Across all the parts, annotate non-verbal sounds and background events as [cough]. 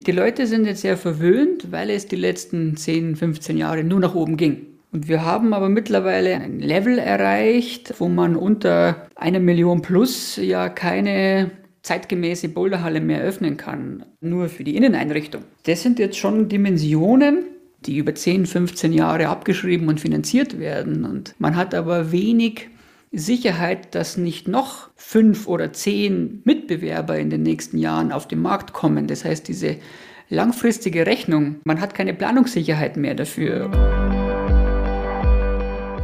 Die Leute sind jetzt sehr verwöhnt, weil es die letzten 10, 15 Jahre nur nach oben ging. Und wir haben aber mittlerweile ein Level erreicht, wo man unter einer Million plus ja keine zeitgemäße Boulderhalle mehr öffnen kann, nur für die Inneneinrichtung. Das sind jetzt schon Dimensionen, die über 10, 15 Jahre abgeschrieben und finanziert werden. Und man hat aber wenig Sicherheit, dass nicht noch fünf oder zehn Mitbewerber in den nächsten Jahren auf den Markt kommen. Das heißt, diese langfristige Rechnung, man hat keine Planungssicherheit mehr dafür.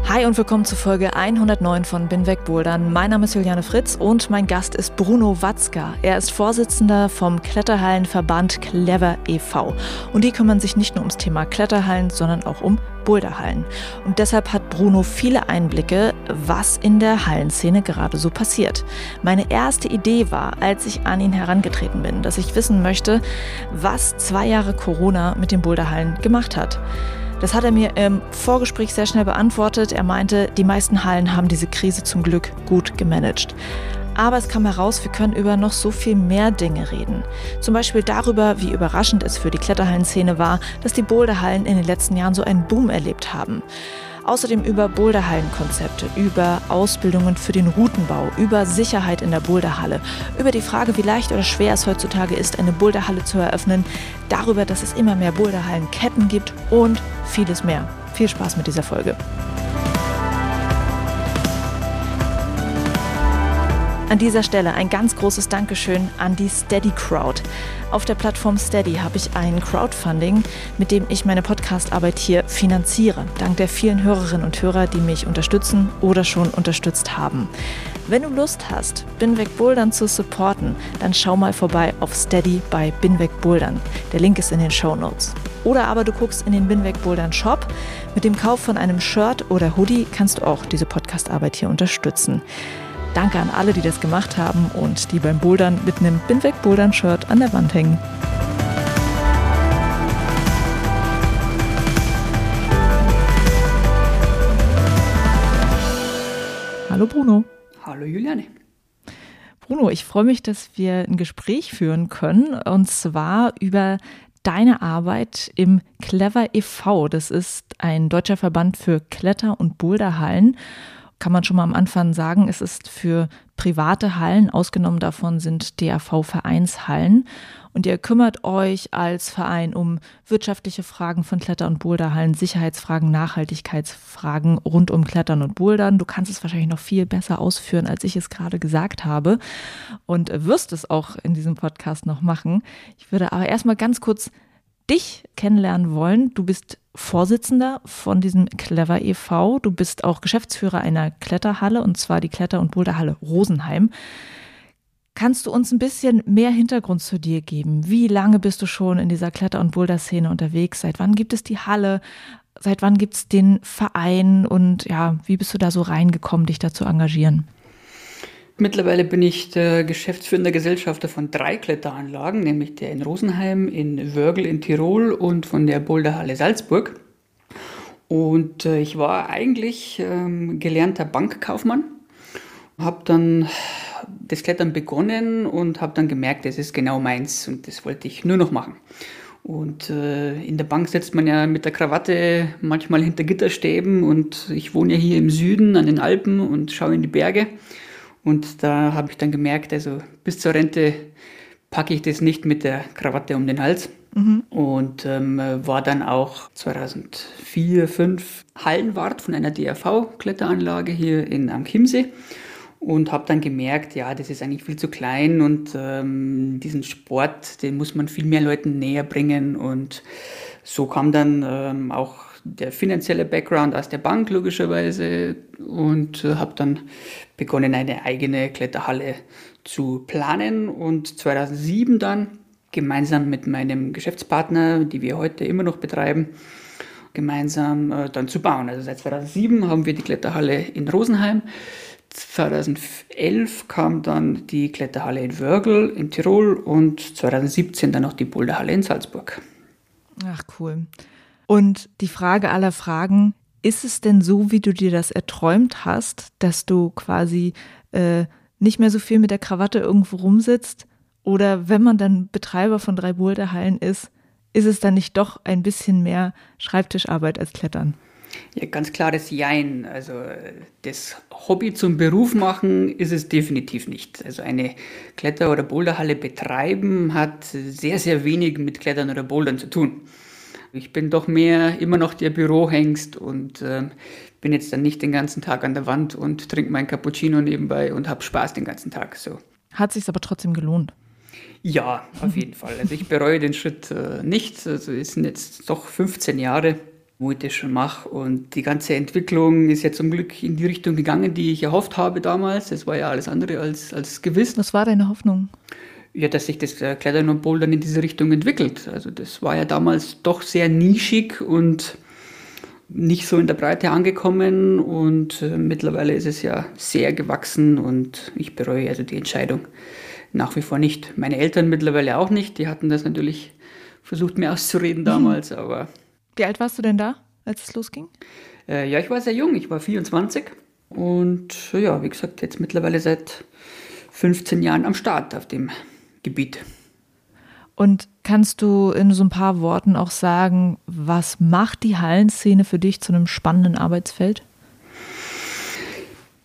Hi und willkommen zu Folge 109 von Bin weg Bouldern. Mein Name ist Juliane Fritz und mein Gast ist Bruno Watzka. Er ist Vorsitzender vom Kletterhallenverband Clever e.V. Und die kümmern sich nicht nur ums Thema Kletterhallen, sondern auch um Boulderhallen. Und deshalb hat Bruno viele Einblicke, was in der Hallenszene gerade so passiert. Meine erste Idee war, als ich an ihn herangetreten bin, dass ich wissen möchte, was zwei Jahre Corona mit den Boulderhallen gemacht hat. Das hat er mir im Vorgespräch sehr schnell beantwortet. Er meinte, die meisten Hallen haben diese Krise zum Glück gut gemanagt. Aber es kam heraus, wir können über noch so viel mehr Dinge reden. Zum Beispiel darüber, wie überraschend es für die Kletterhallenszene war, dass die Boulderhallen in den letzten Jahren so einen Boom erlebt haben. Außerdem über Boulderhallenkonzepte, über Ausbildungen für den Routenbau, über Sicherheit in der Boulderhalle, über die Frage, wie leicht oder schwer es heutzutage ist, eine Boulderhalle zu eröffnen, darüber, dass es immer mehr Boulderhallenketten gibt und vieles mehr. Viel Spaß mit dieser Folge. An dieser Stelle ein ganz großes Dankeschön an die Steady Crowd. Auf der Plattform Steady habe ich ein Crowdfunding, mit dem ich meine Podcastarbeit hier finanziere. Dank der vielen Hörerinnen und Hörer, die mich unterstützen oder schon unterstützt haben. Wenn du Lust hast, Binweg Bouldern zu supporten, dann schau mal vorbei auf Steady bei Binweg Bouldern. Der Link ist in den Show Notes. Oder aber du guckst in den Binweg Bouldern Shop. Mit dem Kauf von einem Shirt oder Hoodie kannst du auch diese Podcastarbeit hier unterstützen. Danke an alle, die das gemacht haben und die beim Bouldern mit einem Binweg Bouldern Shirt an der Wand hängen. Hallo Bruno. Hallo Juliane. Bruno, ich freue mich, dass wir ein Gespräch führen können und zwar über deine Arbeit im Clever e.V. Das ist ein deutscher Verband für Kletter- und Boulderhallen kann man schon mal am Anfang sagen, es ist für private Hallen, ausgenommen davon sind DAV-Vereinshallen. Und ihr kümmert euch als Verein um wirtschaftliche Fragen von Kletter- und Boulderhallen, Sicherheitsfragen, Nachhaltigkeitsfragen rund um Klettern und Bouldern. Du kannst es wahrscheinlich noch viel besser ausführen, als ich es gerade gesagt habe. Und wirst es auch in diesem Podcast noch machen. Ich würde aber erstmal ganz kurz dich kennenlernen wollen. Du bist Vorsitzender von diesem Clever e.V. Du bist auch Geschäftsführer einer Kletterhalle und zwar die Kletter- und Boulderhalle Rosenheim. Kannst du uns ein bisschen mehr Hintergrund zu dir geben? Wie lange bist du schon in dieser Kletter- und Boulder-Szene unterwegs? Seit wann gibt es die Halle? Seit wann gibt es den Verein? Und ja, wie bist du da so reingekommen, dich da zu engagieren? Mittlerweile bin ich der geschäftsführende Gesellschafter von drei Kletteranlagen, nämlich der in Rosenheim, in Wörgl in Tirol und von der Boulderhalle Salzburg. Und äh, ich war eigentlich ähm, gelernter Bankkaufmann, habe dann das Klettern begonnen und habe dann gemerkt, das ist genau meins und das wollte ich nur noch machen. Und äh, in der Bank sitzt man ja mit der Krawatte manchmal hinter Gitterstäben und ich wohne ja hier im Süden an den Alpen und schaue in die Berge. Und da habe ich dann gemerkt, also bis zur Rente packe ich das nicht mit der Krawatte um den Hals. Mhm. Und ähm, war dann auch 2004, 2005 Hallenwart von einer DRV-Kletteranlage hier in, am Chiemsee und habe dann gemerkt, ja, das ist eigentlich viel zu klein und ähm, diesen Sport, den muss man viel mehr Leuten näher bringen und so kam dann ähm, auch der finanzielle Background aus der Bank logischerweise und äh, habe dann begonnen, eine eigene Kletterhalle zu planen und 2007 dann gemeinsam mit meinem Geschäftspartner, die wir heute immer noch betreiben, gemeinsam äh, dann zu bauen. Also seit 2007 haben wir die Kletterhalle in Rosenheim. 2011 kam dann die Kletterhalle in Wörgl in Tirol und 2017 dann noch die Boulderhalle in Salzburg. Ach cool. Und die Frage aller Fragen, ist es denn so, wie du dir das erträumt hast, dass du quasi äh, nicht mehr so viel mit der Krawatte irgendwo rumsitzt? Oder wenn man dann Betreiber von drei Boulderhallen ist, ist es dann nicht doch ein bisschen mehr Schreibtischarbeit als Klettern? Ja, ganz klares Jein. Also das Hobby zum Beruf machen ist es definitiv nicht. Also eine Kletter- oder Boulderhalle betreiben hat sehr, sehr wenig mit Klettern oder Bouldern zu tun. Ich bin doch mehr immer noch der Bürohengst und äh, bin jetzt dann nicht den ganzen Tag an der Wand und trinke mein Cappuccino nebenbei und habe Spaß den ganzen Tag. So. Hat sich aber trotzdem gelohnt. Ja, auf jeden Fall. Also ich bereue den Schritt äh, nicht. Also es sind jetzt doch 15 Jahre wo ich das schon mache. Und die ganze Entwicklung ist ja zum Glück in die Richtung gegangen, die ich erhofft habe damals. Das war ja alles andere als, als gewiss. Was war deine Hoffnung? Ja, dass sich das äh, Klettern und Bouldern in diese Richtung entwickelt. Also das war ja damals doch sehr nischig und nicht so in der Breite angekommen und äh, mittlerweile ist es ja sehr gewachsen und ich bereue also die Entscheidung nach wie vor nicht. Meine Eltern mittlerweile auch nicht, die hatten das natürlich versucht mir auszureden damals, mhm. aber wie alt warst du denn da, als es losging? Äh, ja, ich war sehr jung, ich war 24 und ja, wie gesagt, jetzt mittlerweile seit 15 Jahren am Start auf dem Gebiet. Und kannst du in so ein paar Worten auch sagen, was macht die Hallenszene für dich zu einem spannenden Arbeitsfeld?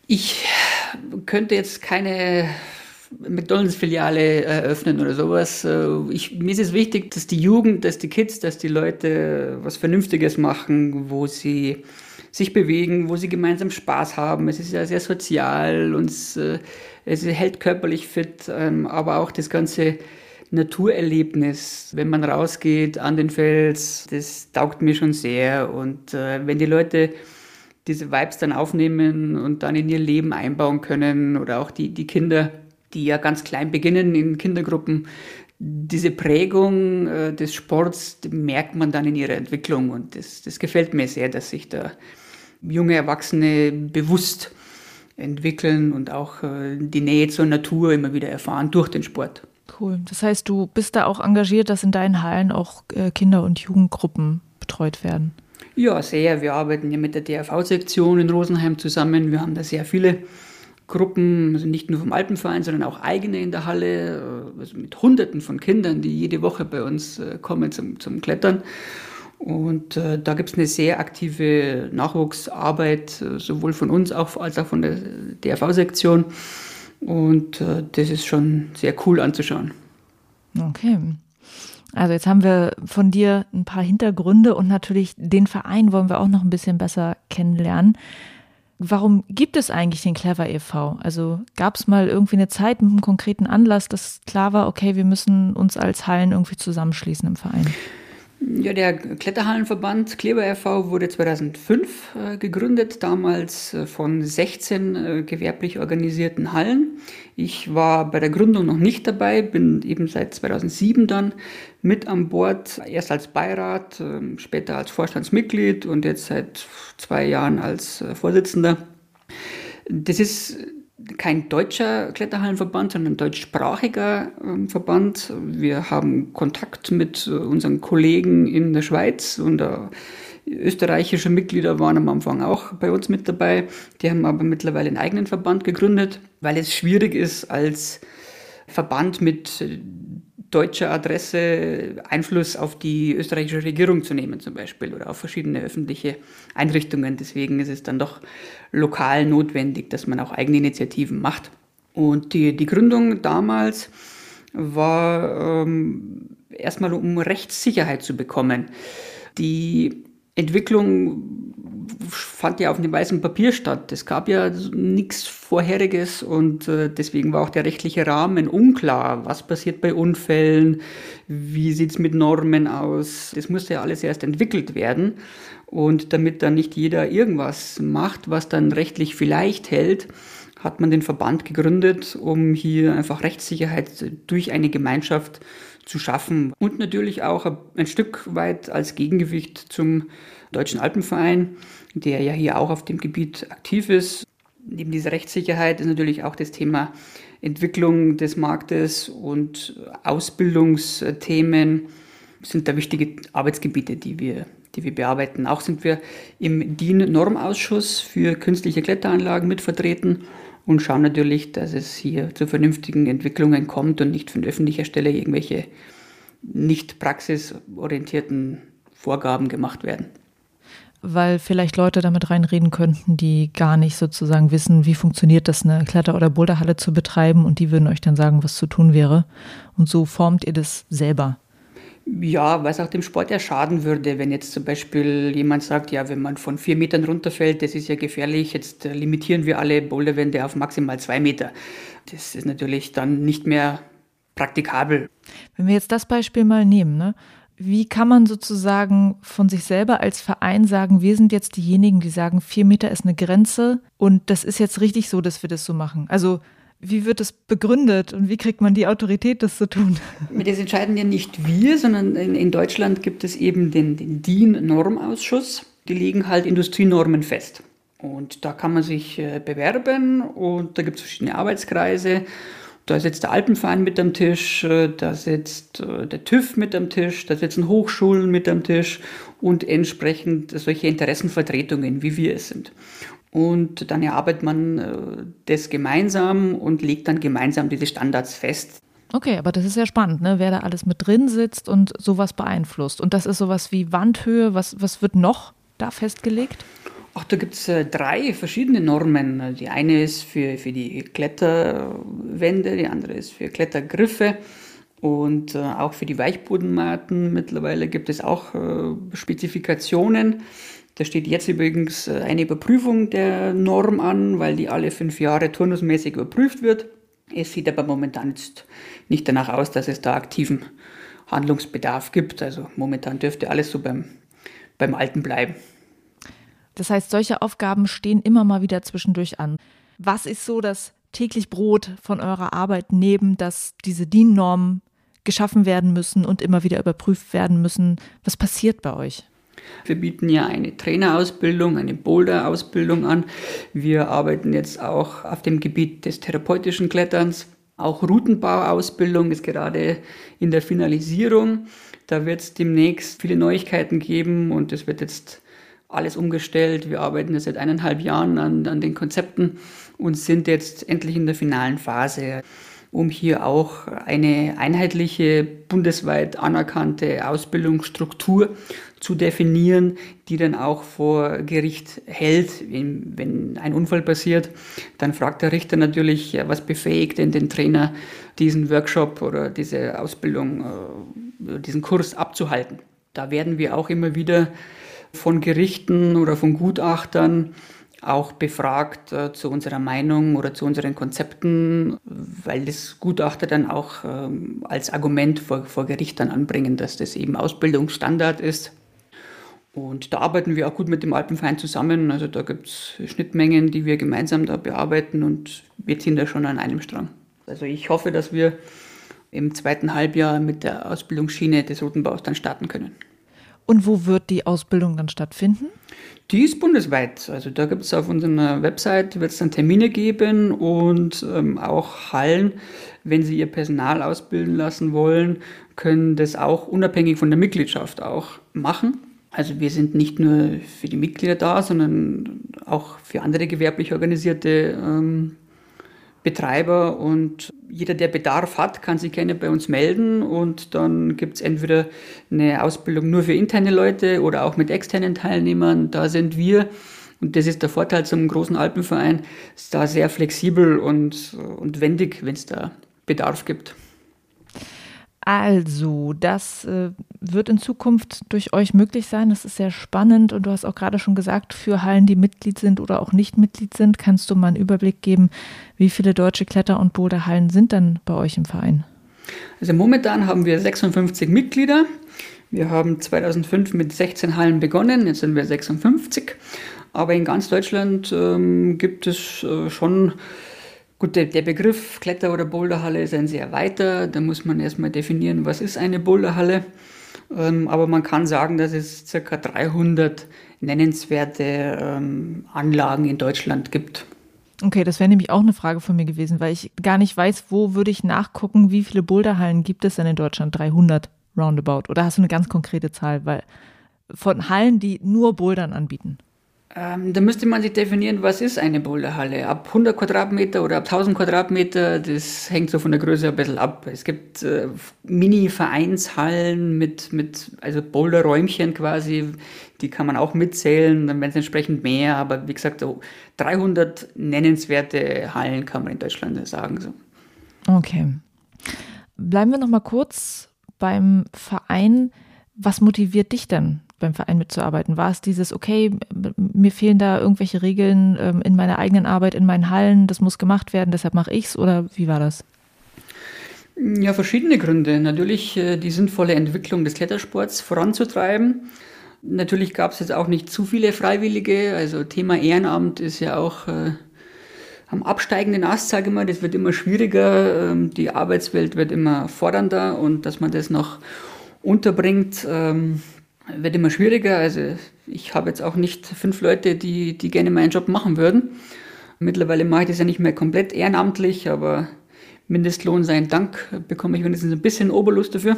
Ich könnte jetzt keine McDonalds-Filiale eröffnen oder sowas. Äh, ich, mir ist es wichtig, dass die Jugend, dass die Kids, dass die Leute was Vernünftiges machen, wo sie sich bewegen, wo sie gemeinsam Spaß haben. Es ist ja sehr sozial und es, hält körperlich fit, ähm, aber auch das ganze Naturerlebnis, wenn man rausgeht an den Fels, das taugt mir schon sehr. Und äh, wenn die Leute diese Vibes dann aufnehmen und dann in ihr Leben einbauen können oder auch die, die Kinder, die ja ganz klein beginnen in Kindergruppen, diese Prägung äh, des Sports merkt man dann in ihrer Entwicklung und das, das gefällt mir sehr, dass sich da junge Erwachsene bewusst entwickeln und auch äh, die Nähe zur Natur immer wieder erfahren durch den Sport. Cool. Das heißt, du bist da auch engagiert, dass in deinen Hallen auch äh, Kinder- und Jugendgruppen betreut werden? Ja, sehr. Wir arbeiten ja mit der DRV-Sektion in Rosenheim zusammen. Wir haben da sehr viele Gruppen, also nicht nur vom Alpenverein, sondern auch eigene in der Halle, äh, also mit Hunderten von Kindern, die jede Woche bei uns kommen zum, zum Klettern. Und äh, da gibt es eine sehr aktive Nachwuchsarbeit, äh, sowohl von uns auch, als auch von der DRV-Sektion. Und äh, das ist schon sehr cool anzuschauen. Okay. Also jetzt haben wir von dir ein paar Hintergründe und natürlich den Verein wollen wir auch noch ein bisschen besser kennenlernen. Warum gibt es eigentlich den Clever e.V.? Also gab es mal irgendwie eine Zeit mit einem konkreten Anlass, dass klar war, okay, wir müssen uns als Hallen irgendwie zusammenschließen im Verein? Ja, der Kletterhallenverband Kleber e.V. wurde 2005 äh, gegründet, damals äh, von 16 äh, gewerblich organisierten Hallen. Ich war bei der Gründung noch nicht dabei, bin eben seit 2007 dann mit an Bord, erst als Beirat, ähm, später als Vorstandsmitglied und jetzt seit zwei Jahren als äh, Vorsitzender. Das ist kein deutscher Kletterhallenverband, sondern ein deutschsprachiger ähm, Verband. Wir haben Kontakt mit äh, unseren Kollegen in der Schweiz und äh, österreichische Mitglieder waren am Anfang auch bei uns mit dabei. Die haben aber mittlerweile einen eigenen Verband gegründet, weil es schwierig ist, als Verband mit äh, deutscher Adresse Einfluss auf die österreichische Regierung zu nehmen zum Beispiel oder auf verschiedene öffentliche Einrichtungen. Deswegen ist es dann doch lokal notwendig, dass man auch eigene Initiativen macht. Und die, die Gründung damals war ähm, erstmal, um Rechtssicherheit zu bekommen. Die Entwicklung fand ja auf dem weißen Papier statt. Es gab ja nichts Vorheriges und äh, deswegen war auch der rechtliche Rahmen unklar. Was passiert bei Unfällen? Wie sieht es mit Normen aus? Das musste ja alles erst entwickelt werden. Und damit dann nicht jeder irgendwas macht, was dann rechtlich vielleicht hält, hat man den Verband gegründet, um hier einfach Rechtssicherheit durch eine Gemeinschaft zu schaffen. Und natürlich auch ein Stück weit als Gegengewicht zum Deutschen Alpenverein, der ja hier auch auf dem Gebiet aktiv ist. Neben dieser Rechtssicherheit ist natürlich auch das Thema Entwicklung des Marktes und Ausbildungsthemen sind da wichtige Arbeitsgebiete, die wir, die wir bearbeiten. Auch sind wir im DIN-Normausschuss für künstliche Kletteranlagen mitvertreten und schauen natürlich, dass es hier zu vernünftigen Entwicklungen kommt und nicht von öffentlicher Stelle irgendwelche nicht praxisorientierten Vorgaben gemacht werden. Weil vielleicht Leute damit reinreden könnten, die gar nicht sozusagen wissen, wie funktioniert das, eine Kletter- oder Boulderhalle zu betreiben und die würden euch dann sagen, was zu tun wäre. Und so formt ihr das selber. Ja, was auch dem Sport ja schaden würde, wenn jetzt zum Beispiel jemand sagt, ja, wenn man von vier Metern runterfällt, das ist ja gefährlich, jetzt limitieren wir alle Boulderwände auf maximal zwei Meter. Das ist natürlich dann nicht mehr praktikabel. Wenn wir jetzt das Beispiel mal nehmen, ne? Wie kann man sozusagen von sich selber als Verein sagen, wir sind jetzt diejenigen, die sagen, vier Meter ist eine Grenze und das ist jetzt richtig so, dass wir das so machen? Also wie wird es begründet und wie kriegt man die Autorität, das zu tun? Das entscheiden ja nicht wir, sondern in, in Deutschland gibt es eben den, den DIN-Normausschuss. Die legen halt Industrienormen fest. Und da kann man sich äh, bewerben und da gibt es verschiedene Arbeitskreise. Da sitzt der Alpenverein mit am Tisch, äh, da sitzt äh, der TÜV mit am Tisch, da sitzen Hochschulen mit am Tisch und entsprechend solche Interessenvertretungen, wie wir es sind. Und dann erarbeitet man äh, das gemeinsam und legt dann gemeinsam diese Standards fest. Okay, aber das ist ja spannend, ne? wer da alles mit drin sitzt und sowas beeinflusst. Und das ist sowas wie Wandhöhe. Was, was wird noch da festgelegt? Ach, da gibt es äh, drei verschiedene Normen. Die eine ist für, für die Kletterwände, die andere ist für Klettergriffe und äh, auch für die Weichbodenmatten. Mittlerweile gibt es auch äh, Spezifikationen. Da steht jetzt übrigens eine Überprüfung der Norm an, weil die alle fünf Jahre turnusmäßig überprüft wird. Es sieht aber momentan jetzt nicht danach aus, dass es da aktiven Handlungsbedarf gibt. Also momentan dürfte alles so beim, beim Alten bleiben. Das heißt, solche Aufgaben stehen immer mal wieder zwischendurch an. Was ist so das täglich Brot von eurer Arbeit neben, dass diese DIN-Normen geschaffen werden müssen und immer wieder überprüft werden müssen? Was passiert bei euch? Wir bieten ja eine Trainerausbildung, eine Boulder-Ausbildung an. Wir arbeiten jetzt auch auf dem Gebiet des therapeutischen Kletterns. Auch Routenbauausbildung ist gerade in der Finalisierung. Da wird es demnächst viele Neuigkeiten geben und es wird jetzt alles umgestellt. Wir arbeiten jetzt seit eineinhalb Jahren an, an den Konzepten und sind jetzt endlich in der finalen Phase um hier auch eine einheitliche, bundesweit anerkannte Ausbildungsstruktur zu definieren, die dann auch vor Gericht hält, wenn ein Unfall passiert. Dann fragt der Richter natürlich, was befähigt denn den Trainer, diesen Workshop oder diese Ausbildung, äh, diesen Kurs abzuhalten. Da werden wir auch immer wieder von Gerichten oder von Gutachtern auch befragt äh, zu unserer Meinung oder zu unseren Konzepten, weil das Gutachter dann auch ähm, als Argument vor, vor Gericht dann anbringen, dass das eben Ausbildungsstandard ist. Und da arbeiten wir auch gut mit dem Alpenverein zusammen. Also da gibt es Schnittmengen, die wir gemeinsam da bearbeiten und wir ziehen da schon an einem Strang. Also ich hoffe, dass wir im zweiten Halbjahr mit der Ausbildungsschiene des Routenbaus dann starten können. Und wo wird die Ausbildung dann stattfinden? Die ist bundesweit. Also da gibt es auf unserer Website wird es dann Termine geben und ähm, auch Hallen, wenn Sie Ihr Personal ausbilden lassen wollen, können das auch unabhängig von der Mitgliedschaft auch machen. Also wir sind nicht nur für die Mitglieder da, sondern auch für andere gewerblich organisierte ähm, Betreiber und jeder, der Bedarf hat, kann sich gerne bei uns melden und dann gibt es entweder eine Ausbildung nur für interne Leute oder auch mit externen Teilnehmern. Da sind wir, und das ist der Vorteil zum großen Alpenverein, ist da sehr flexibel und, und wendig, wenn es da Bedarf gibt. Also, das äh, wird in Zukunft durch euch möglich sein. Das ist sehr spannend. Und du hast auch gerade schon gesagt, für Hallen, die Mitglied sind oder auch nicht Mitglied sind, kannst du mal einen Überblick geben, wie viele deutsche Kletter- und Boulderhallen sind dann bei euch im Verein? Also momentan haben wir 56 Mitglieder. Wir haben 2005 mit 16 Hallen begonnen, jetzt sind wir 56. Aber in ganz Deutschland ähm, gibt es äh, schon Gut, der, der, Begriff Kletter- oder Boulderhalle ist ein sehr weiter. Da muss man erstmal definieren, was ist eine Boulderhalle. Ähm, aber man kann sagen, dass es ca. 300 nennenswerte ähm, Anlagen in Deutschland gibt. Okay, das wäre nämlich auch eine Frage von mir gewesen, weil ich gar nicht weiß, wo würde ich nachgucken, wie viele Boulderhallen gibt es denn in Deutschland? 300 roundabout. Oder hast du eine ganz konkrete Zahl? Weil von Hallen, die nur Bouldern anbieten. Ähm, da müsste man sich definieren, was ist eine Boulderhalle. Ab 100 Quadratmeter oder ab 1000 Quadratmeter, das hängt so von der Größe ein bisschen ab. Es gibt äh, Mini-Vereinshallen mit, mit also Boulderräumchen quasi, die kann man auch mitzählen, dann werden es entsprechend mehr. Aber wie gesagt, so 300 nennenswerte Hallen kann man in Deutschland sagen. So. Okay. Bleiben wir noch mal kurz beim Verein. Was motiviert dich denn beim Verein mitzuarbeiten? War es dieses, okay, mir fehlen da irgendwelche Regeln ähm, in meiner eigenen Arbeit, in meinen Hallen, das muss gemacht werden, deshalb mache ich es oder wie war das? Ja, verschiedene Gründe. Natürlich äh, die sinnvolle Entwicklung des Klettersports voranzutreiben. Natürlich gab es jetzt auch nicht zu viele Freiwillige. Also Thema Ehrenamt ist ja auch äh, am absteigenden Ast, sage ich mal. Das wird immer schwieriger. Ähm, die Arbeitswelt wird immer fordernder und dass man das noch unterbringt, ähm, wird immer schwieriger. Also ich habe jetzt auch nicht fünf Leute, die, die gerne meinen Job machen würden. Mittlerweile mache ich das ja nicht mehr komplett ehrenamtlich, aber Mindestlohn sei Dank bekomme ich wenigstens ein bisschen Oberlust dafür.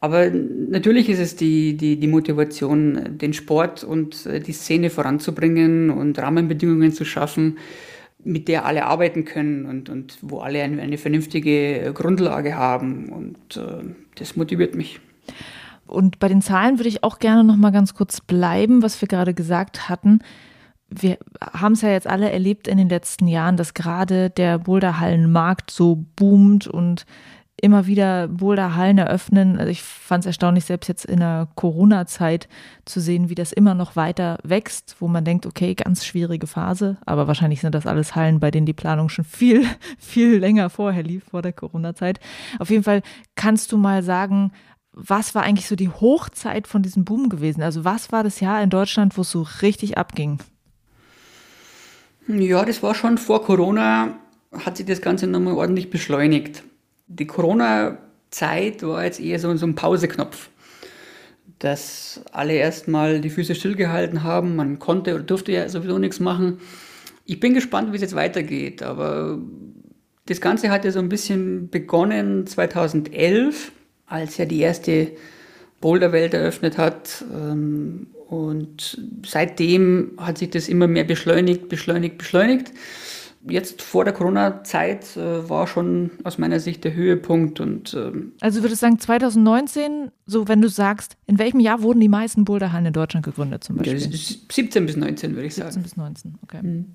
Aber natürlich ist es die, die, die Motivation, den Sport und äh, die Szene voranzubringen und Rahmenbedingungen zu schaffen, mit der alle arbeiten können und, und wo alle eine, eine vernünftige Grundlage haben. Und äh, das motiviert mich. Und bei den Zahlen würde ich auch gerne noch mal ganz kurz bleiben, was wir gerade gesagt hatten. Wir haben es ja jetzt alle erlebt in den letzten Jahren, dass gerade der Boulderhallenmarkt so boomt und immer wieder Boulderhallen eröffnen. Also ich fand es erstaunlich, selbst jetzt in der Corona-Zeit zu sehen, wie das immer noch weiter wächst, wo man denkt, okay, ganz schwierige Phase, aber wahrscheinlich sind das alles Hallen, bei denen die Planung schon viel, [laughs] viel länger vorher lief, vor der Corona-Zeit. Auf jeden Fall kannst du mal sagen, was war eigentlich so die Hochzeit von diesem Boom gewesen? Also was war das Jahr in Deutschland, wo es so richtig abging? Ja, das war schon vor Corona, hat sich das Ganze nochmal ordentlich beschleunigt. Die Corona-Zeit war jetzt eher so, so ein Pauseknopf, dass alle erstmal die Füße stillgehalten haben. Man konnte oder durfte ja sowieso nichts machen. Ich bin gespannt, wie es jetzt weitergeht, aber das Ganze hat ja so ein bisschen begonnen 2011 als er die erste Boulderwelt eröffnet hat. Ähm, und seitdem hat sich das immer mehr beschleunigt, beschleunigt, beschleunigt. Jetzt vor der Corona-Zeit äh, war schon aus meiner Sicht der Höhepunkt. Und, ähm also würdest du sagen, 2019, so wenn du sagst, in welchem Jahr wurden die meisten Boulderhallen in Deutschland gegründet zum Beispiel? 17 bis 19 würde ich 17 sagen. 17 bis 19, okay. Mhm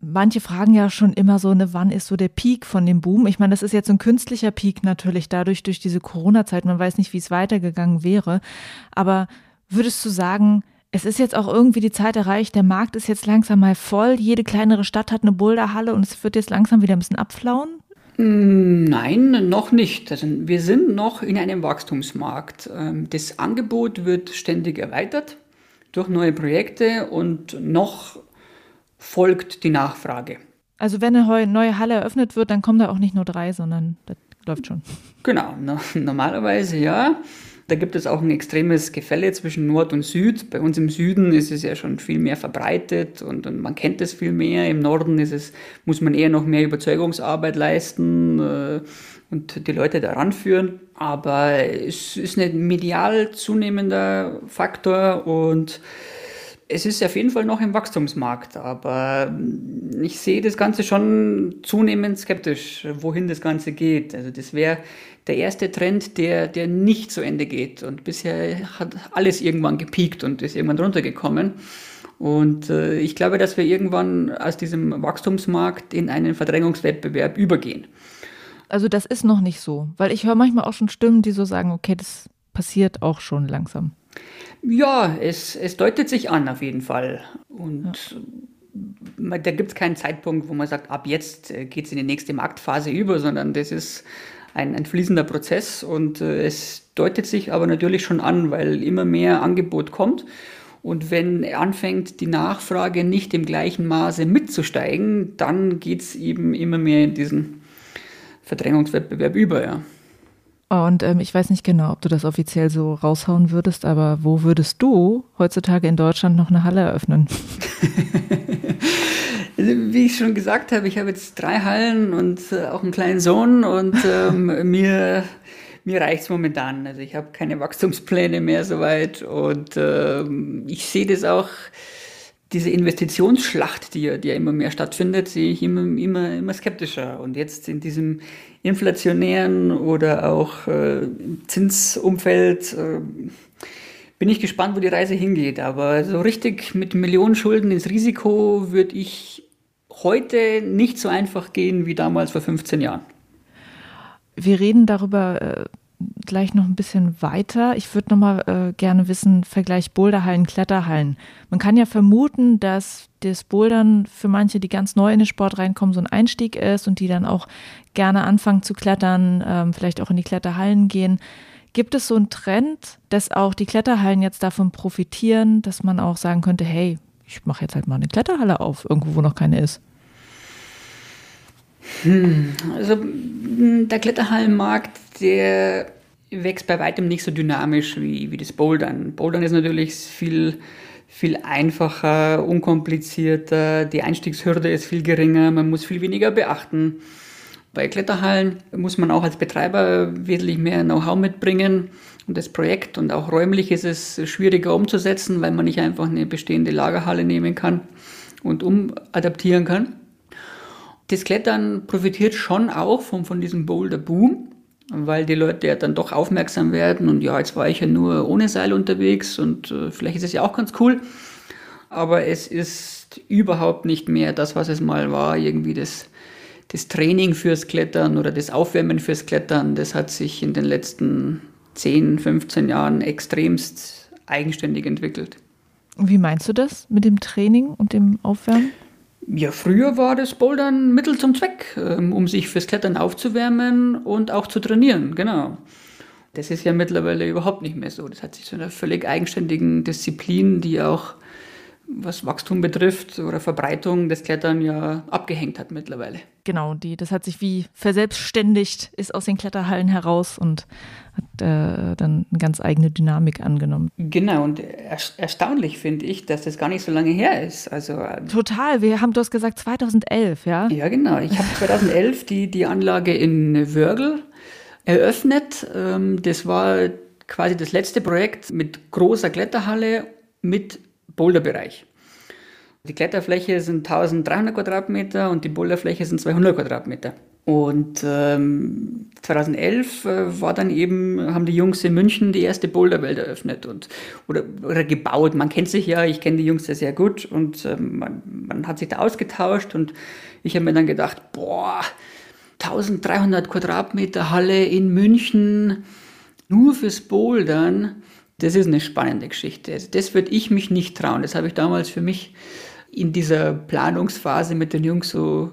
manche fragen ja schon immer so, ne, wann ist so der Peak von dem Boom? Ich meine, das ist jetzt ein künstlicher Peak natürlich dadurch, durch diese Corona-Zeit. Man weiß nicht, wie es weitergegangen wäre. Aber würdest du sagen, es ist jetzt auch irgendwie die Zeit erreicht, der Markt ist jetzt langsam mal voll, jede kleinere Stadt hat eine Boulderhalle und es wird jetzt langsam wieder ein bisschen abflauen? Hm, nein, noch nicht. Also wir sind noch in einem Wachstumsmarkt. Ähm, das Angebot wird ständig erweitert durch neue Projekte und noch folgt die Nachfrage. Also wenn eine neue Halle eröffnet wird, dann kommen da auch nicht nur drei, sondern das läuft schon. Genau, [laughs] normalerweise ja. Da gibt es auch ein extremes Gefälle zwischen Nord und Süd. Bei uns im Süden ist es ja schon viel mehr verbreitet und, und man kennt es viel mehr. Im Norden ist es, muss man eher noch mehr Überzeugungsarbeit leisten äh, und die Leute daran führen. Aber es ist ein medial zunehmender Faktor und es ist auf jeden Fall noch im Wachstumsmarkt, aber ich sehe das Ganze schon zunehmend skeptisch, wohin das Ganze geht. Also das wäre der erste Trend, der, der nicht zu Ende geht. Und bisher hat alles irgendwann gepiekt und ist irgendwann runtergekommen. Und äh, ich glaube, dass wir irgendwann aus diesem Wachstumsmarkt in einen Verdrängungswettbewerb übergehen. Also das ist noch nicht so, weil ich höre manchmal auch schon Stimmen, die so sagen, okay, das passiert auch schon langsam. Ja, es, es deutet sich an auf jeden Fall. Und ja. da gibt es keinen Zeitpunkt, wo man sagt, ab jetzt äh, geht es in die nächste Marktphase über, sondern das ist ein, ein fließender Prozess und äh, es deutet sich aber natürlich schon an, weil immer mehr Angebot kommt. Und wenn anfängt, die Nachfrage nicht im gleichen Maße mitzusteigen, dann geht es eben immer mehr in diesen Verdrängungswettbewerb über, ja. Und ähm, ich weiß nicht genau, ob du das offiziell so raushauen würdest, aber wo würdest du heutzutage in Deutschland noch eine Halle eröffnen? [laughs] Wie ich schon gesagt habe, ich habe jetzt drei Hallen und äh, auch einen kleinen Sohn und ähm, [laughs] mir, mir reicht es momentan. Also ich habe keine Wachstumspläne mehr soweit und ähm, ich sehe das auch, diese Investitionsschlacht, die ja, die ja immer mehr stattfindet, sehe ich immer, immer, immer skeptischer. Und jetzt in diesem inflationären oder auch äh, Zinsumfeld äh, bin ich gespannt, wo die Reise hingeht. Aber so richtig mit Millionen Schulden ins Risiko würde ich heute nicht so einfach gehen wie damals vor 15 Jahren. Wir reden darüber äh, gleich noch ein bisschen weiter. Ich würde noch mal äh, gerne wissen, Vergleich Boulderhallen, Kletterhallen. Man kann ja vermuten, dass das Bouldern für manche, die ganz neu in den Sport reinkommen, so ein Einstieg ist und die dann auch gerne anfangen zu klettern, ähm, vielleicht auch in die Kletterhallen gehen. Gibt es so einen Trend, dass auch die Kletterhallen jetzt davon profitieren, dass man auch sagen könnte, hey, ich mache jetzt halt mal eine Kletterhalle auf, irgendwo, wo noch keine ist? Hm, also der Kletterhallenmarkt, der wächst bei weitem nicht so dynamisch wie, wie das Bouldern. Bouldern ist natürlich viel, viel einfacher, unkomplizierter, die Einstiegshürde ist viel geringer, man muss viel weniger beachten. Bei Kletterhallen muss man auch als Betreiber wesentlich mehr Know-how mitbringen und das Projekt und auch räumlich ist es schwieriger umzusetzen, weil man nicht einfach eine bestehende Lagerhalle nehmen kann und umadaptieren kann. Das Klettern profitiert schon auch von, von diesem Boulder-Boom, weil die Leute ja dann doch aufmerksam werden und ja, jetzt war ich ja nur ohne Seil unterwegs und äh, vielleicht ist es ja auch ganz cool, aber es ist überhaupt nicht mehr das, was es mal war, irgendwie das das Training fürs Klettern oder das Aufwärmen fürs Klettern, das hat sich in den letzten 10, 15 Jahren extremst eigenständig entwickelt. Wie meinst du das mit dem Training und dem Aufwärmen? Ja, früher war das Bouldern Mittel zum Zweck, ähm, um sich fürs Klettern aufzuwärmen und auch zu trainieren, genau. Das ist ja mittlerweile überhaupt nicht mehr so. Das hat sich zu einer völlig eigenständigen Disziplin, die auch was Wachstum betrifft oder Verbreitung des Klettern ja abgehängt hat mittlerweile. Genau, die, das hat sich wie verselbstständigt, ist aus den Kletterhallen heraus und hat äh, dann eine ganz eigene Dynamik angenommen. Genau, und er, erstaunlich finde ich, dass das gar nicht so lange her ist. Also, äh, Total, wir haben, du hast gesagt 2011, ja? Ja, genau. Ich habe 2011 die, die Anlage in Wörgl eröffnet. Ähm, das war quasi das letzte Projekt mit großer Kletterhalle mit Boulderbereich. Die Kletterfläche sind 1300 Quadratmeter und die Boulderfläche sind 200 Quadratmeter. Und ähm, 2011 äh, war dann eben, haben die Jungs in München die erste Boulderwelt eröffnet und, oder, oder gebaut. Man kennt sich ja, ich kenne die Jungs ja sehr gut und ähm, man, man hat sich da ausgetauscht und ich habe mir dann gedacht, boah, 1300 Quadratmeter Halle in München, nur fürs Bouldern das ist eine spannende Geschichte. Also das würde ich mich nicht trauen. Das habe ich damals für mich in dieser Planungsphase mit den Jungs so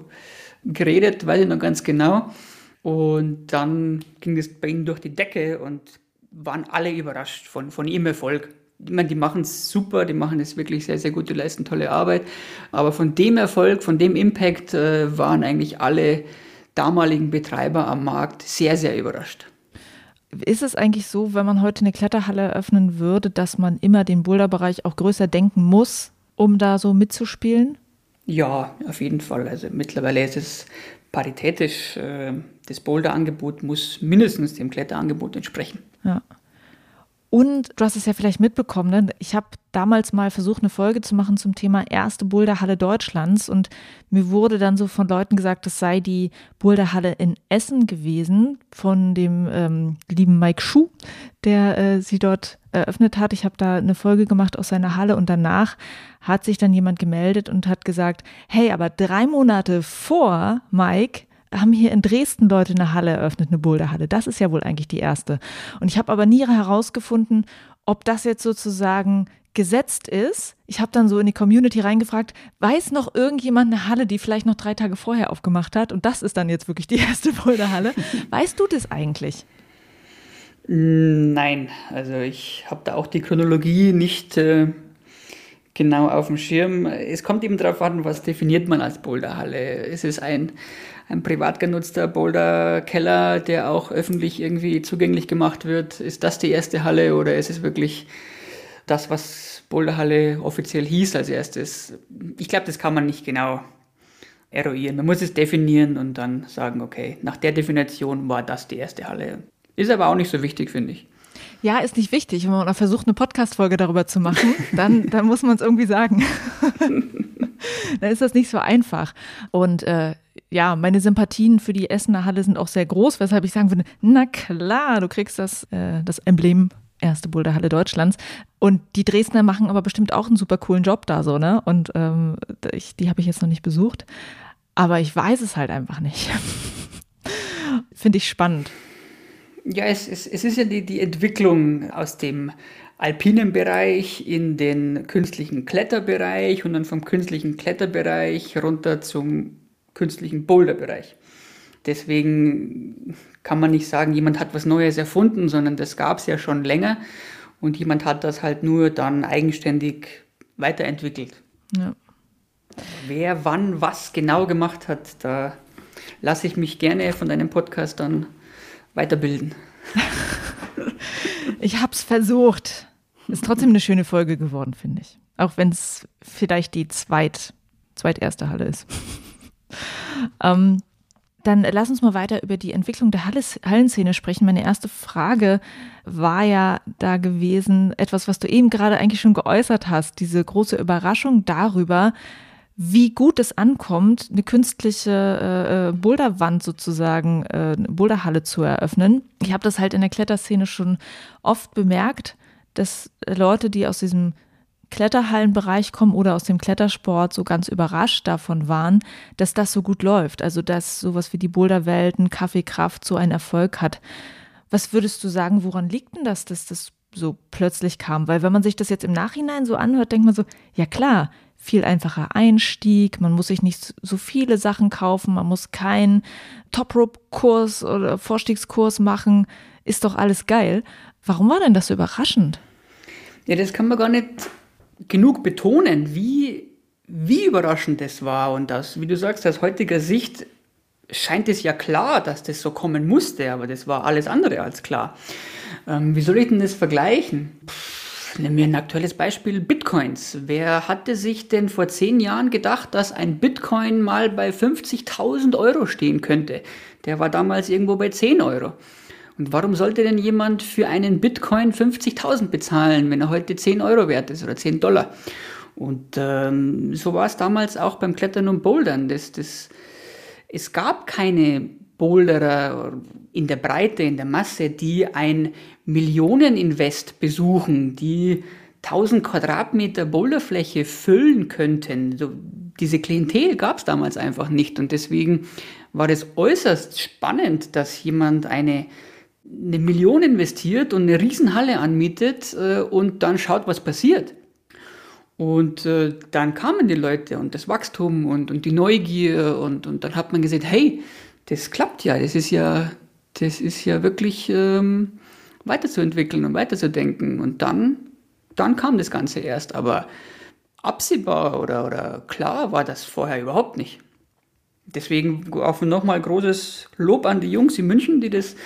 geredet, weiß ich noch ganz genau. Und dann ging es bei ihnen durch die Decke und waren alle überrascht von, von ihrem Erfolg. Ich meine, die machen es super, die machen es wirklich sehr, sehr gut, die leisten tolle Arbeit. Aber von dem Erfolg, von dem Impact äh, waren eigentlich alle damaligen Betreiber am Markt sehr, sehr überrascht. Ist es eigentlich so, wenn man heute eine Kletterhalle eröffnen würde, dass man immer den Boulderbereich auch größer denken muss, um da so mitzuspielen? Ja, auf jeden Fall. Also mittlerweile ist es paritätisch. Äh, das Boulderangebot muss mindestens dem Kletterangebot entsprechen. Ja. Und du hast es ja vielleicht mitbekommen, ne? ich habe damals mal versucht, eine Folge zu machen zum Thema erste Boulderhalle Deutschlands und mir wurde dann so von Leuten gesagt, es sei die Boulderhalle in Essen gewesen von dem ähm, lieben Mike Schuh, der äh, sie dort eröffnet hat. Ich habe da eine Folge gemacht aus seiner Halle und danach hat sich dann jemand gemeldet und hat gesagt, hey, aber drei Monate vor Mike haben hier in Dresden Leute eine Halle eröffnet, eine Boulderhalle. Das ist ja wohl eigentlich die erste. Und ich habe aber nie herausgefunden, ob das jetzt sozusagen gesetzt ist. Ich habe dann so in die Community reingefragt, weiß noch irgendjemand eine Halle, die vielleicht noch drei Tage vorher aufgemacht hat? Und das ist dann jetzt wirklich die erste Boulderhalle. [laughs] Weißt du das eigentlich? Nein, also ich habe da auch die Chronologie nicht, äh, genau auf dem Schirm. Es kommt eben darauf an, was definiert man als Boulderhalle. Ist es ein, ein privat genutzter Boulderkeller, der auch öffentlich irgendwie zugänglich gemacht wird? Ist das die erste Halle oder ist es wirklich das, was Boulderhalle offiziell hieß als erstes? Ich glaube, das kann man nicht genau eruieren. Man muss es definieren und dann sagen, okay, nach der Definition war das die erste Halle. Ist aber auch nicht so wichtig, finde ich. Ja, ist nicht wichtig. Wenn man versucht, eine Podcast-Folge darüber zu machen, [laughs] dann, dann muss man es irgendwie sagen. [laughs] dann ist das nicht so einfach. Und äh, ja, meine Sympathien für die Essener Halle sind auch sehr groß, weshalb ich sagen würde, na klar, du kriegst das, äh, das Emblem erste Boulderhalle Deutschlands. Und die Dresdner machen aber bestimmt auch einen super coolen Job da so, ne? Und ähm, ich, die habe ich jetzt noch nicht besucht. Aber ich weiß es halt einfach nicht. [laughs] Finde ich spannend. Ja, es, es, es ist ja die, die Entwicklung aus dem alpinen Bereich in den künstlichen Kletterbereich und dann vom künstlichen Kletterbereich runter zum künstlichen Boulderbereich. Deswegen kann man nicht sagen, jemand hat was Neues erfunden, sondern das gab es ja schon länger und jemand hat das halt nur dann eigenständig weiterentwickelt. Ja. Wer wann was genau gemacht hat, da lasse ich mich gerne von deinem Podcast dann weiterbilden. [laughs] ich habe es versucht. Ist trotzdem eine schöne Folge geworden, finde ich. Auch wenn es vielleicht die zweit, zweiterste Halle ist. Ähm, dann lass uns mal weiter über die Entwicklung der Hallenszene sprechen. Meine erste Frage war ja da gewesen, etwas, was du eben gerade eigentlich schon geäußert hast, diese große Überraschung darüber, wie gut es ankommt, eine künstliche äh, äh, Boulderwand sozusagen, äh, eine Boulderhalle zu eröffnen. Ich habe das halt in der Kletterszene schon oft bemerkt, dass Leute, die aus diesem Kletterhallenbereich kommen oder aus dem Klettersport so ganz überrascht davon waren, dass das so gut läuft. Also dass sowas wie die Boulderwelten, Kaffeekraft so einen Erfolg hat. Was würdest du sagen, woran liegt denn das, dass das so plötzlich kam? Weil wenn man sich das jetzt im Nachhinein so anhört, denkt man so, ja klar, viel einfacher Einstieg, man muss sich nicht so viele Sachen kaufen, man muss keinen Top-Rope-Kurs oder Vorstiegskurs machen, ist doch alles geil. Warum war denn das so überraschend? Ja, das kann man gar nicht genug betonen, wie, wie überraschend das war und das, wie du sagst, aus heutiger Sicht scheint es ja klar, dass das so kommen musste, aber das war alles andere als klar. Ähm, wie soll ich denn das vergleichen? Pff Nehmen wir ein aktuelles Beispiel, Bitcoins. Wer hatte sich denn vor zehn Jahren gedacht, dass ein Bitcoin mal bei 50.000 Euro stehen könnte? Der war damals irgendwo bei 10 Euro. Und warum sollte denn jemand für einen Bitcoin 50.000 bezahlen, wenn er heute 10 Euro wert ist oder 10 Dollar? Und ähm, so war es damals auch beim Klettern und Bouldern. Das, das, es gab keine Boulderer in der Breite, in der Masse, die ein Millioneninvest besuchen, die 1000 Quadratmeter Boulderfläche füllen könnten. So, diese Klientel gab es damals einfach nicht und deswegen war es äußerst spannend, dass jemand eine, eine Million investiert und eine Riesenhalle anmietet äh, und dann schaut, was passiert. Und äh, dann kamen die Leute und das Wachstum und, und die Neugier und, und dann hat man gesehen, hey, das klappt ja, das ist ja, das ist ja wirklich ähm, weiterzuentwickeln und weiterzudenken. Und dann, dann kam das Ganze erst. Aber absehbar oder, oder klar war das vorher überhaupt nicht. Deswegen auch nochmal großes Lob an die Jungs in München, die das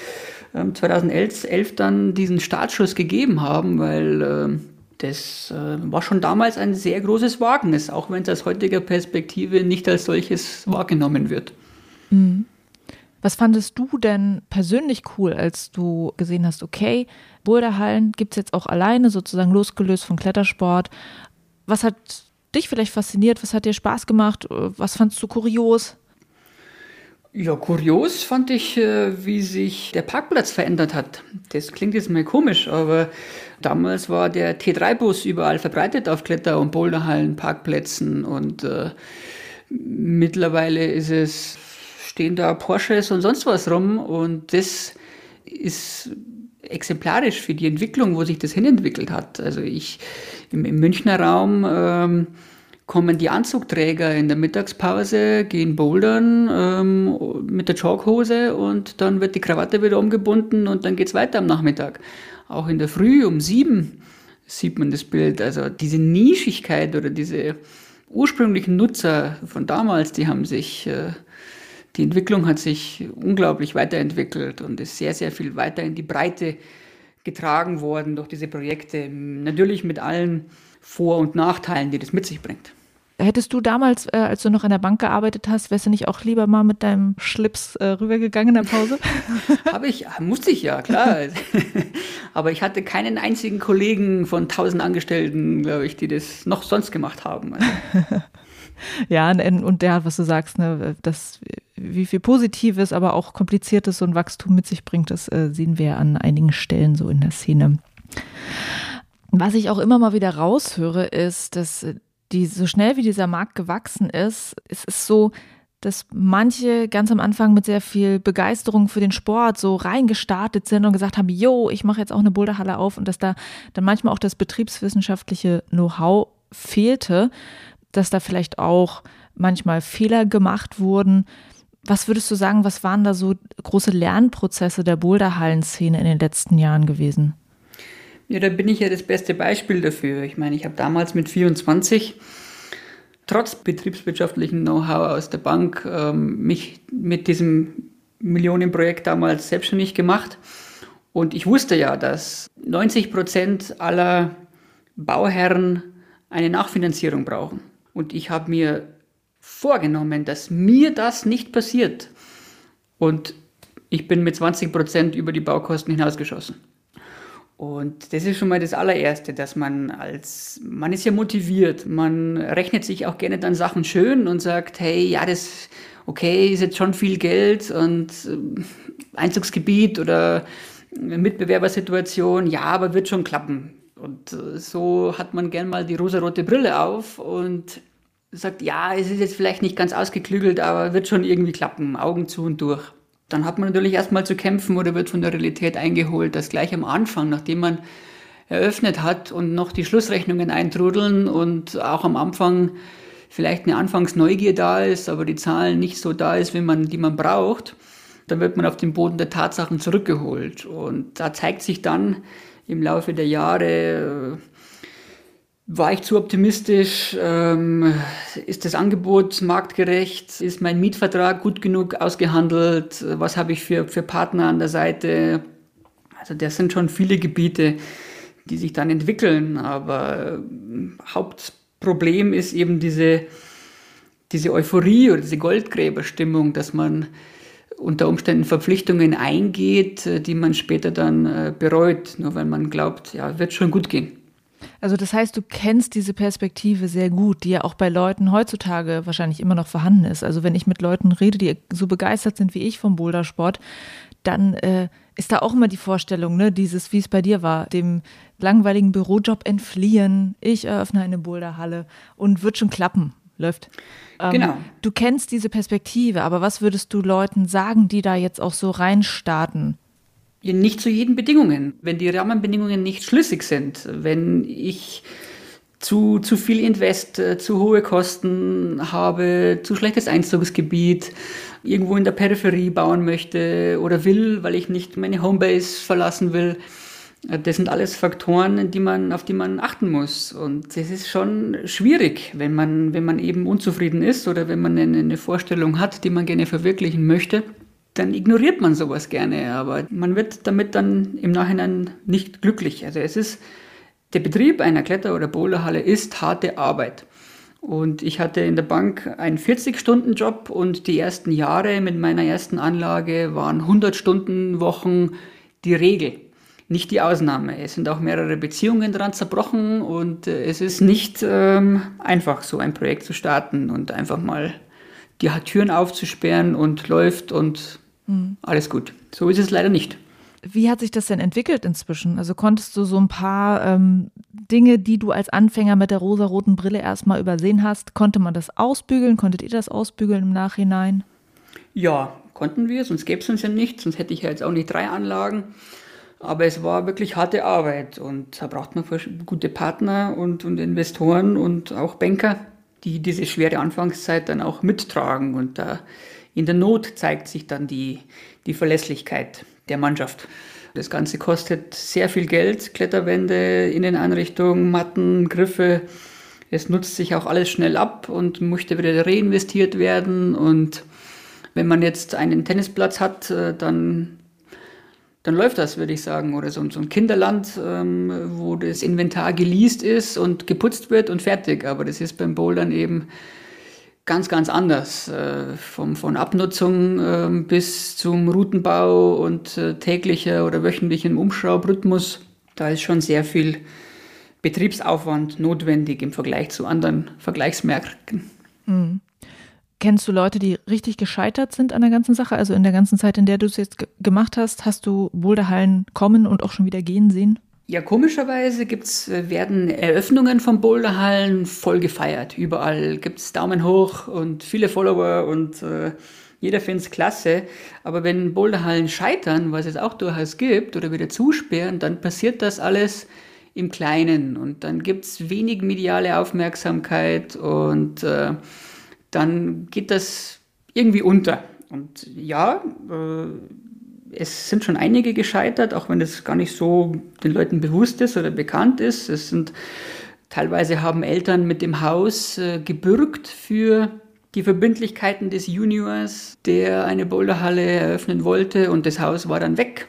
ähm, 2011 dann diesen Startschuss gegeben haben, weil äh, das äh, war schon damals ein sehr großes Wagnis, auch wenn es aus heutiger Perspektive nicht als solches wahrgenommen wird. Mhm. Was fandest du denn persönlich cool, als du gesehen hast, okay, Boulderhallen gibt es jetzt auch alleine, sozusagen losgelöst vom Klettersport. Was hat dich vielleicht fasziniert? Was hat dir Spaß gemacht? Was fandst du kurios? Ja, kurios fand ich, äh, wie sich der Parkplatz verändert hat. Das klingt jetzt mal komisch, aber damals war der T3-Bus überall verbreitet auf Kletter- und Boulderhallen, Parkplätzen und äh, mittlerweile ist es stehen da Porsches und sonst was rum und das ist exemplarisch für die Entwicklung, wo sich das hinentwickelt hat. Also ich im, im Münchner Raum ähm, kommen die Anzugträger in der Mittagspause, gehen bouldern ähm, mit der Joghose und dann wird die Krawatte wieder umgebunden und dann geht es weiter am Nachmittag. Auch in der Früh um sieben sieht man das Bild. Also diese Nischigkeit oder diese ursprünglichen Nutzer von damals, die haben sich, äh, die Entwicklung hat sich unglaublich weiterentwickelt und ist sehr, sehr viel weiter in die Breite getragen worden durch diese Projekte. Natürlich mit allen Vor- und Nachteilen, die das mit sich bringt. Hättest du damals, äh, als du noch in der Bank gearbeitet hast, wärst du nicht auch lieber mal mit deinem Schlips äh, rübergegangen in der Pause? [laughs] Habe ich, musste ich ja, klar. [laughs] Aber ich hatte keinen einzigen Kollegen von tausend Angestellten, glaube ich, die das noch sonst gemacht haben. Also. [laughs] ja, und der, was du sagst, ne, das, wie viel Positives, aber auch Kompliziertes so ein Wachstum mit sich bringt, das äh, sehen wir an einigen Stellen so in der Szene. Was ich auch immer mal wieder raushöre, ist, dass die, so schnell wie dieser Markt gewachsen ist, es ist so, dass manche ganz am Anfang mit sehr viel Begeisterung für den Sport so reingestartet sind und gesagt haben, yo, ich mache jetzt auch eine Boulderhalle auf und dass da dann manchmal auch das betriebswissenschaftliche Know-how fehlte, dass da vielleicht auch manchmal Fehler gemacht wurden. Was würdest du sagen, was waren da so große Lernprozesse der Boulderhallenszene in den letzten Jahren gewesen? Ja, da bin ich ja das beste Beispiel dafür. Ich meine, ich habe damals mit 24 trotz betriebswirtschaftlichen Know-how aus der Bank ähm, mich mit diesem Millionenprojekt damals selbstständig gemacht. Und ich wusste ja, dass 90 Prozent aller Bauherren eine Nachfinanzierung brauchen. Und ich habe mir vorgenommen, dass mir das nicht passiert. Und ich bin mit 20 Prozent über die Baukosten hinausgeschossen. Und das ist schon mal das allererste, dass man als, man ist ja motiviert, man rechnet sich auch gerne dann Sachen schön und sagt, hey, ja, das, okay, ist jetzt schon viel Geld und äh, Einzugsgebiet oder Mitbewerbersituation, ja, aber wird schon klappen. Und äh, so hat man gern mal die rosarote Brille auf und sagt, ja, es ist jetzt vielleicht nicht ganz ausgeklügelt, aber wird schon irgendwie klappen, Augen zu und durch dann hat man natürlich erstmal zu kämpfen oder wird von der Realität eingeholt, dass gleich am Anfang, nachdem man eröffnet hat und noch die Schlussrechnungen eintrudeln und auch am Anfang vielleicht eine Anfangsneugier da ist, aber die Zahlen nicht so da ist, wie man, die man braucht, dann wird man auf den Boden der Tatsachen zurückgeholt. Und da zeigt sich dann im Laufe der Jahre, war ich zu optimistisch? Ähm, ist das Angebot marktgerecht? Ist mein Mietvertrag gut genug ausgehandelt? Was habe ich für, für Partner an der Seite? Also das sind schon viele Gebiete, die sich dann entwickeln. Aber äh, Hauptproblem ist eben diese, diese Euphorie oder diese Goldgräberstimmung, dass man unter Umständen Verpflichtungen eingeht, äh, die man später dann äh, bereut, nur weil man glaubt, ja, wird schon gut gehen. Also das heißt, du kennst diese Perspektive sehr gut, die ja auch bei Leuten heutzutage wahrscheinlich immer noch vorhanden ist. Also wenn ich mit Leuten rede, die so begeistert sind wie ich vom Bouldersport, dann äh, ist da auch immer die Vorstellung, ne, dieses, wie es bei dir war, dem langweiligen Bürojob entfliehen, ich eröffne eine Boulderhalle und wird schon klappen, läuft. Ähm, genau. Du kennst diese Perspektive, aber was würdest du Leuten sagen, die da jetzt auch so reinstarten? Nicht zu jeden Bedingungen. Wenn die Rahmenbedingungen nicht schlüssig sind, wenn ich zu, zu viel Invest, äh, zu hohe Kosten habe, zu schlechtes Einzugsgebiet, irgendwo in der Peripherie bauen möchte oder will, weil ich nicht meine Homebase verlassen will. Äh, das sind alles Faktoren, die man, auf die man achten muss. Und das ist schon schwierig, wenn man, wenn man eben unzufrieden ist oder wenn man eine, eine Vorstellung hat, die man gerne verwirklichen möchte dann ignoriert man sowas gerne, aber man wird damit dann im Nachhinein nicht glücklich. Also es ist, der Betrieb einer Kletter- oder Boulderhalle ist harte Arbeit. Und ich hatte in der Bank einen 40-Stunden-Job und die ersten Jahre mit meiner ersten Anlage waren 100-Stunden-Wochen die Regel, nicht die Ausnahme. Es sind auch mehrere Beziehungen dran zerbrochen und äh, es ist nicht ähm, einfach, so ein Projekt zu starten und einfach mal die Türen aufzusperren und läuft und Mhm. Alles gut. So ist es leider nicht. Wie hat sich das denn entwickelt inzwischen? Also konntest du so ein paar ähm, Dinge, die du als Anfänger mit der rosaroten Brille erstmal übersehen hast, konnte man das ausbügeln? Konntet ihr das ausbügeln im Nachhinein? Ja, konnten wir, sonst gäbe es uns ja nicht, sonst hätte ich ja jetzt auch nicht drei Anlagen. Aber es war wirklich harte Arbeit und da braucht man gute Partner und, und Investoren und auch Banker, die diese schwere Anfangszeit dann auch mittragen und da in der Not zeigt sich dann die, die Verlässlichkeit der Mannschaft. Das Ganze kostet sehr viel Geld, Kletterwände, Inneneinrichtungen, Matten, Griffe. Es nutzt sich auch alles schnell ab und möchte wieder reinvestiert werden. Und wenn man jetzt einen Tennisplatz hat, äh, dann, dann läuft das, würde ich sagen. Oder so, so ein Kinderland, ähm, wo das Inventar geleast ist und geputzt wird und fertig. Aber das ist beim Bouldern eben ganz, ganz anders. Äh, vom, von Abnutzung äh, bis zum Routenbau und äh, täglicher oder wöchentlichem Umschraubrhythmus. Da ist schon sehr viel Betriebsaufwand notwendig im Vergleich zu anderen Vergleichsmärkten. Mhm. Kennst du Leute, die richtig gescheitert sind an der ganzen Sache? Also in der ganzen Zeit, in der du es jetzt gemacht hast, hast du Boulderhallen kommen und auch schon wieder gehen sehen? Ja, komischerweise gibt's, äh, werden Eröffnungen von Boulderhallen voll gefeiert. Überall gibt es Daumen hoch und viele Follower und äh, jeder findet es klasse. Aber wenn Boulderhallen scheitern, was es auch durchaus gibt, oder wieder zusperren, dann passiert das alles im Kleinen und dann gibt es wenig mediale Aufmerksamkeit und äh, dann geht das irgendwie unter. Und ja, äh, es sind schon einige gescheitert, auch wenn das gar nicht so den Leuten bewusst ist oder bekannt ist. Es sind teilweise haben Eltern mit dem Haus äh, gebürgt für die Verbindlichkeiten des Juniors, der eine Boulderhalle eröffnen wollte und das Haus war dann weg.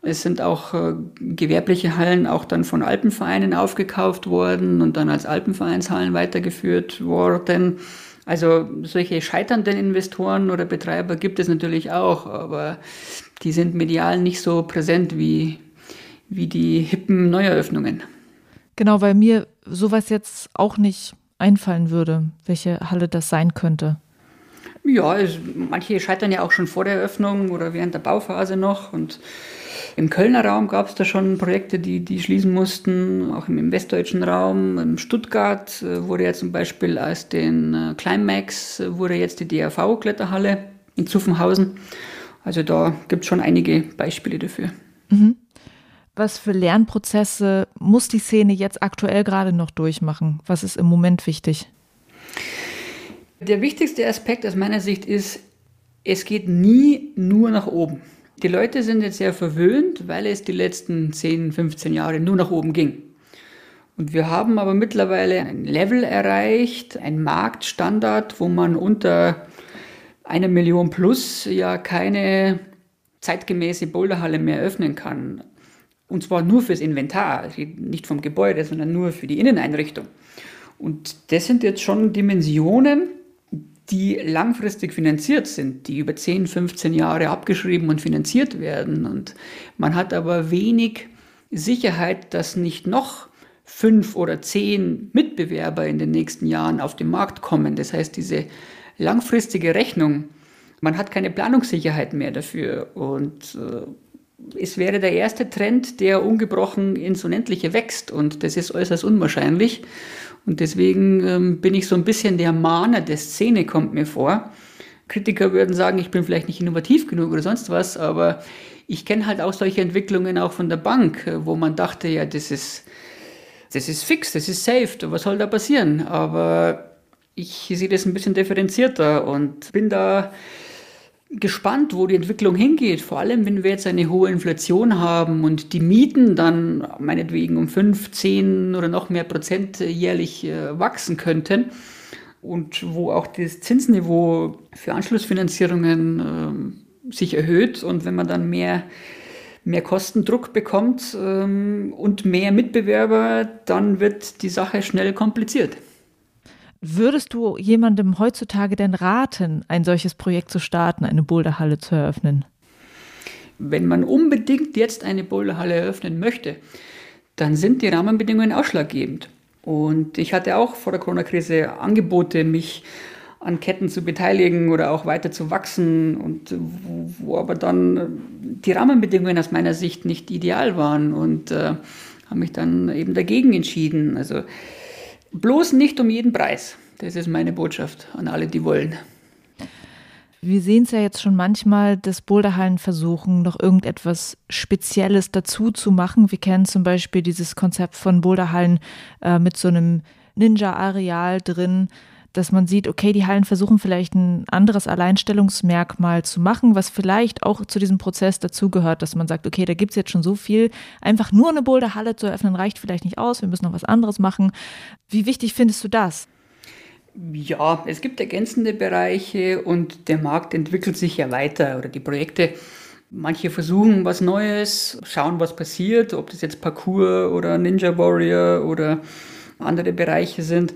Es sind auch äh, gewerbliche Hallen auch dann von Alpenvereinen aufgekauft worden und dann als Alpenvereinshallen weitergeführt worden. Also solche scheiternden Investoren oder Betreiber gibt es natürlich auch, aber die sind medial nicht so präsent wie, wie die hippen Neueröffnungen. Genau, weil mir sowas jetzt auch nicht einfallen würde, welche Halle das sein könnte. Ja, es, manche scheitern ja auch schon vor der Eröffnung oder während der Bauphase noch. Und im Kölner Raum gab es da schon Projekte, die, die schließen mussten, auch im, im westdeutschen Raum. In Stuttgart äh, wurde ja zum Beispiel als den äh, Climax äh, wurde jetzt die DRV-Kletterhalle in Zuffenhausen. Also da gibt es schon einige Beispiele dafür. Mhm. Was für Lernprozesse muss die Szene jetzt aktuell gerade noch durchmachen? Was ist im Moment wichtig? Der wichtigste Aspekt aus meiner Sicht ist, es geht nie nur nach oben. Die Leute sind jetzt sehr verwöhnt, weil es die letzten 10, 15 Jahre nur nach oben ging. Und wir haben aber mittlerweile ein Level erreicht, ein Marktstandard, wo man unter einer Million plus ja keine zeitgemäße Boulderhalle mehr öffnen kann. Und zwar nur fürs Inventar, nicht vom Gebäude, sondern nur für die Inneneinrichtung. Und das sind jetzt schon Dimensionen, die langfristig finanziert sind, die über 10, 15 Jahre abgeschrieben und finanziert werden. Und man hat aber wenig Sicherheit, dass nicht noch fünf oder zehn Mitbewerber in den nächsten Jahren auf den Markt kommen. Das heißt, diese langfristige Rechnung, man hat keine Planungssicherheit mehr dafür. Und äh, es wäre der erste Trend, der ungebrochen ins Unendliche wächst. Und das ist äußerst unwahrscheinlich. Und deswegen ähm, bin ich so ein bisschen der Mahner der Szene, kommt mir vor. Kritiker würden sagen, ich bin vielleicht nicht innovativ genug oder sonst was, aber ich kenne halt auch solche Entwicklungen auch von der Bank, wo man dachte, ja, das ist, das ist fix, das ist safe, was soll da passieren? Aber ich sehe das ein bisschen differenzierter und bin da gespannt, wo die Entwicklung hingeht. Vor allem, wenn wir jetzt eine hohe Inflation haben und die Mieten dann meinetwegen um 5, 10 oder noch mehr Prozent jährlich äh, wachsen könnten und wo auch das Zinsniveau für Anschlussfinanzierungen äh, sich erhöht und wenn man dann mehr mehr Kostendruck bekommt ähm, und mehr Mitbewerber, dann wird die Sache schnell kompliziert. Würdest du jemandem heutzutage denn raten, ein solches Projekt zu starten, eine Boulderhalle zu eröffnen? Wenn man unbedingt jetzt eine Boulderhalle eröffnen möchte, dann sind die Rahmenbedingungen ausschlaggebend. Und ich hatte auch vor der Corona-Krise Angebote, mich an Ketten zu beteiligen oder auch weiter zu wachsen und wo, wo aber dann die Rahmenbedingungen aus meiner Sicht nicht ideal waren und äh, habe mich dann eben dagegen entschieden. Also Bloß nicht um jeden Preis. Das ist meine Botschaft an alle, die wollen. Wir sehen es ja jetzt schon manchmal, dass Boulderhallen versuchen, noch irgendetwas Spezielles dazu zu machen. Wir kennen zum Beispiel dieses Konzept von Boulderhallen äh, mit so einem Ninja-Areal drin, dass man sieht, okay, die Hallen versuchen vielleicht ein anderes Alleinstellungsmerkmal zu machen, was vielleicht auch zu diesem Prozess dazugehört, dass man sagt, okay, da gibt es jetzt schon so viel. Einfach nur eine Boulderhalle zu eröffnen reicht vielleicht nicht aus, wir müssen noch was anderes machen. Wie wichtig findest du das? Ja, es gibt ergänzende Bereiche und der Markt entwickelt sich ja weiter oder die Projekte. Manche versuchen was Neues, schauen, was passiert, ob das jetzt Parkour oder Ninja Warrior oder andere Bereiche sind.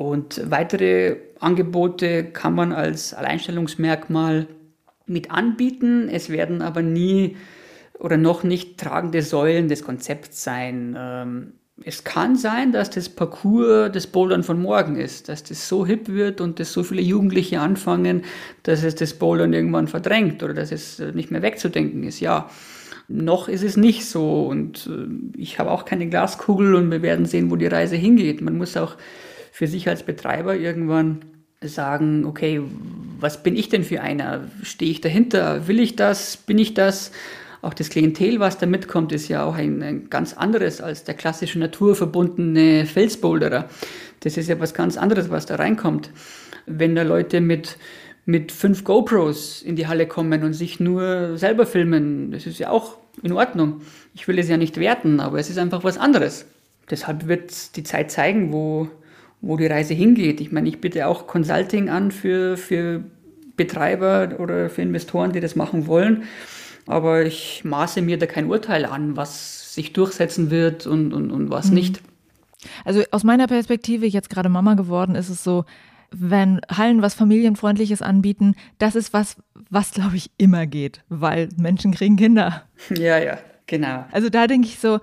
Und weitere Angebote kann man als Alleinstellungsmerkmal mit anbieten. Es werden aber nie oder noch nicht tragende Säulen des Konzepts sein. Ähm, es kann sein, dass das Parcours des Bouldern von morgen ist, dass das so hip wird und dass so viele Jugendliche anfangen, dass es das Bouldern irgendwann verdrängt oder dass es nicht mehr wegzudenken ist. Ja, noch ist es nicht so und äh, ich habe auch keine Glaskugel und wir werden sehen, wo die Reise hingeht. Man muss auch für sich als Betreiber irgendwann sagen, okay, was bin ich denn für einer? Stehe ich dahinter? Will ich das? Bin ich das? Auch das Klientel, was da mitkommt, ist ja auch ein, ein ganz anderes als der klassische naturverbundene Felsboulderer. Das ist ja was ganz anderes, was da reinkommt. Wenn da Leute mit, mit fünf GoPros in die Halle kommen und sich nur selber filmen, das ist ja auch in Ordnung. Ich will es ja nicht werten, aber es ist einfach was anderes. Deshalb wird die Zeit zeigen, wo, wo die Reise hingeht. Ich meine, ich bitte auch Consulting an für, für Betreiber oder für Investoren, die das machen wollen. Aber ich maße mir da kein Urteil an, was sich durchsetzen wird und, und, und was mhm. nicht. Also aus meiner Perspektive, jetzt gerade Mama geworden, ist es so, wenn Hallen was familienfreundliches anbieten, das ist was, was glaube ich immer geht, weil Menschen kriegen Kinder. Ja, ja, genau. Also da denke ich so,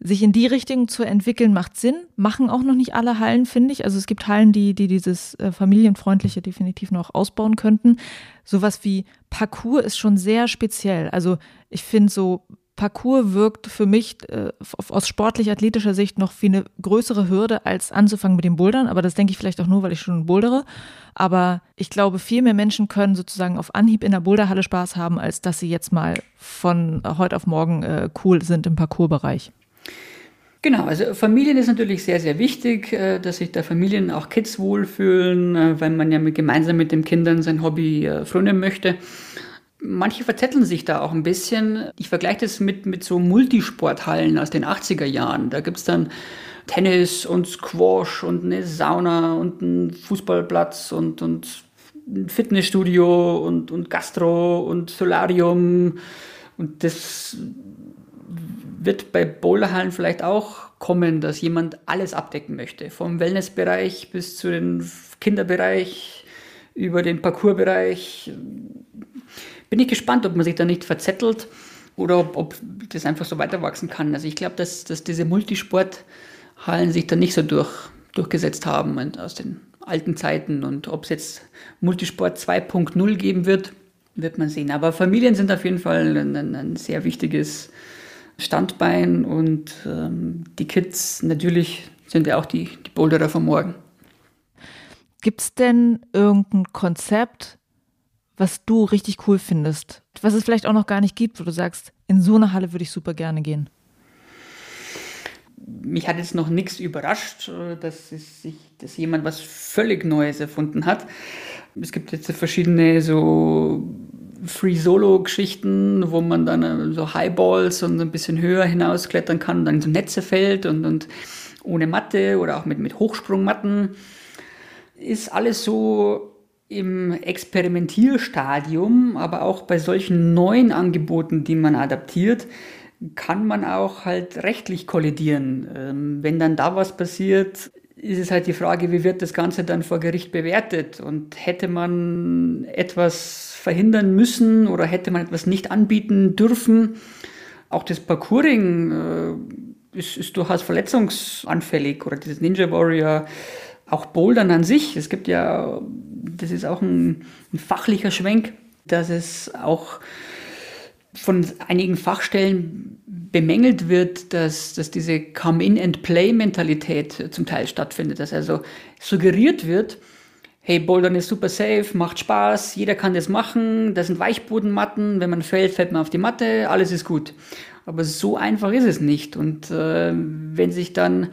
sich in die Richtung zu entwickeln, macht Sinn. Machen auch noch nicht alle Hallen, finde ich. Also es gibt Hallen, die, die dieses äh, familienfreundliche definitiv noch ausbauen könnten. Sowas wie Parcours ist schon sehr speziell. Also ich finde so, Parcours wirkt für mich äh, aus sportlich-athletischer Sicht noch wie eine größere Hürde, als anzufangen mit dem Bouldern. Aber das denke ich vielleicht auch nur, weil ich schon bouldere. Aber ich glaube, viel mehr Menschen können sozusagen auf Anhieb in der Boulderhalle Spaß haben, als dass sie jetzt mal von heute auf morgen äh, cool sind im Parcoursbereich. Genau, also Familien ist natürlich sehr, sehr wichtig, äh, dass sich da Familien, auch Kids wohlfühlen, äh, weil man ja mit, gemeinsam mit den Kindern sein Hobby äh, frönen möchte. Manche verzetteln sich da auch ein bisschen. Ich vergleiche das mit, mit so Multisporthallen aus den 80er Jahren. Da gibt es dann Tennis und Squash und eine Sauna und einen Fußballplatz und, und ein Fitnessstudio und, und Gastro und Solarium. Und das wird bei Bowlerhallen vielleicht auch kommen, dass jemand alles abdecken möchte. Vom Wellnessbereich bis zu den Kinderbereich, über den Parcoursbereich. Bin ich gespannt, ob man sich da nicht verzettelt oder ob, ob das einfach so weiter wachsen kann. Also ich glaube, dass, dass diese Multisporthallen sich da nicht so durch, durchgesetzt haben aus den alten Zeiten. Und ob es jetzt Multisport 2.0 geben wird, wird man sehen. Aber Familien sind auf jeden Fall ein, ein sehr wichtiges Standbein und ähm, die Kids natürlich sind ja auch die, die Boulderer von morgen. Gibt es denn irgendein Konzept, was du richtig cool findest, was es vielleicht auch noch gar nicht gibt, wo du sagst, in so eine Halle würde ich super gerne gehen? Mich hat jetzt noch nichts überrascht, äh, dass, sich, dass jemand was völlig Neues erfunden hat. Es gibt jetzt verschiedene so Free-Solo-Geschichten, wo man dann äh, so Highballs und ein bisschen höher hinausklettern kann, dann in so Netze fällt und, und ohne Matte oder auch mit, mit Hochsprungmatten. Ist alles so im Experimentierstadium, aber auch bei solchen neuen Angeboten, die man adaptiert, kann man auch halt rechtlich kollidieren. Ähm, wenn dann da was passiert, ist es halt die Frage, wie wird das Ganze dann vor Gericht bewertet? Und hätte man etwas verhindern müssen oder hätte man etwas nicht anbieten dürfen? Auch das Parkouring äh, ist, ist durchaus verletzungsanfällig oder dieses Ninja Warrior, auch Bouldern an sich. Es gibt ja, das ist auch ein, ein fachlicher Schwenk, dass es auch von einigen Fachstellen bemängelt wird, dass, dass diese Come-in-and-play-Mentalität zum Teil stattfindet, dass also suggeriert wird, hey, Bouldern ist super safe, macht Spaß, jeder kann das machen, da sind Weichbodenmatten, wenn man fällt, fällt man auf die Matte, alles ist gut. Aber so einfach ist es nicht. Und äh, wenn sich dann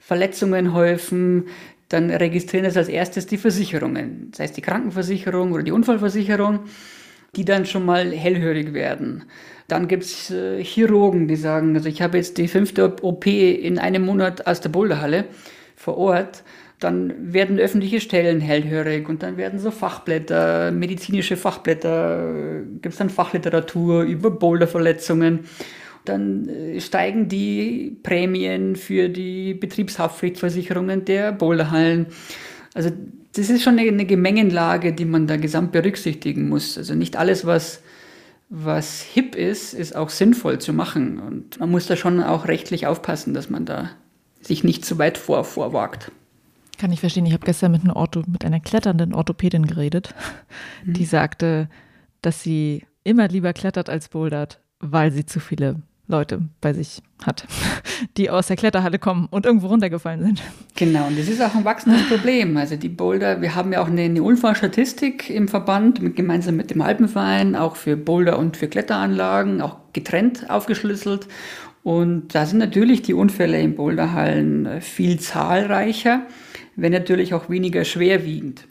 Verletzungen häufen, dann registrieren das als erstes die Versicherungen, sei es die Krankenversicherung oder die Unfallversicherung, die dann schon mal hellhörig werden. Dann gibt es äh, Chirurgen, die sagen, also ich habe jetzt die fünfte OP in einem Monat aus der Boulderhalle vor Ort. Dann werden öffentliche Stellen hellhörig und dann werden so Fachblätter, medizinische Fachblätter, gibt es dann Fachliteratur über Boulderverletzungen. Dann äh, steigen die Prämien für die Betriebshaftpflichtversicherungen der Boulderhallen. Also das ist schon eine Gemengenlage, die man da gesamt berücksichtigen muss. Also nicht alles, was, was hip ist, ist auch sinnvoll zu machen. Und man muss da schon auch rechtlich aufpassen, dass man da sich nicht zu weit vor, vorwagt. Kann ich verstehen. Ich habe gestern mit, Ortho, mit einer kletternden Orthopädin geredet, mhm. die sagte, dass sie immer lieber klettert als bouldert, weil sie zu viele Leute bei sich hat, [laughs] die aus der Kletterhalle kommen und irgendwo runtergefallen sind. Genau, und das ist auch ein wachsendes Problem. Also die Boulder, wir haben ja auch eine, eine Unfallstatistik im Verband, mit, gemeinsam mit dem Alpenverein, auch für Boulder und für Kletteranlagen, auch getrennt aufgeschlüsselt. Und da sind natürlich die Unfälle in Boulderhallen äh, viel zahlreicher, wenn natürlich auch weniger schwerwiegend.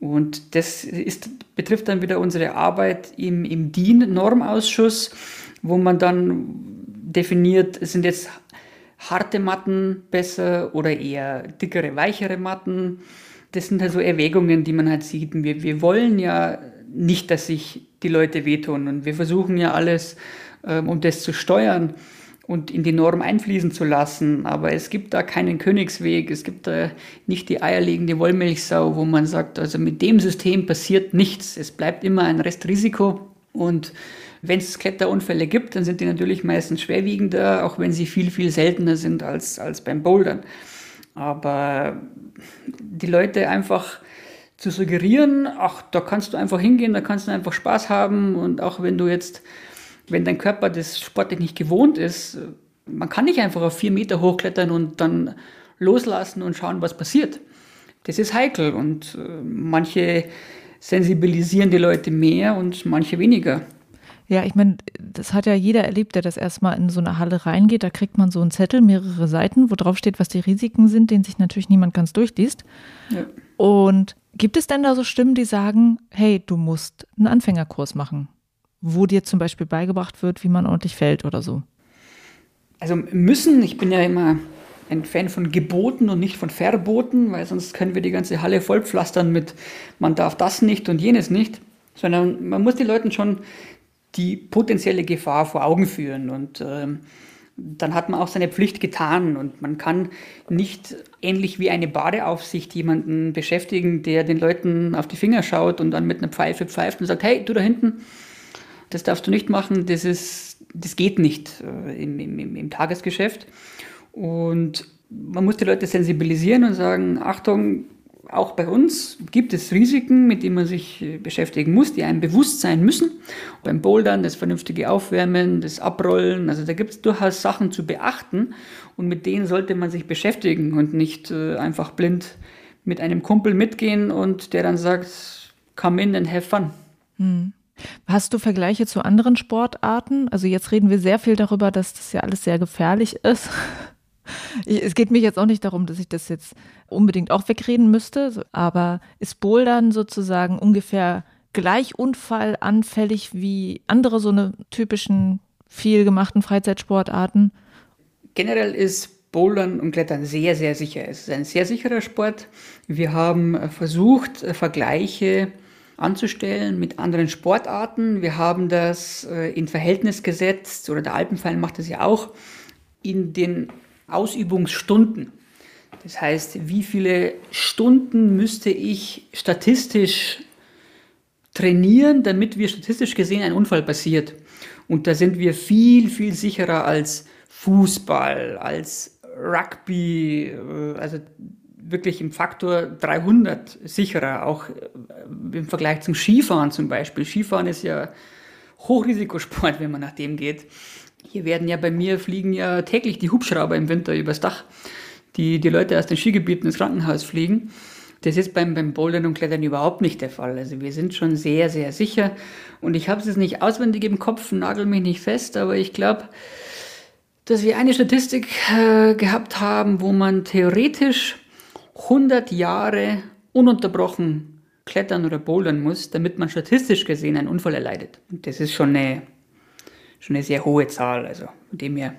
Und das ist, betrifft dann wieder unsere Arbeit im, im DIN-Normausschuss wo man dann definiert, sind jetzt harte Matten besser oder eher dickere, weichere Matten. Das sind halt so Erwägungen, die man halt sieht. Wir, wir wollen ja nicht, dass sich die Leute wehtun und wir versuchen ja alles, ähm, um das zu steuern und in die Norm einfließen zu lassen. Aber es gibt da keinen Königsweg, es gibt da nicht die eierlegende Wollmilchsau, wo man sagt, also mit dem System passiert nichts. Es bleibt immer ein Restrisiko und wenn es Kletterunfälle gibt, dann sind die natürlich meistens schwerwiegender, auch wenn sie viel, viel seltener sind als, als beim Bouldern. Aber die Leute einfach zu suggerieren, ach, da kannst du einfach hingehen, da kannst du einfach Spaß haben und auch wenn du jetzt, wenn dein Körper das sportlich nicht gewohnt ist, man kann nicht einfach auf vier Meter hochklettern und dann loslassen und schauen, was passiert. Das ist heikel und äh, manche sensibilisieren die Leute mehr und manche weniger. Ja, ich meine, das hat ja jeder erlebt, der das erstmal in so eine Halle reingeht. Da kriegt man so einen Zettel, mehrere Seiten, wo drauf steht, was die Risiken sind, den sich natürlich niemand ganz durchliest. Ja. Und gibt es denn da so Stimmen, die sagen, hey, du musst einen Anfängerkurs machen, wo dir zum Beispiel beigebracht wird, wie man ordentlich fällt oder so? Also müssen, ich bin ja immer ein Fan von Geboten und nicht von Verboten, weil sonst können wir die ganze Halle vollpflastern mit, man darf das nicht und jenes nicht, sondern man muss die Leuten schon die potenzielle Gefahr vor Augen führen. Und ähm, dann hat man auch seine Pflicht getan und man kann nicht ähnlich wie eine Badeaufsicht jemanden beschäftigen, der den Leuten auf die Finger schaut und dann mit einer Pfeife pfeift und sagt, hey, du da hinten, das darfst du nicht machen, das, ist, das geht nicht äh, im, im, im Tagesgeschäft. Und man muss die Leute sensibilisieren und sagen, Achtung, auch bei uns gibt es Risiken, mit denen man sich äh, beschäftigen muss, die einem bewusst sein müssen. Beim Bouldern, das vernünftige Aufwärmen, das Abrollen, also da gibt es durchaus Sachen zu beachten und mit denen sollte man sich beschäftigen und nicht äh, einfach blind mit einem Kumpel mitgehen und der dann sagt, come in and have fun. Hm. Hast du Vergleiche zu anderen Sportarten? Also jetzt reden wir sehr viel darüber, dass das ja alles sehr gefährlich ist. [laughs] Es geht mir jetzt auch nicht darum, dass ich das jetzt unbedingt auch wegreden müsste, aber ist Bouldern sozusagen ungefähr gleich unfallanfällig wie andere so eine typischen viel gemachten Freizeitsportarten? Generell ist Bouldern und Klettern sehr, sehr sicher. Es ist ein sehr sicherer Sport. Wir haben versucht, Vergleiche anzustellen mit anderen Sportarten. Wir haben das äh, in Verhältnis gesetzt, oder der Alpenverein macht das ja auch, in den Ausübungsstunden. Das heißt, wie viele Stunden müsste ich statistisch trainieren, damit wir statistisch gesehen ein Unfall passiert. Und da sind wir viel, viel sicherer als Fußball, als Rugby, äh, also wirklich im Faktor 300 sicherer, auch äh, im Vergleich zum Skifahren zum Beispiel. Skifahren ist ja Hochrisikosport, wenn man nach dem geht. Hier werden ja bei mir fliegen ja täglich die Hubschrauber im Winter übers Dach, die die Leute aus den Skigebieten ins Krankenhaus fliegen. Das ist beim, beim Bouldern und Klettern überhaupt nicht der Fall. Also wir sind schon sehr, sehr sicher. Und ich habe es jetzt nicht auswendig im Kopf, nagel mich nicht fest, aber ich glaube, dass wir eine Statistik äh, gehabt haben, wo man theoretisch 100 Jahre ununterbrochen klettern oder bouldern muss, damit man statistisch gesehen einen Unfall erleidet. Und das ist schon eine, schon eine sehr hohe Zahl. Also von dem her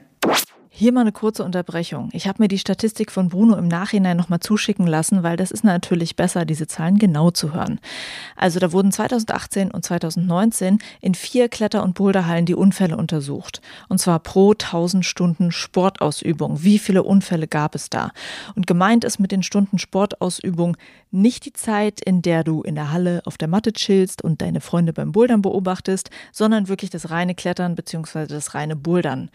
hier mal eine kurze Unterbrechung. Ich habe mir die Statistik von Bruno im Nachhinein nochmal zuschicken lassen, weil das ist natürlich besser, diese Zahlen genau zu hören. Also da wurden 2018 und 2019 in vier Kletter- und Boulderhallen die Unfälle untersucht. Und zwar pro 1000 Stunden Sportausübung. Wie viele Unfälle gab es da? Und gemeint ist mit den Stunden Sportausübung nicht die Zeit, in der du in der Halle auf der Matte chillst und deine Freunde beim Bouldern beobachtest, sondern wirklich das reine Klettern bzw. das reine Bouldern.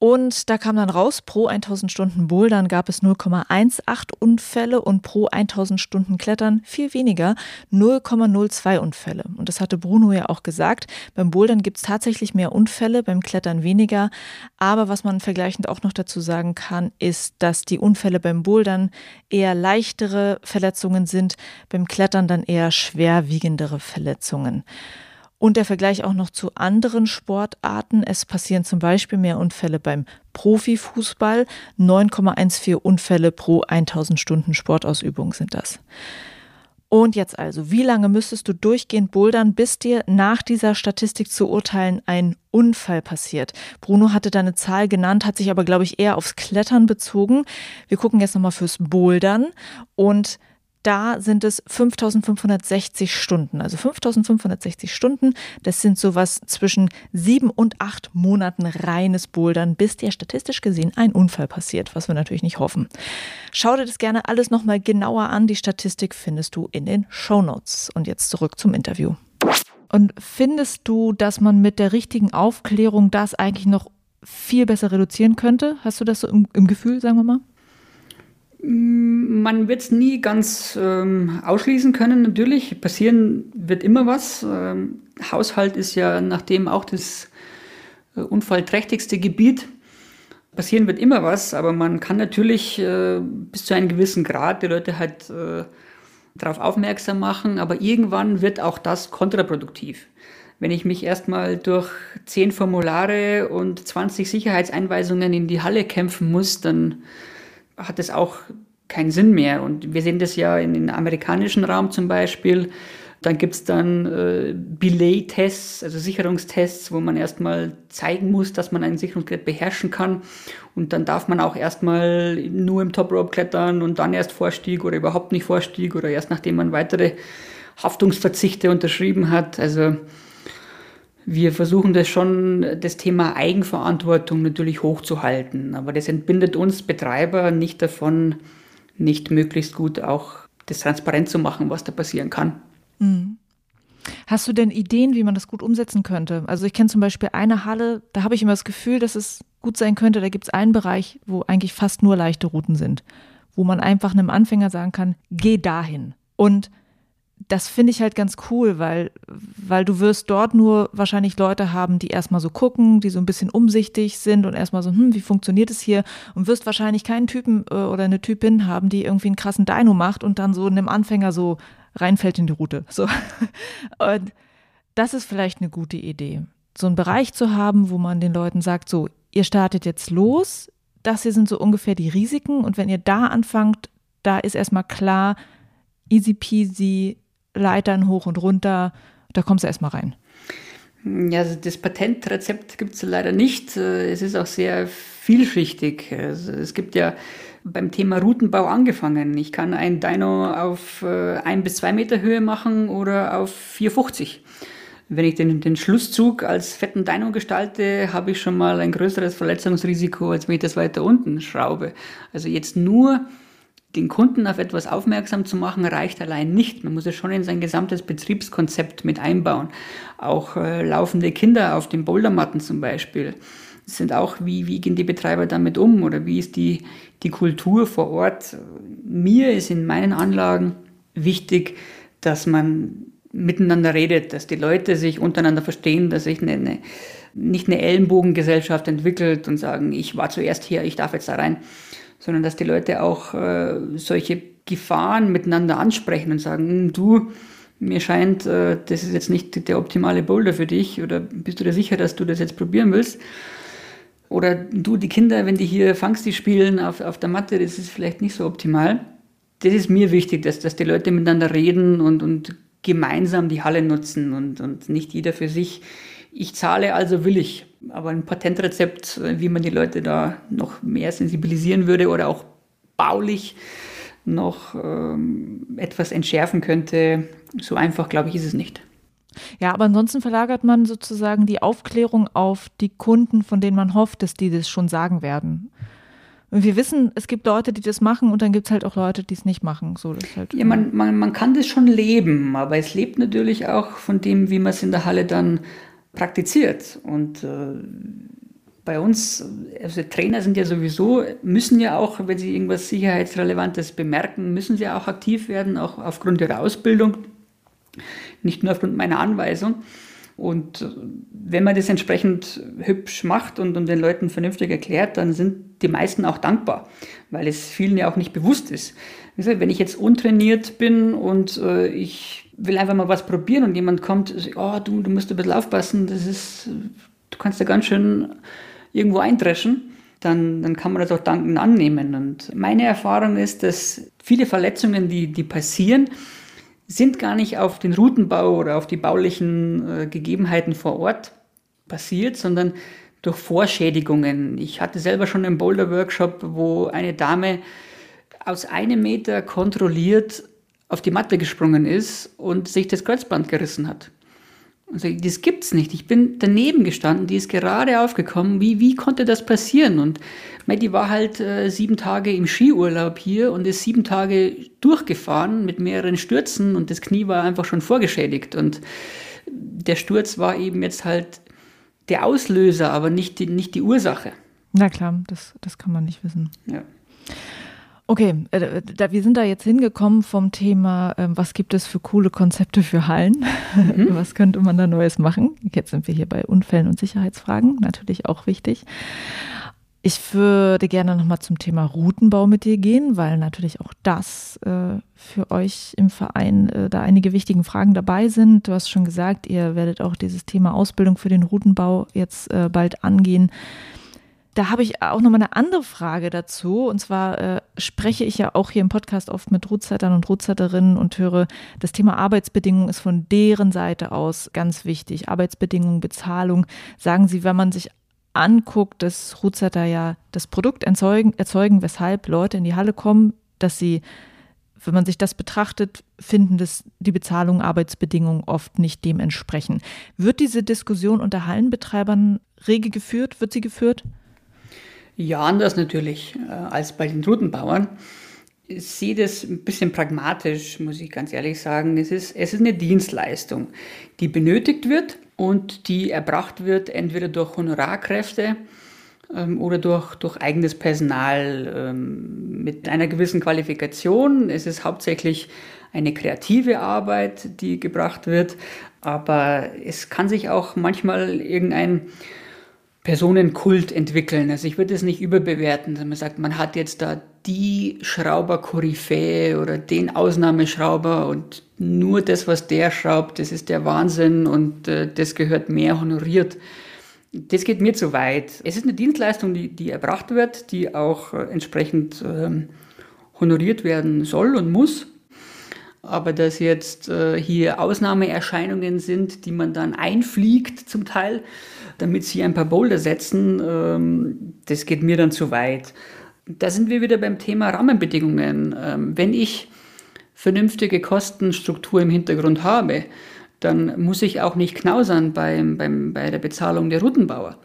Und da kam dann raus, pro 1000 Stunden Bouldern gab es 0,18 Unfälle und pro 1000 Stunden Klettern viel weniger, 0,02 Unfälle. Und das hatte Bruno ja auch gesagt. Beim Bouldern gibt es tatsächlich mehr Unfälle, beim Klettern weniger. Aber was man vergleichend auch noch dazu sagen kann, ist, dass die Unfälle beim Bouldern eher leichtere Verletzungen sind, beim Klettern dann eher schwerwiegendere Verletzungen. Und der Vergleich auch noch zu anderen Sportarten. Es passieren zum Beispiel mehr Unfälle beim Profifußball. 9,14 Unfälle pro 1000 Stunden Sportausübung sind das. Und jetzt also, wie lange müsstest du durchgehend bouldern, bis dir nach dieser Statistik zu urteilen ein Unfall passiert? Bruno hatte da eine Zahl genannt, hat sich aber, glaube ich, eher aufs Klettern bezogen. Wir gucken jetzt nochmal fürs Bouldern und da sind es 5560 Stunden. Also 5560 Stunden, das sind sowas zwischen sieben und acht Monaten reines Bouldern, bis dir statistisch gesehen ein Unfall passiert, was wir natürlich nicht hoffen. Schau dir das gerne alles nochmal genauer an. Die Statistik findest du in den Show Notes. Und jetzt zurück zum Interview. Und findest du, dass man mit der richtigen Aufklärung das eigentlich noch viel besser reduzieren könnte? Hast du das so im, im Gefühl, sagen wir mal? Man wird es nie ganz ähm, ausschließen können, natürlich. Passieren wird immer was. Ähm, Haushalt ist ja nachdem auch das äh, unfallträchtigste Gebiet. Passieren wird immer was, aber man kann natürlich äh, bis zu einem gewissen Grad die Leute halt äh, darauf aufmerksam machen, aber irgendwann wird auch das kontraproduktiv. Wenn ich mich erstmal durch zehn Formulare und 20 Sicherheitseinweisungen in die Halle kämpfen muss, dann hat es auch keinen Sinn mehr. Und wir sehen das ja in den amerikanischen Raum zum Beispiel. Dann gibt es dann äh, Belay-Tests, also Sicherungstests, wo man erstmal zeigen muss, dass man ein Sicherungsgerät beherrschen kann. Und dann darf man auch erstmal nur im Top Rope klettern und dann erst Vorstieg oder überhaupt nicht Vorstieg oder erst nachdem man weitere Haftungsverzichte unterschrieben hat. Also wir versuchen das schon, das Thema Eigenverantwortung natürlich hochzuhalten. Aber das entbindet uns Betreiber nicht davon, nicht möglichst gut auch das transparent zu machen, was da passieren kann. Mhm. Hast du denn Ideen, wie man das gut umsetzen könnte? Also ich kenne zum Beispiel eine Halle, da habe ich immer das Gefühl, dass es gut sein könnte, da gibt es einen Bereich, wo eigentlich fast nur leichte Routen sind, wo man einfach einem Anfänger sagen kann, geh dahin. Und das finde ich halt ganz cool, weil, weil du wirst dort nur wahrscheinlich Leute haben, die erstmal so gucken, die so ein bisschen umsichtig sind und erstmal so, hm, wie funktioniert es hier? Und wirst wahrscheinlich keinen Typen äh, oder eine Typin haben, die irgendwie einen krassen Dino macht und dann so einem Anfänger so reinfällt in die Route. So. [laughs] Und das ist vielleicht eine gute Idee. So einen Bereich zu haben, wo man den Leuten sagt, so, ihr startet jetzt los, das hier sind so ungefähr die Risiken und wenn ihr da anfangt, da ist erstmal klar, easy peasy, Leitern hoch und runter. Da kommst du erstmal rein. Ja, also das Patentrezept gibt es leider nicht. Es ist auch sehr vielschichtig. Also es gibt ja beim Thema Routenbau angefangen. Ich kann ein Dino auf äh, ein bis zwei Meter Höhe machen oder auf 4,50. Wenn ich den, den Schlusszug als fetten Dino gestalte, habe ich schon mal ein größeres Verletzungsrisiko, als wenn ich das weiter unten schraube. Also jetzt nur den Kunden auf etwas aufmerksam zu machen, reicht allein nicht. Man muss es schon in sein gesamtes Betriebskonzept mit einbauen. Auch äh, laufende Kinder auf den Bouldermatten zum Beispiel sind auch, wie, wie gehen die Betreiber damit um oder wie ist die, die Kultur vor Ort. Mir ist in meinen Anlagen wichtig, dass man miteinander redet, dass die Leute sich untereinander verstehen, dass sich eine, eine, nicht eine Ellenbogengesellschaft entwickelt und sagen, ich war zuerst hier, ich darf jetzt da rein, sondern dass die Leute auch äh, solche Gefahren miteinander ansprechen und sagen, hm, du, mir scheint, äh, das ist jetzt nicht der optimale Boulder für dich oder bist du dir sicher, dass du das jetzt probieren willst? Oder du, die Kinder, wenn die hier Fangsti spielen auf, auf der Matte, das ist vielleicht nicht so optimal. das ist mir wichtig, dass, dass die Leute miteinander reden und, und gemeinsam die Halle nutzen und, und nicht jeder für sich. Ich zahle, also will ich. Aber ein Patentrezept, wie man die Leute da noch mehr sensibilisieren würde oder auch baulich noch ähm, etwas entschärfen könnte, so einfach, glaube ich, ist es nicht. Ja, aber ansonsten verlagert man sozusagen die Aufklärung auf die Kunden, von denen man hofft, dass die das schon sagen werden. Und wir wissen, es gibt Leute, die das machen und dann gibt es halt auch Leute, die es nicht machen. So, das halt ja, man, man, man kann das schon leben, aber es lebt natürlich auch von dem, wie man es in der Halle dann praktiziert. Und äh, bei uns, also Trainer sind ja sowieso, müssen ja auch, wenn sie irgendwas Sicherheitsrelevantes bemerken, müssen sie auch aktiv werden, auch aufgrund ihrer Ausbildung, nicht nur aufgrund meiner Anweisung. Und äh, wenn man das entsprechend hübsch macht und, und den Leuten vernünftig erklärt, dann sind die meisten auch dankbar, weil es vielen ja auch nicht bewusst ist. Wie gesagt, wenn ich jetzt untrainiert bin und äh, ich will einfach mal was probieren und jemand kommt, oh du, du musst ein bisschen aufpassen, das ist, du kannst da ganz schön irgendwo eindreschen, dann, dann kann man das auch dankend annehmen. Und meine Erfahrung ist, dass viele Verletzungen, die, die passieren, sind gar nicht auf den Routenbau oder auf die baulichen äh, Gegebenheiten vor Ort passiert, sondern durch Vorschädigungen. Ich hatte selber schon einen Boulder-Workshop, wo eine Dame aus einem Meter kontrolliert auf die Matte gesprungen ist und sich das Kreuzband gerissen hat. Also, das gibt's nicht. Ich bin daneben gestanden, die ist gerade aufgekommen. Wie, wie konnte das passieren? Und die war halt äh, sieben Tage im Skiurlaub hier und ist sieben Tage durchgefahren mit mehreren Stürzen und das Knie war einfach schon vorgeschädigt. Und der Sturz war eben jetzt halt der Auslöser, aber nicht die, nicht die Ursache. Na klar, das, das kann man nicht wissen. Ja. Okay, äh, da, wir sind da jetzt hingekommen vom Thema, äh, was gibt es für coole Konzepte für Hallen? Mhm. [laughs] was könnte man da Neues machen? Jetzt sind wir hier bei Unfällen und Sicherheitsfragen, natürlich auch wichtig. Ich würde gerne nochmal zum Thema Routenbau mit dir gehen, weil natürlich auch das äh, für euch im Verein äh, da einige wichtige Fragen dabei sind. Du hast schon gesagt, ihr werdet auch dieses Thema Ausbildung für den Routenbau jetzt äh, bald angehen. Da habe ich auch nochmal eine andere Frage dazu. Und zwar äh, spreche ich ja auch hier im Podcast oft mit Rootzeitern und Rootzeiterinnen und höre, das Thema Arbeitsbedingungen ist von deren Seite aus ganz wichtig. Arbeitsbedingungen, Bezahlung. Sagen Sie, wenn man sich anguckt, dass Rootzeiter ja das Produkt erzeugen, erzeugen, weshalb Leute in die Halle kommen, dass sie wenn man sich das betrachtet, finden das die Bezahlung, Arbeitsbedingungen oft nicht dementsprechend. Wird diese Diskussion unter Hallenbetreibern rege geführt? Wird sie geführt? Ja, anders natürlich äh, als bei den Routenbauern. Ich sehe das ein bisschen pragmatisch, muss ich ganz ehrlich sagen. Es ist, es ist eine Dienstleistung, die benötigt wird und die erbracht wird entweder durch Honorarkräfte ähm, oder durch, durch eigenes Personal ähm, mit einer gewissen Qualifikation. Es ist hauptsächlich eine kreative Arbeit, die gebracht wird, aber es kann sich auch manchmal irgendein Personenkult entwickeln. Also ich würde es nicht überbewerten, dass man sagt, man hat jetzt da die Schrauber-Koryphäe oder den Ausnahmeschrauber und nur das, was der schraubt, das ist der Wahnsinn und äh, das gehört mehr honoriert. Das geht mir zu weit. Es ist eine Dienstleistung, die, die erbracht wird, die auch äh, entsprechend äh, honoriert werden soll und muss. Aber dass jetzt äh, hier Ausnahmeerscheinungen sind, die man dann einfliegt zum Teil, damit sie ein paar Boulder setzen, ähm, das geht mir dann zu weit. Da sind wir wieder beim Thema Rahmenbedingungen. Ähm, wenn ich vernünftige Kostenstruktur im Hintergrund habe, dann muss ich auch nicht knausern beim, beim, bei der Bezahlung der Routenbauer.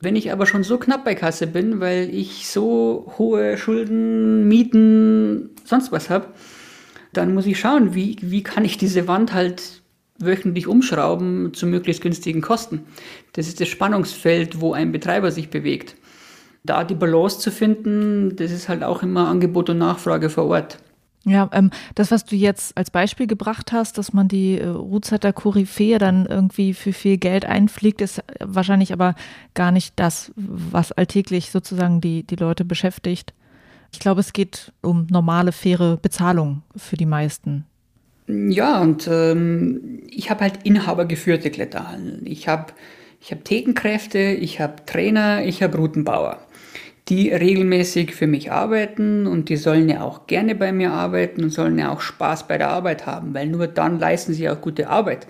Wenn ich aber schon so knapp bei Kasse bin, weil ich so hohe Schulden, Mieten, sonst was habe, dann muss ich schauen, wie, wie kann ich diese Wand halt wöchentlich umschrauben zu möglichst günstigen Kosten. Das ist das Spannungsfeld, wo ein Betreiber sich bewegt. Da die Balance zu finden, das ist halt auch immer Angebot und Nachfrage vor Ort. Ja, ähm, das, was du jetzt als Beispiel gebracht hast, dass man die äh, Ruzetter Koryphäe dann irgendwie für viel Geld einfliegt, ist wahrscheinlich aber gar nicht das, was alltäglich sozusagen die, die Leute beschäftigt. Ich glaube, es geht um normale, faire Bezahlung für die meisten. Ja, und ähm, ich habe halt inhabergeführte Kletterhallen. Ich habe ich hab Thekenkräfte, ich habe Trainer, ich habe Routenbauer. die regelmäßig für mich arbeiten und die sollen ja auch gerne bei mir arbeiten und sollen ja auch Spaß bei der Arbeit haben, weil nur dann leisten sie auch gute Arbeit.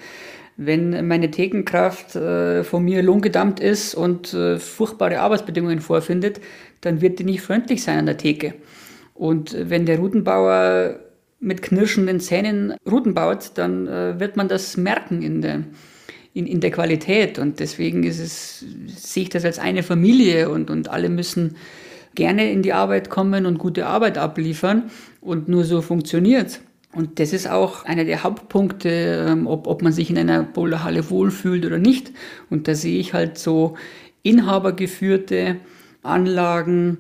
Wenn meine Thekenkraft äh, von mir lohngedammt ist und äh, furchtbare Arbeitsbedingungen vorfindet, dann wird die nicht freundlich sein an der Theke. Und wenn der Routenbauer mit knirschenden Zähnen Routen baut, dann äh, wird man das merken in der, in, in der Qualität. Und deswegen ist es, sehe ich das als eine Familie und, und alle müssen gerne in die Arbeit kommen und gute Arbeit abliefern. Und nur so funktioniert und das ist auch einer der Hauptpunkte, ähm, ob, ob man sich in einer Boulderhalle wohlfühlt oder nicht. Und da sehe ich halt so inhabergeführte Anlagen,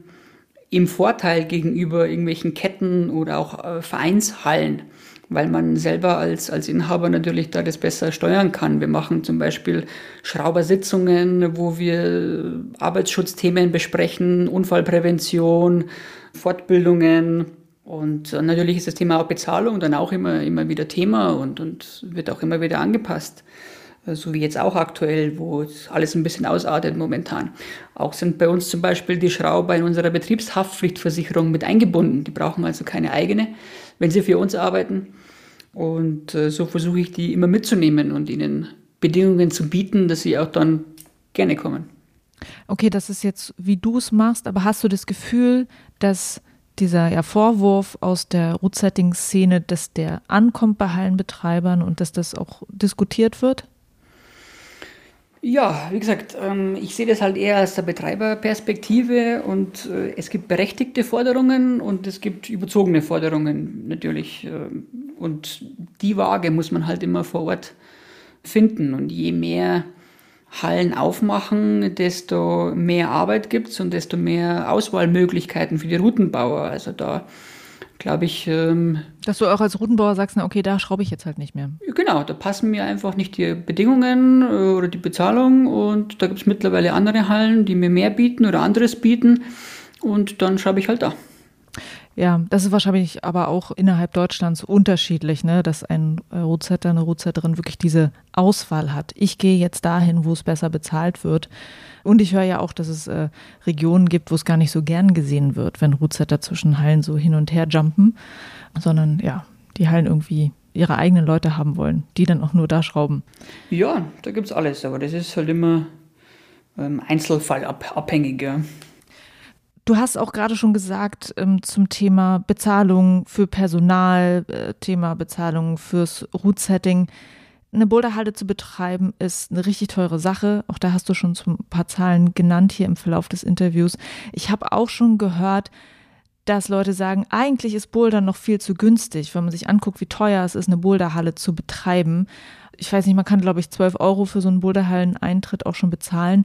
im Vorteil gegenüber irgendwelchen Ketten oder auch äh, Vereinshallen, weil man selber als, als Inhaber natürlich da das besser steuern kann. Wir machen zum Beispiel Schraubersitzungen, wo wir Arbeitsschutzthemen besprechen, Unfallprävention, Fortbildungen. Und äh, natürlich ist das Thema auch Bezahlung dann auch immer, immer wieder Thema und, und wird auch immer wieder angepasst so wie jetzt auch aktuell, wo alles ein bisschen ausartet momentan. Auch sind bei uns zum Beispiel die Schrauber in unserer Betriebshaftpflichtversicherung mit eingebunden. Die brauchen also keine eigene, wenn sie für uns arbeiten. Und äh, so versuche ich die immer mitzunehmen und ihnen Bedingungen zu bieten, dass sie auch dann gerne kommen. Okay, das ist jetzt, wie du es machst, aber hast du das Gefühl, dass dieser ja, Vorwurf aus der Root-Setting-Szene, dass der ankommt bei Hallenbetreibern und dass das auch diskutiert wird? Ja, wie gesagt, ähm, ich sehe das halt eher aus der Betreiberperspektive und äh, es gibt berechtigte Forderungen und es gibt überzogene Forderungen natürlich. Ähm, und die Waage muss man halt immer vor Ort finden. Und je mehr Hallen aufmachen, desto mehr Arbeit gibt es und desto mehr Auswahlmöglichkeiten für die Routenbauer. Also da glaube ich. Dass du auch als Routenbauer sagst, na okay, da schraube ich jetzt halt nicht mehr. Genau, da passen mir einfach nicht die Bedingungen äh, oder die Bezahlung und da gibt es mittlerweile andere Hallen, die mir mehr bieten oder anderes bieten und dann schraube ich halt da. Ja, das ist wahrscheinlich aber auch innerhalb Deutschlands unterschiedlich, ne? dass ein Rootsetter, eine Rootsetterin wirklich diese Auswahl hat. Ich gehe jetzt dahin, wo es besser bezahlt wird. Und ich höre ja auch, dass es äh, Regionen gibt, wo es gar nicht so gern gesehen wird, wenn Rootsetter zwischen Hallen so hin und her jumpen, sondern ja, die Hallen irgendwie ihre eigenen Leute haben wollen, die dann auch nur da schrauben. Ja, da gibt es alles, aber das ist halt immer ähm, einzelfallabhängig. Ja. Du hast auch gerade schon gesagt ähm, zum Thema Bezahlung für Personal, äh, Thema Bezahlung fürs Root-Setting. Eine Boulderhalle zu betreiben ist eine richtig teure Sache. Auch da hast du schon ein paar Zahlen genannt hier im Verlauf des Interviews. Ich habe auch schon gehört, dass Leute sagen, eigentlich ist Boulder noch viel zu günstig, wenn man sich anguckt, wie teuer es ist, eine Boulderhalle zu betreiben. Ich weiß nicht, man kann, glaube ich, 12 Euro für so einen Boulderhallen-Eintritt auch schon bezahlen.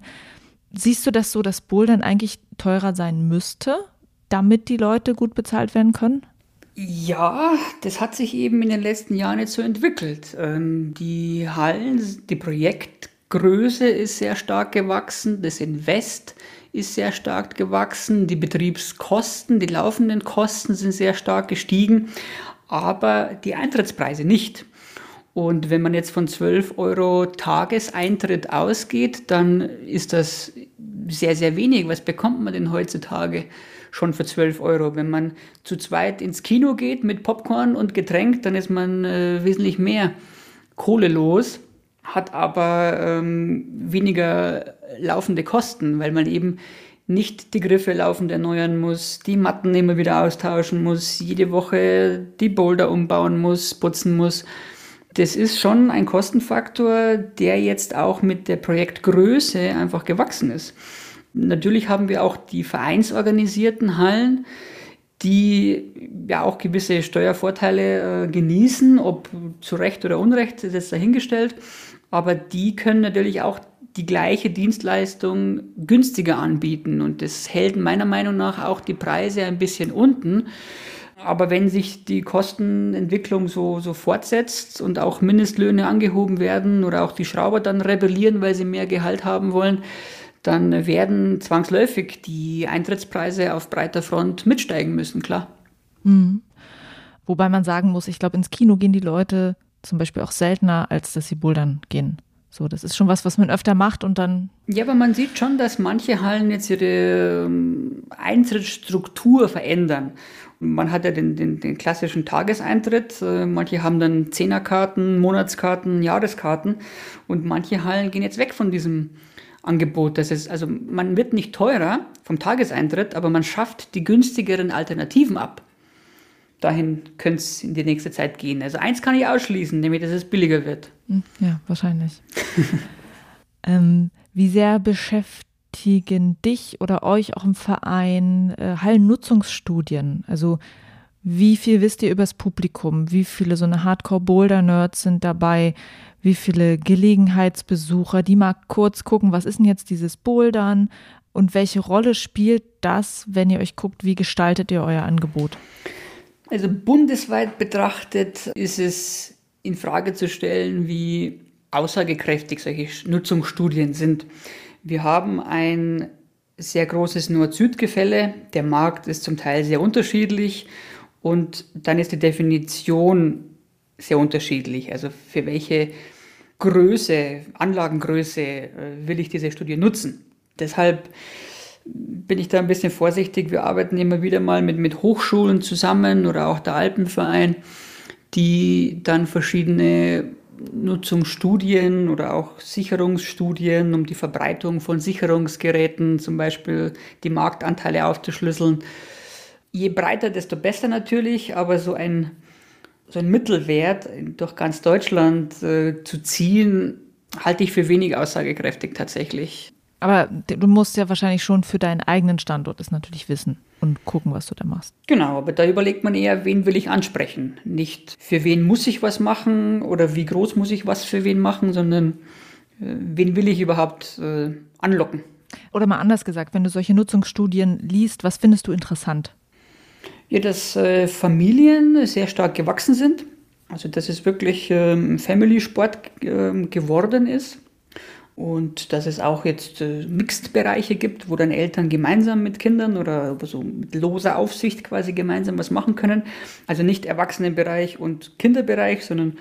Siehst du das so, dass Bouldern eigentlich teurer sein müsste, damit die Leute gut bezahlt werden können? Ja, das hat sich eben in den letzten Jahren jetzt so entwickelt. Ähm, die Hallen, die Projektgröße ist sehr stark gewachsen, das Invest ist sehr stark gewachsen, die Betriebskosten, die laufenden Kosten sind sehr stark gestiegen, aber die Eintrittspreise nicht. Und wenn man jetzt von 12 Euro Tageseintritt ausgeht, dann ist das sehr, sehr wenig. Was bekommt man denn heutzutage? schon für 12 Euro. Wenn man zu zweit ins Kino geht mit Popcorn und Getränk, dann ist man äh, wesentlich mehr Kohle los, hat aber ähm, weniger laufende Kosten, weil man eben nicht die Griffe laufend erneuern muss, die Matten immer wieder austauschen muss, jede Woche die Boulder umbauen muss, putzen muss. Das ist schon ein Kostenfaktor, der jetzt auch mit der Projektgröße einfach gewachsen ist. Natürlich haben wir auch die vereinsorganisierten Hallen, die ja auch gewisse Steuervorteile äh, genießen, ob zu Recht oder Unrecht, ist jetzt dahingestellt. Aber die können natürlich auch die gleiche Dienstleistung günstiger anbieten. Und das hält meiner Meinung nach auch die Preise ein bisschen unten. Aber wenn sich die Kostenentwicklung so, so fortsetzt und auch Mindestlöhne angehoben werden oder auch die Schrauber dann rebellieren, weil sie mehr Gehalt haben wollen, dann werden zwangsläufig die Eintrittspreise auf breiter Front mitsteigen müssen, klar. Mhm. Wobei man sagen muss, ich glaube, ins Kino gehen die Leute zum Beispiel auch seltener, als dass sie bouldern gehen. So, das ist schon was, was man öfter macht und dann. Ja, aber man sieht schon, dass manche Hallen jetzt ihre ähm, Eintrittsstruktur verändern. Man hat ja den, den, den klassischen Tageseintritt. Äh, manche haben dann Zehnerkarten, Monatskarten, Jahreskarten. Und manche Hallen gehen jetzt weg von diesem Angebot. Das ist, also man wird nicht teurer vom Tageseintritt, aber man schafft die günstigeren Alternativen ab. Dahin könnte es in die nächste Zeit gehen. Also eins kann ich ausschließen, nämlich dass es billiger wird. Hm, ja, wahrscheinlich. [laughs] ähm, wie sehr beschäftigen dich oder euch auch im Verein äh, Hallennutzungsstudien? Also wie viel wisst ihr übers Publikum? Wie viele so eine Hardcore-Boulder-Nerds sind dabei? Wie viele Gelegenheitsbesucher, die mal kurz gucken, was ist denn jetzt dieses Bouldern? Und welche Rolle spielt das, wenn ihr euch guckt, wie gestaltet ihr euer Angebot? Also bundesweit betrachtet ist es in Frage zu stellen, wie aussagekräftig solche Nutzungsstudien sind. Wir haben ein sehr großes Nord-Süd-Gefälle. Der Markt ist zum Teil sehr unterschiedlich und dann ist die Definition sehr unterschiedlich. Also für welche Größe, Anlagengröße äh, will ich diese Studie nutzen? Deshalb bin ich da ein bisschen vorsichtig. Wir arbeiten immer wieder mal mit, mit Hochschulen zusammen oder auch der Alpenverein die dann verschiedene Nutzungsstudien oder auch Sicherungsstudien, um die Verbreitung von Sicherungsgeräten, zum Beispiel die Marktanteile aufzuschlüsseln. Je breiter, desto besser natürlich, aber so ein, so ein Mittelwert durch ganz Deutschland äh, zu ziehen, halte ich für wenig aussagekräftig tatsächlich. Aber du musst ja wahrscheinlich schon für deinen eigenen Standort es natürlich wissen und gucken, was du da machst. Genau, aber da überlegt man eher, wen will ich ansprechen. Nicht für wen muss ich was machen oder wie groß muss ich was für wen machen, sondern äh, wen will ich überhaupt äh, anlocken. Oder mal anders gesagt, wenn du solche Nutzungsstudien liest, was findest du interessant? Ja, dass äh, Familien sehr stark gewachsen sind. Also dass es wirklich ähm, Family-Sport ähm, geworden ist und dass es auch jetzt äh, Mixed-Bereiche gibt, wo dann Eltern gemeinsam mit Kindern oder so mit loser Aufsicht quasi gemeinsam was machen können. Also nicht Erwachsenenbereich und Kinderbereich, sondern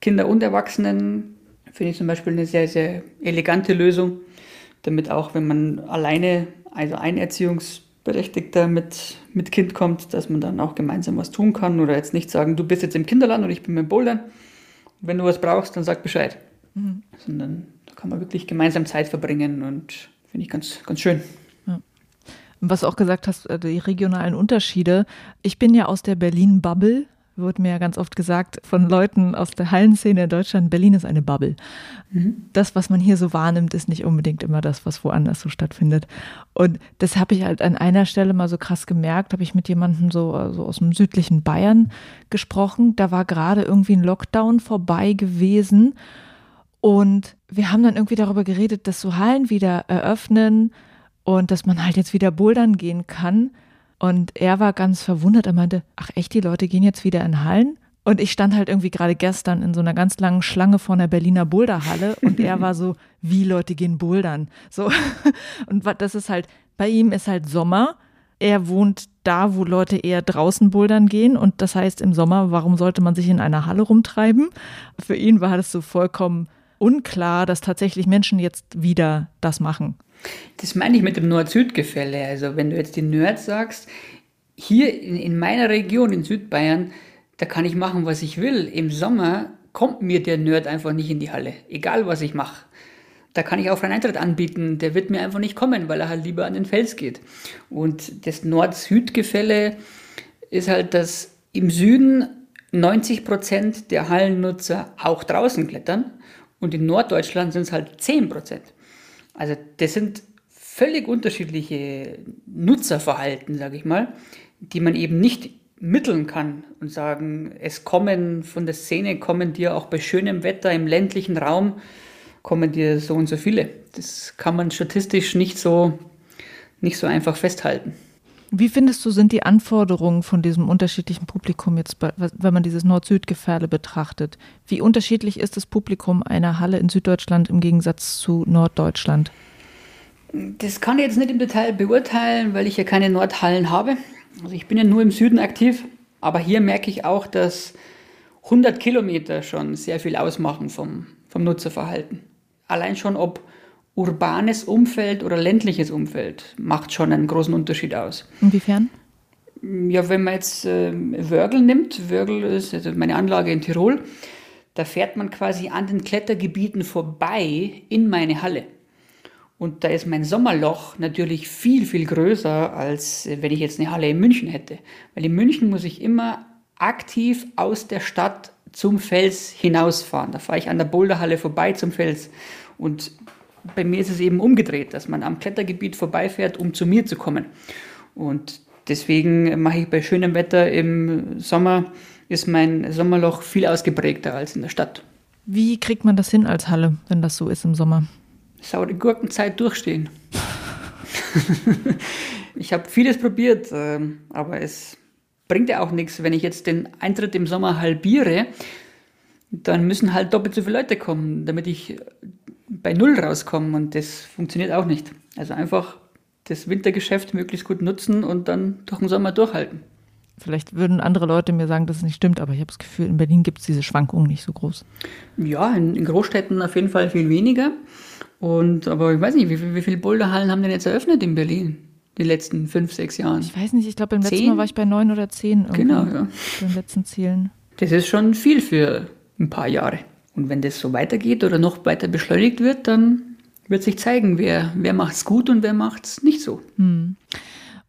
Kinder und Erwachsenen finde ich zum Beispiel eine sehr, sehr elegante Lösung, damit auch wenn man alleine, also ein Erziehungsberechtigter mit, mit Kind kommt, dass man dann auch gemeinsam was tun kann oder jetzt nicht sagen, du bist jetzt im Kinderland und ich bin mit Bouldern. Wenn du was brauchst, dann sag Bescheid. Mhm. Sondern kann man wirklich gemeinsam Zeit verbringen und finde ich ganz, ganz schön. Ja. Was du auch gesagt hast, äh, die regionalen Unterschiede. Ich bin ja aus der Berlin-Bubble, wird mir ja ganz oft gesagt von Leuten aus der Hallenszene in Deutschland, Berlin ist eine Bubble. Mhm. Das, was man hier so wahrnimmt, ist nicht unbedingt immer das, was woanders so stattfindet. Und das habe ich halt an einer Stelle mal so krass gemerkt, habe ich mit jemandem so also aus dem südlichen Bayern gesprochen. Da war gerade irgendwie ein Lockdown vorbei gewesen und wir haben dann irgendwie darüber geredet, dass so Hallen wieder eröffnen und dass man halt jetzt wieder bouldern gehen kann. Und er war ganz verwundert. Er meinte, ach echt, die Leute gehen jetzt wieder in Hallen? Und ich stand halt irgendwie gerade gestern in so einer ganz langen Schlange vor einer Berliner Boulderhalle und er war so, [laughs] wie Leute gehen bouldern. So. [laughs] Und das ist halt, bei ihm ist halt Sommer. Er wohnt da, wo Leute eher draußen bouldern gehen. Und das heißt im Sommer, warum sollte man sich in einer Halle rumtreiben? Für ihn war das so vollkommen unklar, dass tatsächlich Menschen jetzt wieder das machen. Das meine ich mit dem Nord-Süd-Gefälle. Also wenn du jetzt die Nerds sagst, hier in, in meiner Region in Südbayern, da kann ich machen, was ich will. Im Sommer kommt mir der Nerd einfach nicht in die Halle, egal was ich mache. Da kann ich auch einen Eintritt anbieten, der wird mir einfach nicht kommen, weil er halt lieber an den Fels geht. Und das Nord-Süd-Gefälle ist halt, dass im Süden 90 Prozent der Hallennutzer auch draußen klettern und in Norddeutschland sind es halt 10 Prozent. Also das sind völlig unterschiedliche Nutzerverhalten, sage ich mal, die man eben nicht mitteln kann und sagen, es kommen von der Szene, kommen dir auch bei schönem Wetter im ländlichen Raum, kommen dir so und so viele. Das kann man statistisch nicht so, nicht so einfach festhalten. Wie findest du, sind die Anforderungen von diesem unterschiedlichen Publikum jetzt, wenn man dieses Nord-Süd-Gefälle betrachtet? Wie unterschiedlich ist das Publikum einer Halle in Süddeutschland im Gegensatz zu Norddeutschland? Das kann ich jetzt nicht im Detail beurteilen, weil ich ja keine Nordhallen habe. Also ich bin ja nur im Süden aktiv, aber hier merke ich auch, dass 100 Kilometer schon sehr viel ausmachen vom, vom Nutzerverhalten. allein schon ob urbanes Umfeld oder ländliches Umfeld macht schon einen großen Unterschied aus. Inwiefern? Ja, wenn man jetzt äh, Wörgl nimmt, Wörgl ist also meine Anlage in Tirol, da fährt man quasi an den Klettergebieten vorbei in meine Halle. Und da ist mein Sommerloch natürlich viel, viel größer, als wenn ich jetzt eine Halle in München hätte. Weil in München muss ich immer aktiv aus der Stadt zum Fels hinausfahren. Da fahre ich an der Boulderhalle vorbei zum Fels. Und bei mir ist es eben umgedreht, dass man am Klettergebiet vorbeifährt, um zu mir zu kommen. Und deswegen mache ich bei schönem Wetter im Sommer, ist mein Sommerloch viel ausgeprägter als in der Stadt. Wie kriegt man das hin als Halle, wenn das so ist im Sommer? saure Gurkenzeit durchstehen. [laughs] ich habe vieles probiert, ähm, aber es bringt ja auch nichts. Wenn ich jetzt den Eintritt im Sommer halbiere, dann müssen halt doppelt so viele Leute kommen, damit ich bei Null rauskomme und das funktioniert auch nicht. Also einfach das Wintergeschäft möglichst gut nutzen und dann durch den Sommer durchhalten. Vielleicht würden andere Leute mir sagen, dass es nicht stimmt, aber ich habe das Gefühl, in Berlin gibt es diese Schwankungen nicht so groß. Ja, in, in Großstädten auf jeden Fall viel weniger. Und, aber ich weiß nicht, wie, wie viele Boulderhallen haben denn jetzt eröffnet in Berlin? Die letzten fünf, sechs Jahren. Ich weiß nicht, ich glaube, beim letzten zehn? Mal war ich bei neun oder zehn. Genau, ja. Den letzten Zielen. Das ist schon viel für ein paar Jahre. Und wenn das so weitergeht oder noch weiter beschleunigt wird, dann wird sich zeigen, wer, wer macht es gut und wer macht es nicht so. Hm.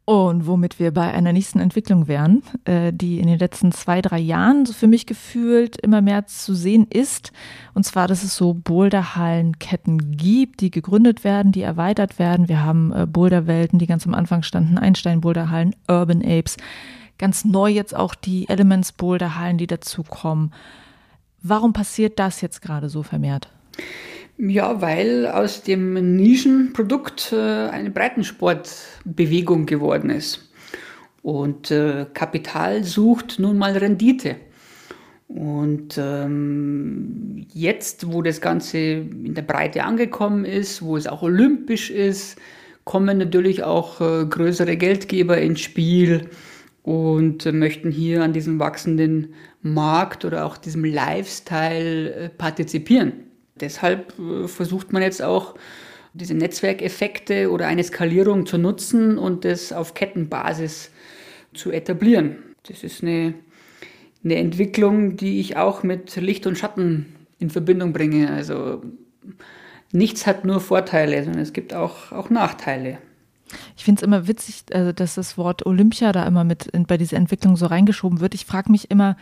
Und womit wir bei einer nächsten Entwicklung wären, äh, die in den letzten zwei, drei Jahren so für mich gefühlt immer mehr zu sehen ist. Und zwar, dass es so Boulderhallenketten gibt, die gegründet werden, die erweitert werden. Wir haben äh, Boulderwelten, die ganz am Anfang standen, Einstein-Boulderhallen, Urban Apes. Ganz neu jetzt auch die Elements Boulderhallen, die dazukommen. Warum passiert das jetzt gerade so vermehrt? Ja, weil aus dem Nischenprodukt äh, eine Breitensportbewegung geworden ist. Und äh, Kapital sucht nun mal Rendite. Und ähm, jetzt, wo das Ganze in der Breite angekommen ist, wo es auch olympisch ist, kommen natürlich auch äh, größere Geldgeber ins Spiel und äh, möchten hier an diesem wachsenden Markt oder auch diesem Lifestyle äh, partizipieren. Deshalb äh, versucht man jetzt auch diese Netzwerkeffekte oder eine Skalierung zu nutzen und das auf Kettenbasis zu etablieren. Das ist eine, eine Entwicklung, die ich auch mit Licht und Schatten in Verbindung bringe. Also nichts hat nur Vorteile, sondern es gibt auch, auch Nachteile. Ich finde es immer witzig, also, dass das Wort Olympia da immer mit in, bei dieser Entwicklung so reingeschoben wird. Ich frage mich immer,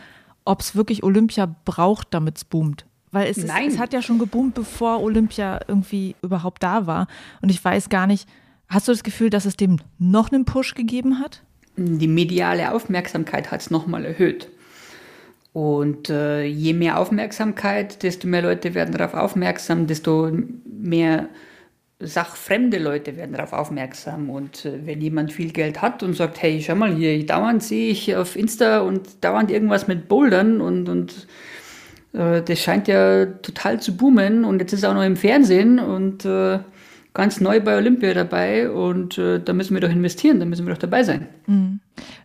ob es wirklich Olympia braucht, damit es boomt. Weil es, ist, es hat ja schon geboomt, bevor Olympia irgendwie überhaupt da war. Und ich weiß gar nicht, hast du das Gefühl, dass es dem noch einen Push gegeben hat? Die mediale Aufmerksamkeit hat es nochmal erhöht. Und äh, je mehr Aufmerksamkeit, desto mehr Leute werden darauf aufmerksam, desto mehr sachfremde Leute werden darauf aufmerksam. Und äh, wenn jemand viel Geld hat und sagt, hey, schau mal hier, dauernd sehe ich auf Insta und dauernd irgendwas mit Bouldern und, und äh, das scheint ja total zu boomen und jetzt ist er auch noch im Fernsehen und äh, ganz neu bei Olympia dabei und äh, da müssen wir doch investieren, da müssen wir doch dabei sein. Mhm.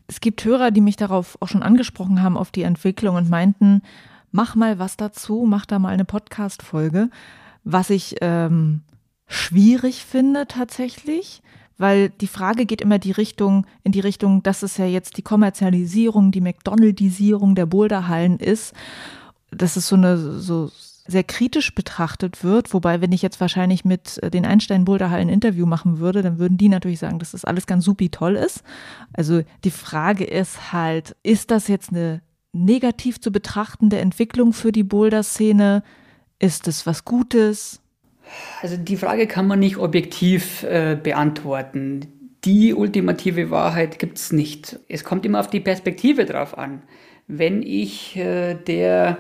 Es gibt Hörer, die mich darauf auch schon angesprochen haben, auf die Entwicklung und meinten, mach mal was dazu, mach da mal eine Podcast-Folge, was ich ähm, schwierig finde tatsächlich, weil die Frage geht immer die Richtung, in die Richtung, dass es ja jetzt die Kommerzialisierung, die McDonaldisierung der Boulderhallen ist dass es so eine so sehr kritisch betrachtet wird, wobei wenn ich jetzt wahrscheinlich mit äh, den Einstein Boulder ein Interview machen würde, dann würden die natürlich sagen, dass das alles ganz supi toll ist. Also die Frage ist halt, ist das jetzt eine negativ zu betrachtende Entwicklung für die Boulder-Szene? Ist es was Gutes? Also die Frage kann man nicht objektiv äh, beantworten. Die ultimative Wahrheit gibt es nicht. Es kommt immer auf die Perspektive drauf an. Wenn ich äh, der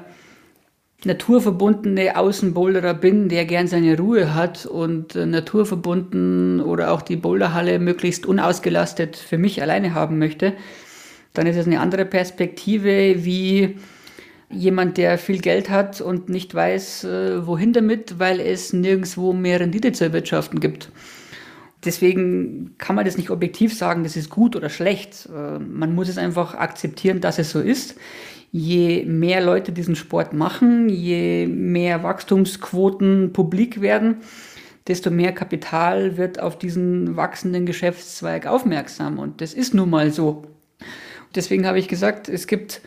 naturverbundene Außenboulderer bin, der gern seine Ruhe hat und äh, naturverbunden oder auch die Boulderhalle möglichst unausgelastet für mich alleine haben möchte, dann ist es eine andere Perspektive wie jemand, der viel Geld hat und nicht weiß, äh, wohin damit, weil es nirgendwo mehr Rendite zu erwirtschaften gibt. Deswegen kann man das nicht objektiv sagen, das ist gut oder schlecht. Äh, man muss es einfach akzeptieren, dass es so ist. je mehr Leute diesen Sport machen, je mehr Wachstumsquoten publik werden, desto mehr Kapital wird auf diesen wachsenden Geschäftszweig aufmerksam. Und das ist nun mal so. Deswegen habe ich gesagt, es gibt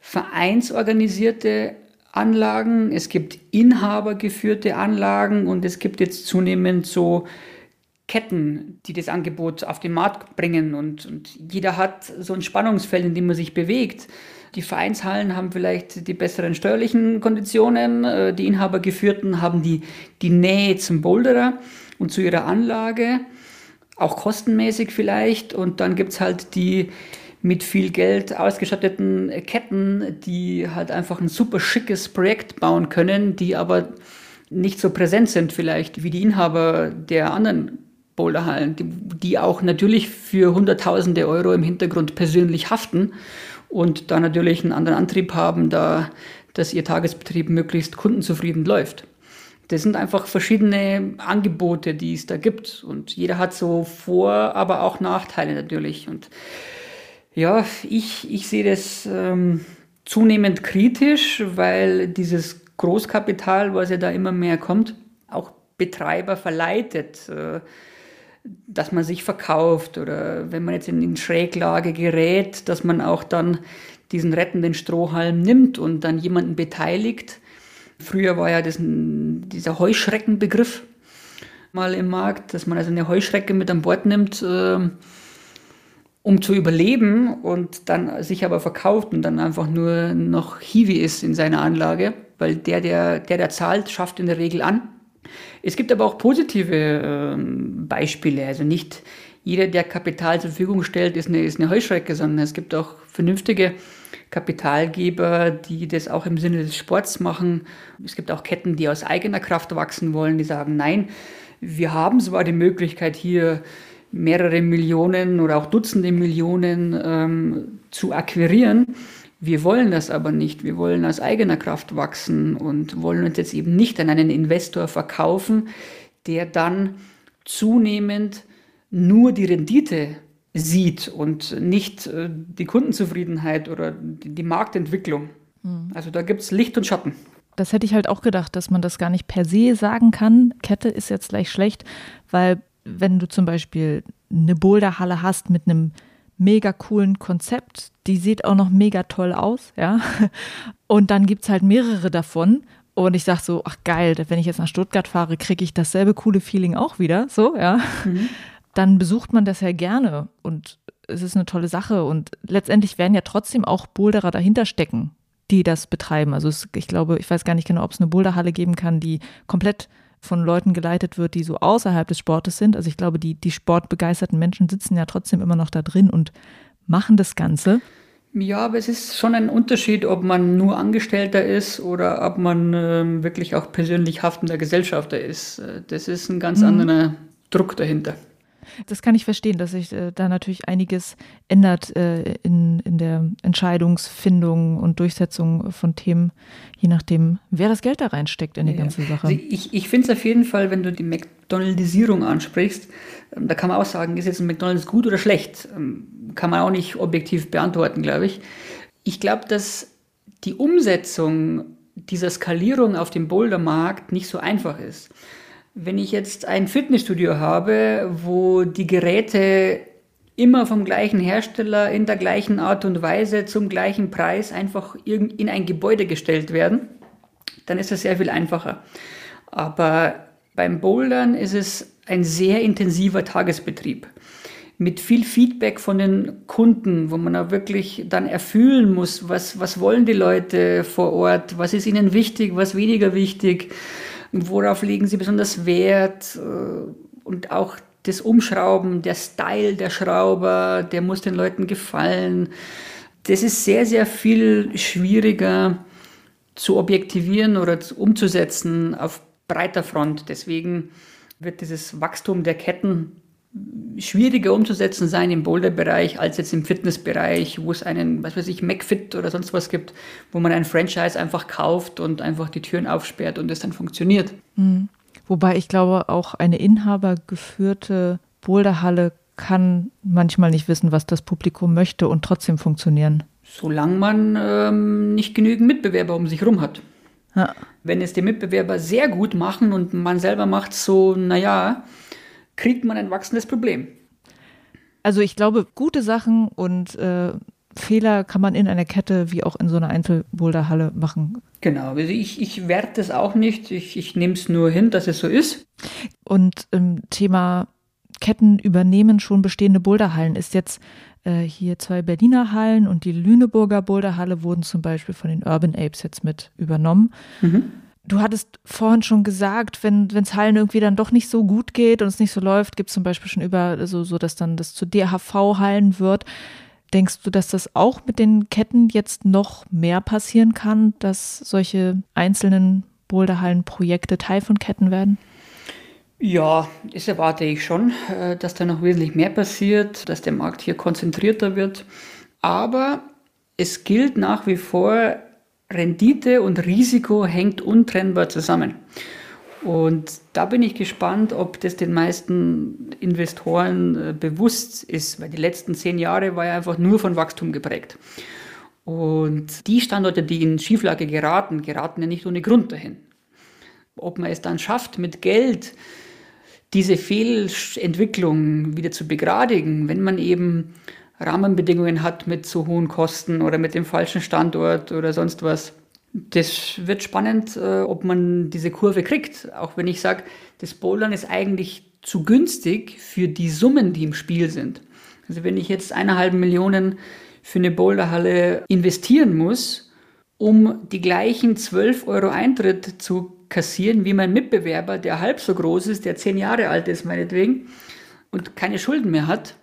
vereinsorganisierte Anlagen, es gibt inhabergeführte Anlagen und es gibt jetzt zunehmend so Ketten, die das Angebot auf den Markt bringen und, und jeder hat so ein Spannungsfeld, in dem man sich bewegt. Die Vereinshallen haben vielleicht die besseren steuerlichen Konditionen, äh, die Inhabergeführten haben die, die Nähe zum Boulderer und zu ihrer Anlage, auch kostenmäßig vielleicht. Und dann gibt es halt die mit viel Geld ausgestatteten Ketten, die halt einfach ein super schickes Projekt bauen können, die aber nicht so präsent sind vielleicht wie die Inhaber der anderen Boulderhallen, die, die auch natürlich für Hunderttausende Euro im Hintergrund persönlich haften und da natürlich einen anderen Antrieb haben, da dass ihr Tagesbetrieb möglichst kundenzufrieden läuft. Das sind einfach verschiedene Angebote, die es da gibt. Und jeder hat so Vor-, aber auch Nachteile natürlich. Und ja, ich, ich sehe das ähm, zunehmend kritisch, weil dieses Großkapital, was ja da immer mehr kommt, auch Betreiber verleitet. Äh, dass man sich verkauft oder wenn man jetzt in, in Schräglage gerät, dass man auch dann diesen rettenden Strohhalm nimmt und dann jemanden beteiligt. Früher war ja das dieser Heuschreckenbegriff mal im Markt, dass man also eine Heuschrecke mit an Bord nimmt, äh, um zu überleben und dann sich aber verkauft und dann einfach nur noch Hiwi ist in seiner Anlage, weil der, der, der, der zahlt, schafft in der Regel an es gibt aber auch positive äh, Beispiele. Also nicht jeder, der Kapital zur Verfügung stellt, ist eine, ist eine Heuschrecke, sondern es gibt auch vernünftige Kapitalgeber, die das auch im Sinne des Sports machen. Es gibt auch Ketten, die aus eigener Kraft wachsen wollen, die sagen, nein, wir haben zwar die Möglichkeit hier mehrere Millionen oder auch Dutzende Millionen ähm, zu akquirieren, wir wollen das aber nicht. Wir wollen aus eigener Kraft wachsen und wollen uns jetzt eben nicht an einen Investor verkaufen, der dann zunehmend nur die Rendite sieht und nicht äh, die Kundenzufriedenheit oder die Marktentwicklung. Mhm. Also da gibt es Licht und Schatten. Das hätte ich halt auch gedacht, dass man das gar nicht per se sagen kann. Kette ist jetzt gleich schlecht, weil wenn du zum Beispiel eine Boulderhalle hast mit einem mega coolen Konzept. Die sieht auch noch mega toll aus, ja. Und dann gibt es halt mehrere davon. Und ich sage so, ach geil, wenn ich jetzt nach Stuttgart fahre, kriege ich dasselbe coole Feeling auch wieder, so, ja. Mhm. Dann besucht man das ja gerne und es ist eine tolle Sache. Und letztendlich werden ja trotzdem auch Boulderer dahinter stecken, die das betreiben. Also es, ich glaube, ich weiß gar nicht genau, ob es eine Boulderhalle geben kann, die komplett von Leuten geleitet wird, die so außerhalb des Sportes sind. Also ich glaube, die, die sportbegeisterten Menschen sitzen ja trotzdem immer noch da drin und machen das Ganze. Ja, aber es ist schon ein Unterschied, ob man nur Angestellter ist oder ob man äh, wirklich auch persönlich haftender Gesellschafter ist. Äh, das ist ein ganz mhm. anderer Druck dahinter. Das kann ich verstehen, dass sich äh, da natürlich einiges ändert äh, in, in der Entscheidungsfindung und Durchsetzung von Themen, je nachdem, wer das Geld da reinsteckt in die ja. ganze Sache. Also ich ich finde es auf jeden Fall, wenn du die McDonaldisierung ansprichst, ähm, da kann man auch sagen, ist jetzt ein McDonalds gut oder schlecht? Ähm, kann man auch nicht objektiv beantworten, glaube ich. Ich glaube, dass die Umsetzung dieser Skalierung auf dem Bouldermarkt nicht so einfach ist. Wenn ich jetzt ein Fitnessstudio habe, wo die Geräte immer vom gleichen Hersteller in der gleichen Art und Weise zum gleichen Preis einfach in ein Gebäude gestellt werden, dann ist das sehr viel einfacher. Aber beim Bouldern ist es ein sehr intensiver Tagesbetrieb mit viel Feedback von den Kunden, wo man auch wirklich dann erfüllen muss, was, was wollen die Leute vor Ort, was ist ihnen wichtig, was weniger wichtig worauf legen Sie besonders Wert äh, und auch das Umschrauben, der Style der Schrauber, der muss den Leuten gefallen. Das ist sehr, sehr viel schwieriger zu objektivieren oder umzusetzen auf breiter Front. Deswegen wird dieses Wachstum der Ketten schwieriger umzusetzen sein im Boulder-Bereich als jetzt im Fitness-Bereich, wo es einen, was weiß ich, McFit oder sonst was gibt, wo man ein Franchise einfach kauft und einfach die Türen aufsperrt und es dann funktioniert. Mhm. Wobei ich glaube, auch eine inhabergeführte Boulderhalle kann manchmal nicht wissen, was das Publikum möchte und trotzdem funktionieren. solange man ähm, nicht genügend Mitbewerber um sich herum hat. Ja. Wenn es die Mitbewerber sehr gut machen und man selber macht so, naja, kriegt man ein wachsendes Problem. Also ich glaube, gute Sachen und äh, Fehler kann man in einer Kette wie auch in so einer Einzelboulderhalle machen. Genau, also ich, ich werte es auch nicht, ich, ich nehme es nur hin, dass es so ist. Und im Thema Ketten übernehmen schon bestehende Boulderhallen ist jetzt äh, hier zwei Berliner Hallen und die Lüneburger Boulderhalle wurden zum Beispiel von den Urban Apes jetzt mit übernommen. Mhm. Du hattest vorhin schon gesagt, wenn es Hallen irgendwie dann doch nicht so gut geht und es nicht so läuft, gibt es zum Beispiel schon über, so, so dass dann das zu DHV-Hallen wird. Denkst du, dass das auch mit den Ketten jetzt noch mehr passieren kann, dass solche einzelnen Boulderhallen-Projekte Teil von Ketten werden? Ja, das erwarte ich schon, äh, dass da noch wesentlich mehr passiert, dass der Markt hier konzentrierter wird. Aber es gilt nach wie vor, Rendite und Risiko hängt untrennbar zusammen. Und da bin ich gespannt, ob das den meisten Investoren äh, bewusst ist, weil die letzten zehn Jahre war ja einfach nur von Wachstum geprägt. Und die Standorte, die in Schieflage geraten, geraten ja nicht ohne Grund dahin. Ob man es dann schafft, mit Geld diese Fehlentwicklung wieder zu begradigen, wenn man eben Rahmenbedingungen hat mit zu hohen Kosten oder mit dem falschen Standort oder sonst was. Das wird spannend, äh, ob man diese Kurve kriegt. Auch wenn ich sage, das Bouldern ist eigentlich zu günstig für die Summen, die im Spiel sind. Also wenn ich jetzt eineinhalb Millionen für eine Boulderhalle investieren muss, um die gleichen 12 Euro Eintritt zu kassieren wie mein Mitbewerber, der halb so groß ist, der zehn Jahre alt ist meinetwegen und keine Schulden mehr hat,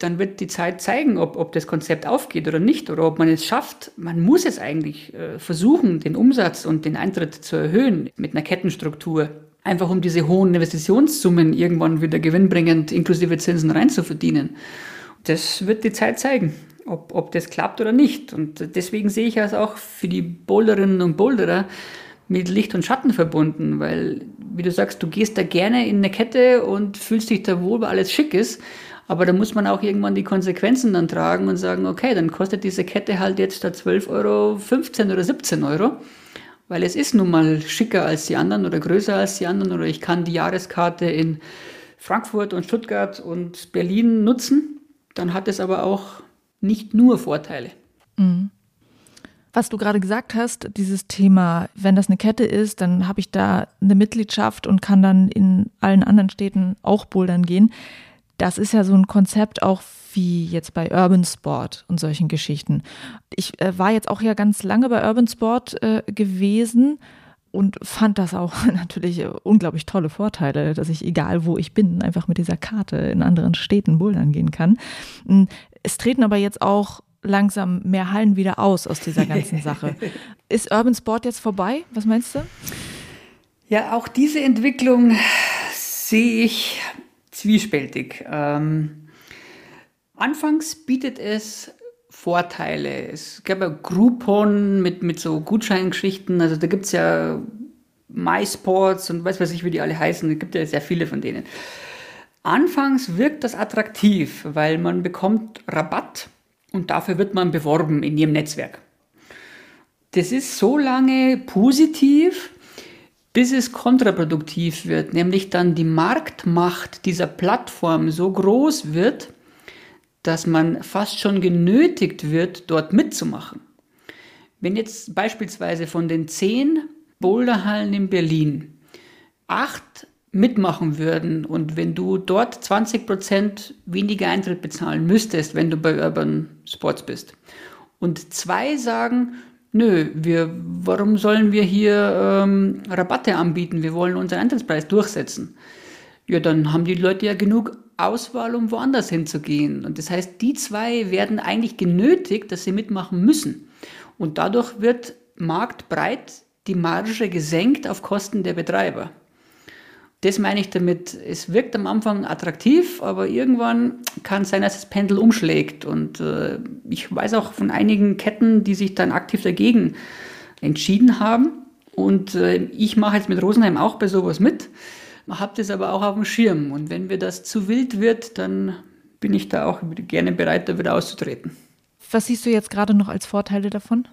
dann wird die Zeit zeigen, ob, ob das Konzept aufgeht oder nicht oder ob man es schafft. Man muss es eigentlich äh, versuchen, den Umsatz und den Eintritt zu erhöhen mit einer Kettenstruktur. Einfach um diese hohen Investitionssummen irgendwann wieder gewinnbringend inklusive Zinsen reinzuverdienen. Das wird die Zeit zeigen, ob, ob das klappt oder nicht. Und deswegen sehe ich es auch für die Boulderinnen und Boulderer mit Licht und Schatten verbunden, weil, wie du sagst, du gehst da gerne in eine Kette und fühlst dich da wohl, weil alles schick ist. Aber da muss man auch irgendwann die Konsequenzen dann tragen und sagen, okay, dann kostet diese Kette halt jetzt statt 12 Euro 15 oder 17 Euro, weil es ist nun mal schicker als die anderen oder größer als die anderen oder ich kann die Jahreskarte in Frankfurt und Stuttgart und Berlin nutzen. Dann hat es aber auch nicht nur Vorteile. Mhm. Was du gerade gesagt hast, dieses Thema, wenn das eine Kette ist, dann habe ich da eine Mitgliedschaft und kann dann in allen anderen Städten auch bouldern gehen. Das ist ja so ein Konzept auch wie jetzt bei Urban Sport und solchen Geschichten. Ich äh, war jetzt auch ja ganz lange bei Urban Sport äh, gewesen und fand das auch [laughs] natürlich äh, unglaublich tolle Vorteile, dass ich egal wo ich bin, einfach mit dieser Karte in anderen Städten bouldern gehen kann. Hm, es treten aber jetzt auch langsam mehr Hallen wieder aus aus dieser ganzen Sache. [laughs] Ist Urban Sport jetzt vorbei? Was meinst du? Ja, auch diese Entwicklung sehe ich zwiespältig. Ähm, anfangs bietet es Vorteile. Es gab ja Groupon mit, mit so Gutscheingeschichten. Also da gibt es ja MySports und weiß was ich, wie die alle heißen. Es gibt ja sehr viele von denen. Anfangs wirkt das attraktiv, weil man bekommt Rabatt und dafür wird man beworben in ihrem Netzwerk. Das ist so lange positiv, bis es kontraproduktiv wird, nämlich dann die Marktmacht dieser Plattform so groß wird, dass man fast schon genötigt wird, dort mitzumachen. Wenn jetzt beispielsweise von den zehn Boulderhallen in Berlin acht mitmachen würden und wenn du dort 20% weniger Eintritt bezahlen müsstest, wenn du bei Urban Sports bist und zwei sagen, nö, wir, warum sollen wir hier ähm, Rabatte anbieten? Wir wollen unseren Eintrittspreis durchsetzen. Ja, dann haben die Leute ja genug Auswahl, um woanders hinzugehen. Und das heißt, die zwei werden eigentlich genötigt, dass sie mitmachen müssen. Und dadurch wird marktbreit die Marge gesenkt auf Kosten der Betreiber. Das meine ich damit, es wirkt am Anfang attraktiv, aber irgendwann kann es sein, dass das Pendel umschlägt. Und äh, ich weiß auch von einigen Ketten, die sich dann aktiv dagegen entschieden haben. Und äh, ich mache jetzt mit Rosenheim auch bei sowas mit, habe das aber auch auf dem Schirm. Und wenn mir das zu wild wird, dann bin ich da auch gerne bereit, da wieder auszutreten. Was siehst du jetzt gerade noch als Vorteile davon?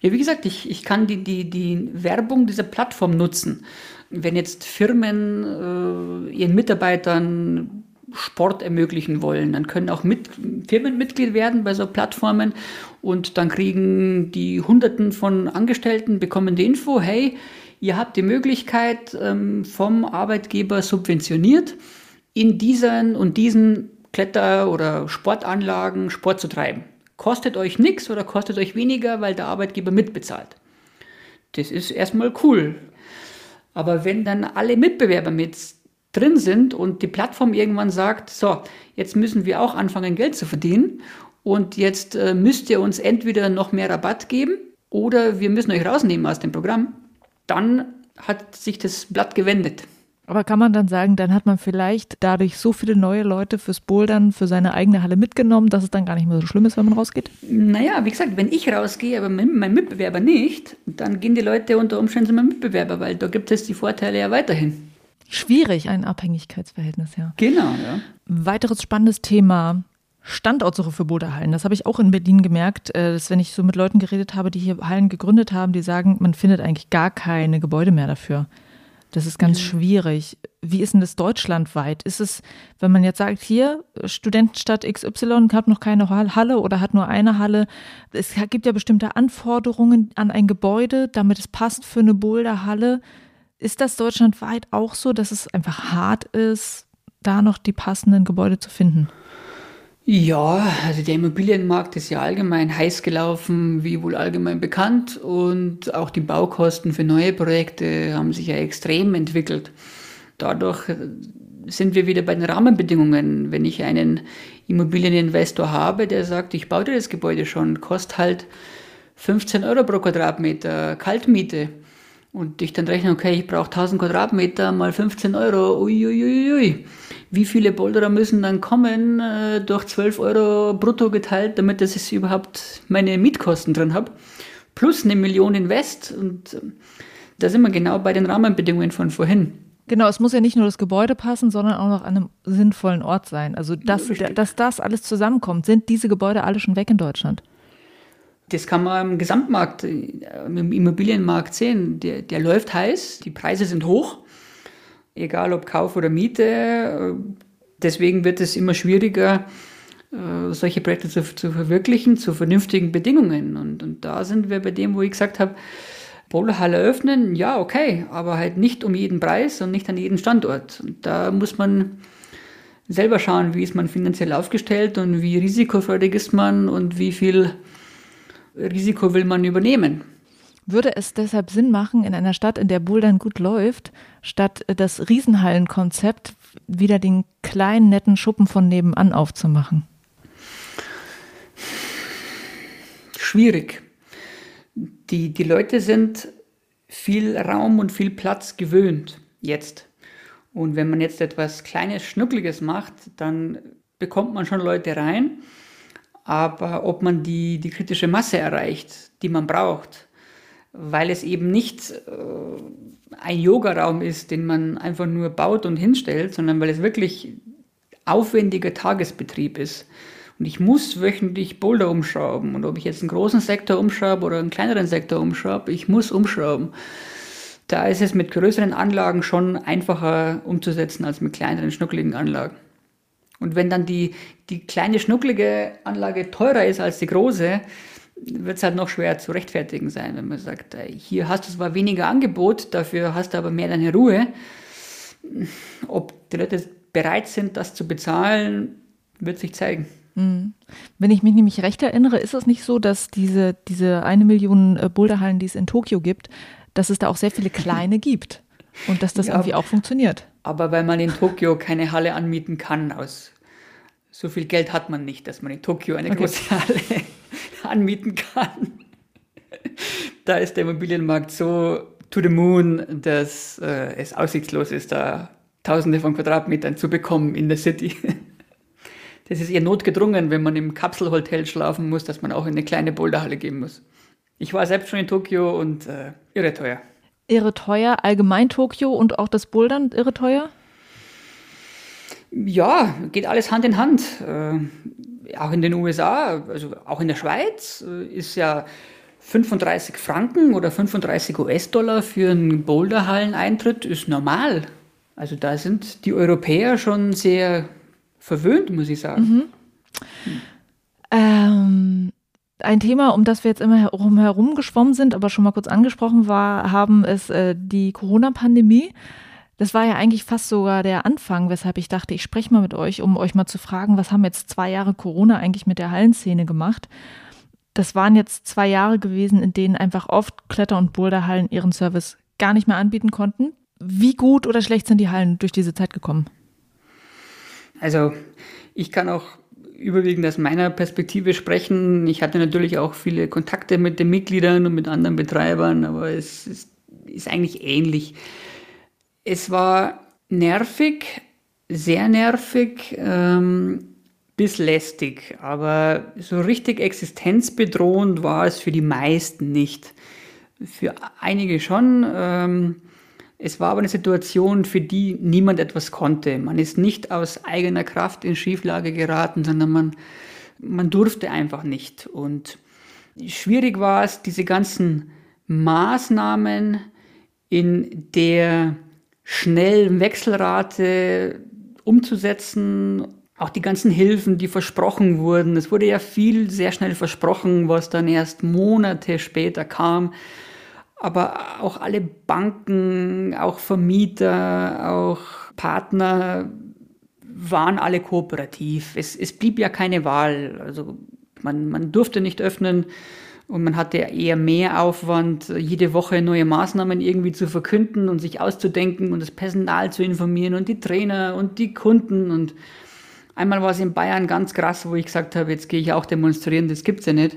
Ja, wie gesagt, ich, ich kann die, die, die Werbung dieser Plattform nutzen. Wenn jetzt Firmen äh, ihren Mitarbeitern Sport ermöglichen wollen, dann können auch mit, Firmen Mitglied werden bei so Plattformen und dann kriegen die Hunderten von Angestellten, bekommen die Info, hey, ihr habt die Möglichkeit ähm, vom Arbeitgeber subventioniert, in diesen und diesen Kletter- oder Sportanlagen Sport zu treiben. Kostet euch nichts oder kostet euch weniger, weil der Arbeitgeber mitbezahlt. Das ist erstmal cool. Aber wenn dann alle Mitbewerber mit drin sind und die Plattform irgendwann sagt, so, jetzt müssen wir auch anfangen, Geld zu verdienen und jetzt äh, müsst ihr uns entweder noch mehr Rabatt geben oder wir müssen euch rausnehmen aus dem Programm, dann hat sich das Blatt gewendet. Aber kann man dann sagen, dann hat man vielleicht dadurch so viele neue Leute fürs Bouldern, für seine eigene Halle mitgenommen, dass es dann gar nicht mehr so schlimm ist, wenn man rausgeht? Naja, wie gesagt, wenn ich rausgehe, aber mein Mitbewerber nicht, dann gehen die Leute unter Umständen zu meinem Mitbewerber, weil da gibt es die Vorteile ja weiterhin. Schwierig, ein Abhängigkeitsverhältnis, ja. Genau, ja. Weiteres spannendes Thema, Standortsuche für Bodehallen. Das habe ich auch in Berlin gemerkt, äh, dass wenn ich so mit Leuten geredet habe, die hier Hallen gegründet haben, die sagen, man findet eigentlich gar keine Gebäude mehr dafür. Das ist ganz mhm. schwierig. Wie ist denn das deutschlandweit? Ist es, wenn man jetzt sagt, hier, Studentenstadt XY hat noch keine Halle oder hat nur eine Halle, es gibt ja bestimmte Anforderungen an ein Gebäude, damit es passt für eine Boulderhalle. Ist das deutschlandweit auch so, dass es einfach hart ist, da noch die passenden Gebäude zu finden? Ja, also der Immobilienmarkt ist ja allgemein heiß gelaufen, wie wohl allgemein bekannt. Und auch die Baukosten für neue Projekte haben sich ja extrem entwickelt. Dadurch sind wir wieder bei den Rahmenbedingungen. Wenn ich einen Immobilieninvestor habe, der sagt, ich baue dir das Gebäude schon, kostet halt 15 Euro pro Quadratmeter Kaltmiete. Und ich dann rechne, okay, ich brauche 1000 Quadratmeter mal 15 Euro, uiuiui. Ui, ui wie viele Boulderer müssen dann kommen, äh, durch 12 Euro brutto geteilt, damit dass ich überhaupt meine Mietkosten drin habe. Plus eine Million Invest. Und äh, da sind wir genau bei den Rahmenbedingungen von vorhin. Genau, es muss ja nicht nur das Gebäude passen, sondern auch noch an einem sinnvollen Ort sein. Also, dass, dass das alles zusammenkommt. Sind diese Gebäude alle schon weg in Deutschland? Das kann man im Gesamtmarkt, äh, im Immobilienmarkt sehen. Der, der läuft heiß, die Preise sind hoch egal ob Kauf oder Miete. Deswegen wird es immer schwieriger, äh, solche Projekte zu, zu verwirklichen, zu vernünftigen Bedingungen. Und, und da sind wir bei dem, wo ich gesagt habe, Bowlerhalle öffnen, ja, okay, aber halt nicht um jeden Preis und nicht an jeden Standort. Und da muss man selber schauen, wie ist man finanziell aufgestellt und wie risikofreudig ist man und wie viel Risiko will man übernehmen. Würde es deshalb Sinn machen, in einer Stadt, in der Bouldern gut läuft, statt das Riesenhallenkonzept wieder den kleinen, netten Schuppen von nebenan aufzumachen? Schwierig. Die, die Leute sind viel Raum und viel Platz gewöhnt jetzt. Und wenn man jetzt etwas Kleines, Schnuckliges macht, dann bekommt man schon Leute rein. Aber ob man die, die kritische Masse erreicht, die man braucht, weil es eben nicht äh, ein Yogaraum ist, den man einfach nur baut und hinstellt, sondern weil es wirklich aufwendiger Tagesbetrieb ist. Und ich muss wöchentlich Boulder umschrauben. Und ob ich jetzt einen großen Sektor umschraube oder einen kleineren Sektor umschraube, ich muss umschrauben. Da ist es mit größeren Anlagen schon einfacher umzusetzen als mit kleineren, schnuckligen Anlagen. Und wenn dann die, die kleine, schnucklige Anlage teurer ist als die große, wird es halt noch schwer zu rechtfertigen sein, wenn man sagt, äh, hier hast du zwar weniger Angebot, dafür hast du aber mehr deine Ruhe. Ob die Leute bereit sind, das zu bezahlen, wird sich zeigen. Mhm. Wenn ich mich nämlich recht erinnere, ist es nicht so, dass diese, diese eine Million äh, Boulderhallen, die es in Tokio gibt, dass es da auch sehr viele kleine [laughs] gibt und dass das ja, irgendwie auch funktioniert. Aber weil man in Tokio keine Halle anmieten kann, aus so viel Geld hat man nicht, dass man in Tokio eine okay. große Halle anmieten kann. da ist der Immobilienmarkt so to the moon, dass äh, es aussichtslos ist, da Tausende von Quadratmetern zu bekommen in der City. [laughs] Das ist eher notgedrungen, wenn man im Kapselhotel schlafen muss, dass man auch in eine kleine Boulderhalle gehen muss. Ich war selbst schon in Tokio und äh, irre teuer. Irre teuer, allgemein Tokio und auch das Bouldern irre teuer? Ja, geht alles Hand in Hand. Äh, auch in den USA, also auch in der Schweiz, äh, ist ja 35 Franken oder 35 US-Dollar für einen Boulderhallen-Eintritt ist normal. Also da sind die Europäer schon sehr verwöhnt, muss ich sagen. Mhm. Hm. Ähm, ein Thema, um das wir jetzt immer herum, herum geschwommen sind, aber schon mal kurz angesprochen war, haben, ist äh, die Corona-Pandemie. Das war ja eigentlich fast sogar der Anfang, weshalb ich dachte, ich spreche mal mit euch, um euch mal zu fragen, was haben jetzt zwei Jahre Corona eigentlich mit der Hallenszene gemacht? Das waren jetzt zwei Jahre gewesen, in denen einfach oft Kletter- und Boulderhallen ihren Service gar nicht mehr anbieten konnten. Wie gut oder schlecht sind die Hallen durch diese Zeit gekommen? Also ich kann auch überwiegend aus meiner Perspektive sprechen. Ich hatte natürlich auch viele Kontakte mit den Mitgliedern und mit anderen Betreibern, aber es ist, ist eigentlich ähnlich. Es war nervig, sehr nervig ähm, bis lästig, aber so richtig existenzbedrohend war es für die meisten nicht. Für einige schon. Ähm, es war aber eine Situation, für die niemand etwas konnte. Man ist nicht aus eigener Kraft in Schieflage geraten, sondern man, man durfte einfach nicht. Und schwierig war es, diese ganzen Maßnahmen in der schnellen Wechselrate umzusetzen. Auch die ganzen Hilfen, die versprochen wurden. Es wurde ja viel sehr schnell versprochen, was dann erst Monate später kam aber auch alle Banken, auch Vermieter, auch Partner waren alle kooperativ. Es, es blieb ja keine Wahl. Also man, man durfte nicht öffnen und man hatte eher mehr Aufwand, jede Woche neue Maßnahmen irgendwie zu verkünden und sich auszudenken und das Personal zu informieren und die Trainer und die Kunden. Und einmal war es in Bayern ganz krass, wo ich gesagt habe, jetzt gehe ich auch demonstrieren, das gibt's ja nicht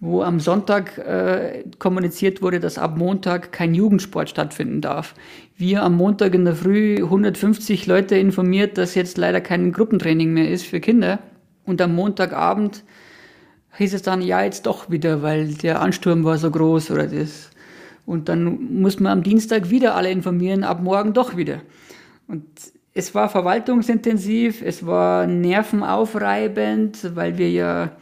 wo am Sonntag äh, kommuniziert wurde, dass ab Montag kein Jugendsport stattfinden darf. Wir am Montag in der Früh 150 Leute informiert, dass jetzt leider kein Gruppentraining mehr ist für Kinder. Und am Montagabend hieß es dann, ja, jetzt doch wieder, weil der Ansturm war so groß oder das. Und dann muss man am Dienstag wieder alle informieren, ab morgen doch wieder. Und es war verwaltungsintensiv, es war nervenaufreibend, weil wir ja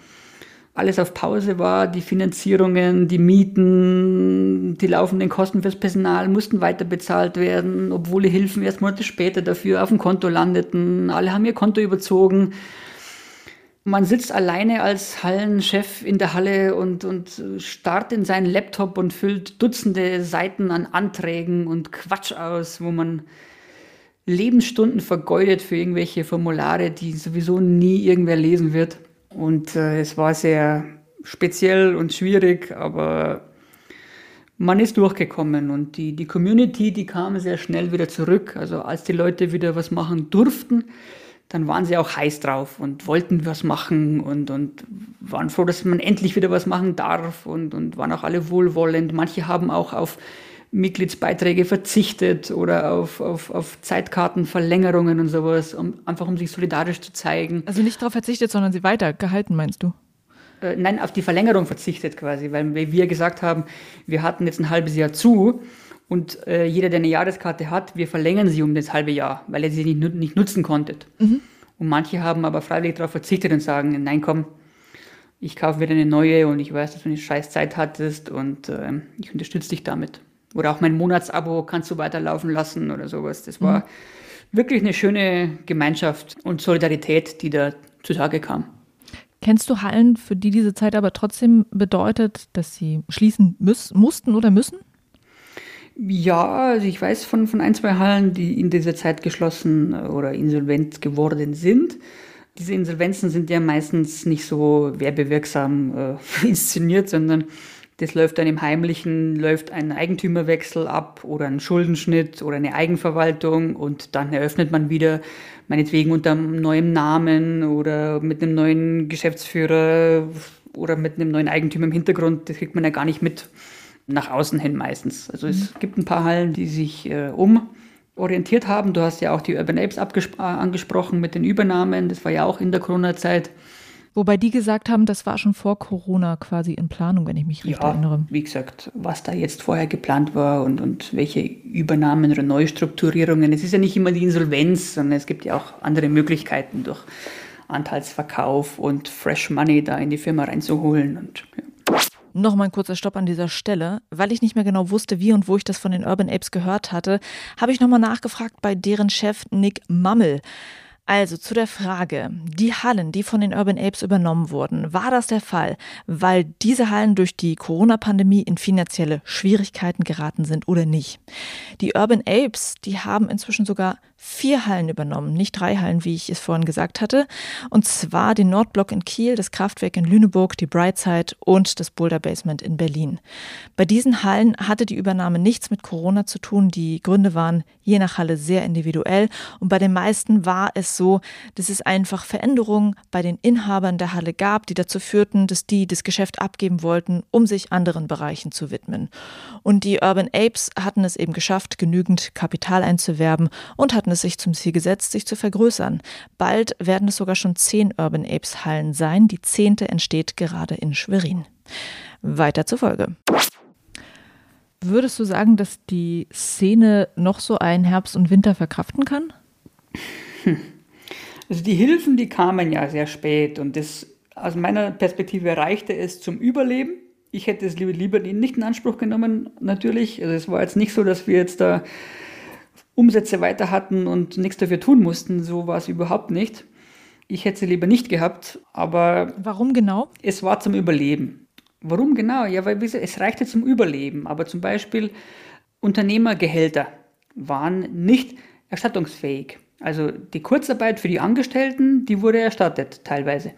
alles auf Pause war, die Finanzierungen, die Mieten, die laufenden Kosten fürs Personal mussten weiter bezahlt werden, obwohl die Hilfen erst Monate später dafür auf dem Konto landeten. Alle haben ihr Konto überzogen. Man sitzt alleine als Hallenchef in der Halle und, und starrt in seinen Laptop und füllt Dutzende Seiten an Anträgen und Quatsch aus, wo man Lebensstunden vergeudet für irgendwelche Formulare, die sowieso nie irgendwer lesen wird. Und äh, es war sehr speziell und schwierig, aber man ist durchgekommen und die, die Community, die kam sehr schnell wieder zurück. Also als die Leute wieder was machen durften, dann waren sie auch heiß drauf und wollten was machen und, und waren froh, dass man endlich wieder was machen darf und, und waren auch alle wohlwollend. Manche haben auch auf Mitgliedsbeiträge verzichtet oder auf, auf, auf Zeitkartenverlängerungen und sowas, um, einfach um sich solidarisch zu zeigen. Also nicht darauf verzichtet, sondern sie weiter gehalten, meinst du? Äh, nein, auf die Verlängerung verzichtet quasi, weil wir gesagt haben, wir hatten jetzt ein halbes Jahr zu und äh, jeder, der eine Jahreskarte hat, wir verlängern sie um das halbe Jahr, weil ihr sie nicht, nicht nutzen konntet. Mhm. Und manche haben aber freiwillig darauf verzichtet und sagen, nein, komm, ich kaufe wieder eine neue und ich weiß, dass du eine scheiß Zeit hattest und äh, ich unterstütze dich damit. Oder auch mein Monatsabo kannst du weiterlaufen lassen oder sowas. Das war mhm. wirklich eine schöne Gemeinschaft und Solidarität, die da zutage kam. Kennst du Hallen, für die diese Zeit aber trotzdem bedeutet, dass sie schließen müß, mussten oder müssen? Ja, also ich weiß von, von ein, zwei Hallen, die in dieser Zeit geschlossen oder insolvent geworden sind. Diese Insolvenzen sind ja meistens nicht so werbewirksam äh, [laughs] inszeniert, sondern das läuft dann im Heimlichen, läuft ein Eigentümerwechsel ab oder ein Schuldenschnitt oder eine Eigenverwaltung und dann eröffnet man wieder, meinetwegen unter einem neuen Namen oder mit einem neuen Geschäftsführer oder mit einem neuen Eigentümer im Hintergrund. Das kriegt man ja gar nicht mit nach außen hin meistens. Also es mhm. gibt ein paar Hallen, die sich äh, umorientiert haben. Du hast ja auch die Urban Apes angesprochen mit den Übernahmen. Das war ja auch in der Corona-Zeit. Wobei die gesagt haben, das war schon vor Corona quasi in Planung, wenn ich mich recht ja, erinnere. Wie gesagt, was da jetzt vorher geplant war und, und welche Übernahmen oder Neustrukturierungen. Es ist ja nicht immer die Insolvenz, sondern es gibt ja auch andere Möglichkeiten durch Anteilsverkauf und Fresh Money da in die Firma reinzuholen. Und, ja. Nochmal ein kurzer Stopp an dieser Stelle. Weil ich nicht mehr genau wusste, wie und wo ich das von den Urban Apes gehört hatte, habe ich nochmal nachgefragt bei deren Chef Nick Mammel. Also zu der Frage, die Hallen, die von den Urban Apes übernommen wurden, war das der Fall, weil diese Hallen durch die Corona-Pandemie in finanzielle Schwierigkeiten geraten sind oder nicht? Die Urban Apes, die haben inzwischen sogar vier Hallen übernommen, nicht drei Hallen, wie ich es vorhin gesagt hatte. Und zwar den Nordblock in Kiel, das Kraftwerk in Lüneburg, die Brightside und das Boulder Basement in Berlin. Bei diesen Hallen hatte die Übernahme nichts mit Corona zu tun. Die Gründe waren je nach Halle sehr individuell. Und bei den meisten war es so, dass es einfach Veränderungen bei den Inhabern der Halle gab, die dazu führten, dass die das Geschäft abgeben wollten, um sich anderen Bereichen zu widmen. Und die Urban Apes hatten es eben geschafft, genügend Kapital einzuwerben und hatten es sich zum Ziel gesetzt, sich zu vergrößern. Bald werden es sogar schon zehn Urban Apes Hallen sein. Die zehnte entsteht gerade in Schwerin. Weiter zur Folge. Würdest du sagen, dass die Szene noch so einen Herbst und Winter verkraften kann? Also die Hilfen, die kamen ja sehr spät und das aus meiner Perspektive reichte es zum Überleben. Ich hätte es lieber nicht in Anspruch genommen, natürlich. Also es war jetzt nicht so, dass wir jetzt da Umsätze weiter hatten und nichts dafür tun mussten. So war es überhaupt nicht. Ich hätte sie lieber nicht gehabt, aber. Warum genau? Es war zum Überleben. Warum genau? Ja, weil es reichte zum Überleben. Aber zum Beispiel Unternehmergehälter waren nicht erstattungsfähig. Also die Kurzarbeit für die Angestellten, die wurde erstattet teilweise.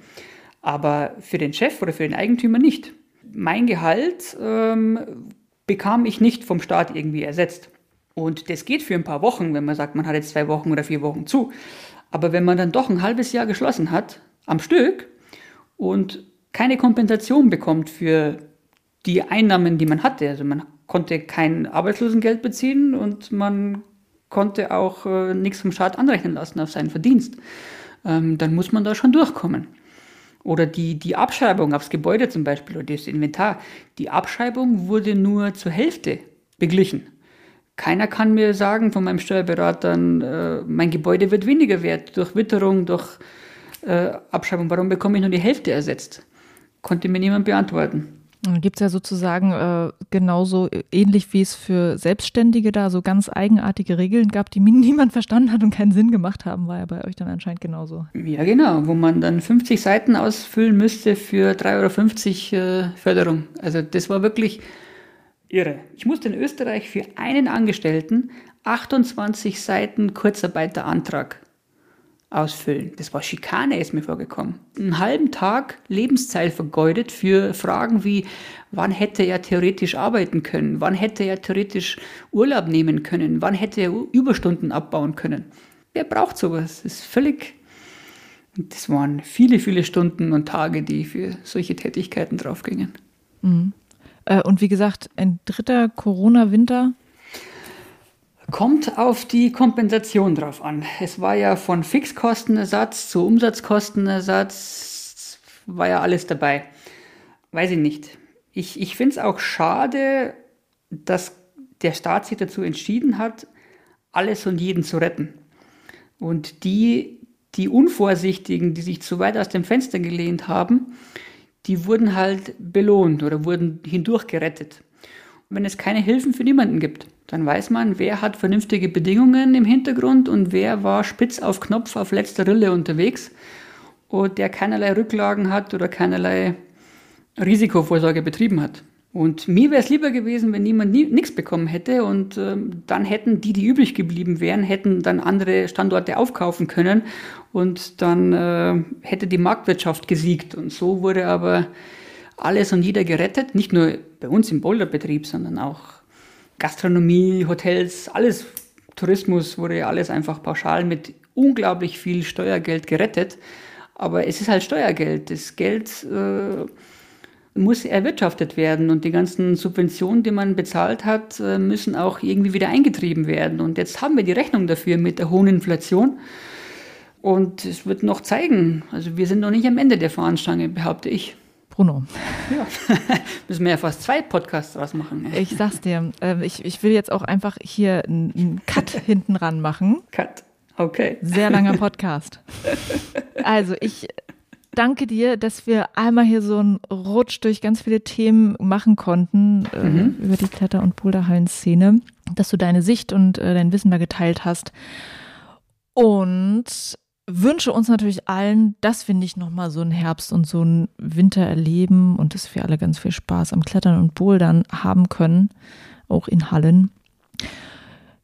Aber für den Chef oder für den Eigentümer nicht. Mein Gehalt ähm, bekam ich nicht vom Staat irgendwie ersetzt. Und das geht für ein paar Wochen, wenn man sagt, man hat jetzt zwei Wochen oder vier Wochen zu. Aber wenn man dann doch ein halbes Jahr geschlossen hat, am Stück, und keine Kompensation bekommt für die Einnahmen, die man hatte, also man konnte kein Arbeitslosengeld beziehen und man konnte auch äh, nichts vom Staat anrechnen lassen auf seinen Verdienst, ähm, dann muss man da schon durchkommen. Oder die, die Abschreibung aufs Gebäude zum Beispiel oder das Inventar. Die Abschreibung wurde nur zur Hälfte beglichen. Keiner kann mir sagen von meinem Steuerberater, äh, mein Gebäude wird weniger wert durch Witterung, durch äh, Abschreibung. Warum bekomme ich nur die Hälfte ersetzt? Konnte mir niemand beantworten. Gibt es ja sozusagen äh, genauso ähnlich wie es für Selbstständige da so ganz eigenartige Regeln gab, die [laughs] niemand verstanden hat und keinen Sinn gemacht haben, war ja bei euch dann anscheinend genauso. Ja, genau, wo man dann 50 Seiten ausfüllen müsste für 3,50 Euro äh, Förderung. Also das war wirklich Irre. Ich musste in Österreich für einen Angestellten 28 Seiten Kurzarbeiterantrag ausfüllen. Das war Schikane, ist mir vorgekommen. Einen halben Tag Lebenszeit vergeudet für Fragen wie, wann hätte er theoretisch arbeiten können? Wann hätte er theoretisch Urlaub nehmen können? Wann hätte er Überstunden abbauen können? Wer braucht sowas? Das ist völlig. Das waren viele, viele Stunden und Tage, die für solche Tätigkeiten draufgingen. Mhm. Äh, und wie gesagt, ein dritter Corona-Winter. Kommt auf die Kompensation drauf an. Es war ja von Fixkostenersatz zu Umsatzkostenersatz, war ja alles dabei. Weiß ich nicht. Ich, ich finde es auch schade, dass der Staat sich dazu entschieden hat, alles und jeden zu retten. Und die, die Unvorsichtigen, die sich zu weit aus dem Fenster gelehnt haben, die wurden halt belohnt oder wurden hindurch gerettet. wenn es keine Hilfen für niemanden gibt, dann weiß man, wer hat vernünftige Bedingungen im Hintergrund und wer war spitz auf Knopf auf letzter Rille unterwegs und der keinerlei Rücklagen hat oder keinerlei Risikovorsorge betrieben hat. Und mir wäre es lieber gewesen, wenn niemand nichts bekommen hätte und ähm, dann hätten die, die übrig geblieben wären, hätten dann andere Standorte aufkaufen können und dann äh, hätte die Marktwirtschaft gesiegt. Und so wurde aber alles und jeder gerettet, nicht nur bei uns im Boulderbetrieb, sondern auch Gastronomie, Hotels, alles, Tourismus wurde ja alles einfach pauschal mit unglaublich viel Steuergeld gerettet. Aber es ist halt Steuergeld. Das Geld äh, muss erwirtschaftet werden und die ganzen Subventionen, die man bezahlt hat, äh, müssen auch irgendwie wieder eingetrieben werden. Und jetzt haben wir die Rechnung dafür mit der hohen Inflation. Und es wird noch zeigen. Also wir sind noch nicht am Ende der Fahnenstange, behaupte ich. Bruno. Ja, [laughs] müssen wir ja fast zwei Podcasts draus machen. Ich sag's dir, ähm, ich, ich will jetzt auch einfach hier einen Cut [laughs] hinten ran machen. Cut. Okay. Sehr langer [laughs] Podcast. Also ich danke dir, dass wir einmal hier so einen Rutsch durch ganz viele Themen machen konnten äh, mhm. über die Kletter- und Boulderhallen-Szene, dass du deine Sicht und äh, dein Wissen da geteilt hast. Und wünsche uns natürlich allen, dass wir nicht nochmal so einen Herbst und so einen Winter erleben und dass wir alle ganz viel Spaß am Klettern und Bouldern haben können, auch in Hallen.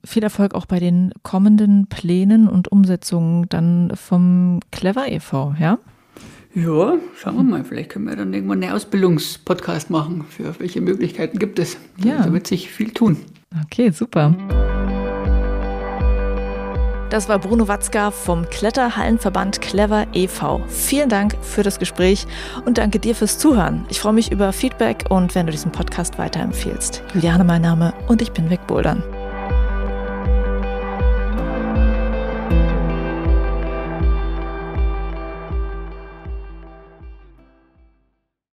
Viel Erfolg auch bei den kommenden Plänen und Umsetzungen dann vom Clever e.V., ja? Ja, schauen wir mal. Vielleicht können wir dann irgendwann einen Ausbildungspodcast machen. Für welche Möglichkeiten gibt es? Ja. Da wird sich viel tun. Okay, super. Das war Bruno Watzka vom Kletterhallenverband Clever e.V. Vielen Dank für das Gespräch und danke dir fürs Zuhören. Ich freue mich über Feedback und wenn du diesen Podcast weiterempfiehlst. Juliane mein Name und ich bin wegbouldern.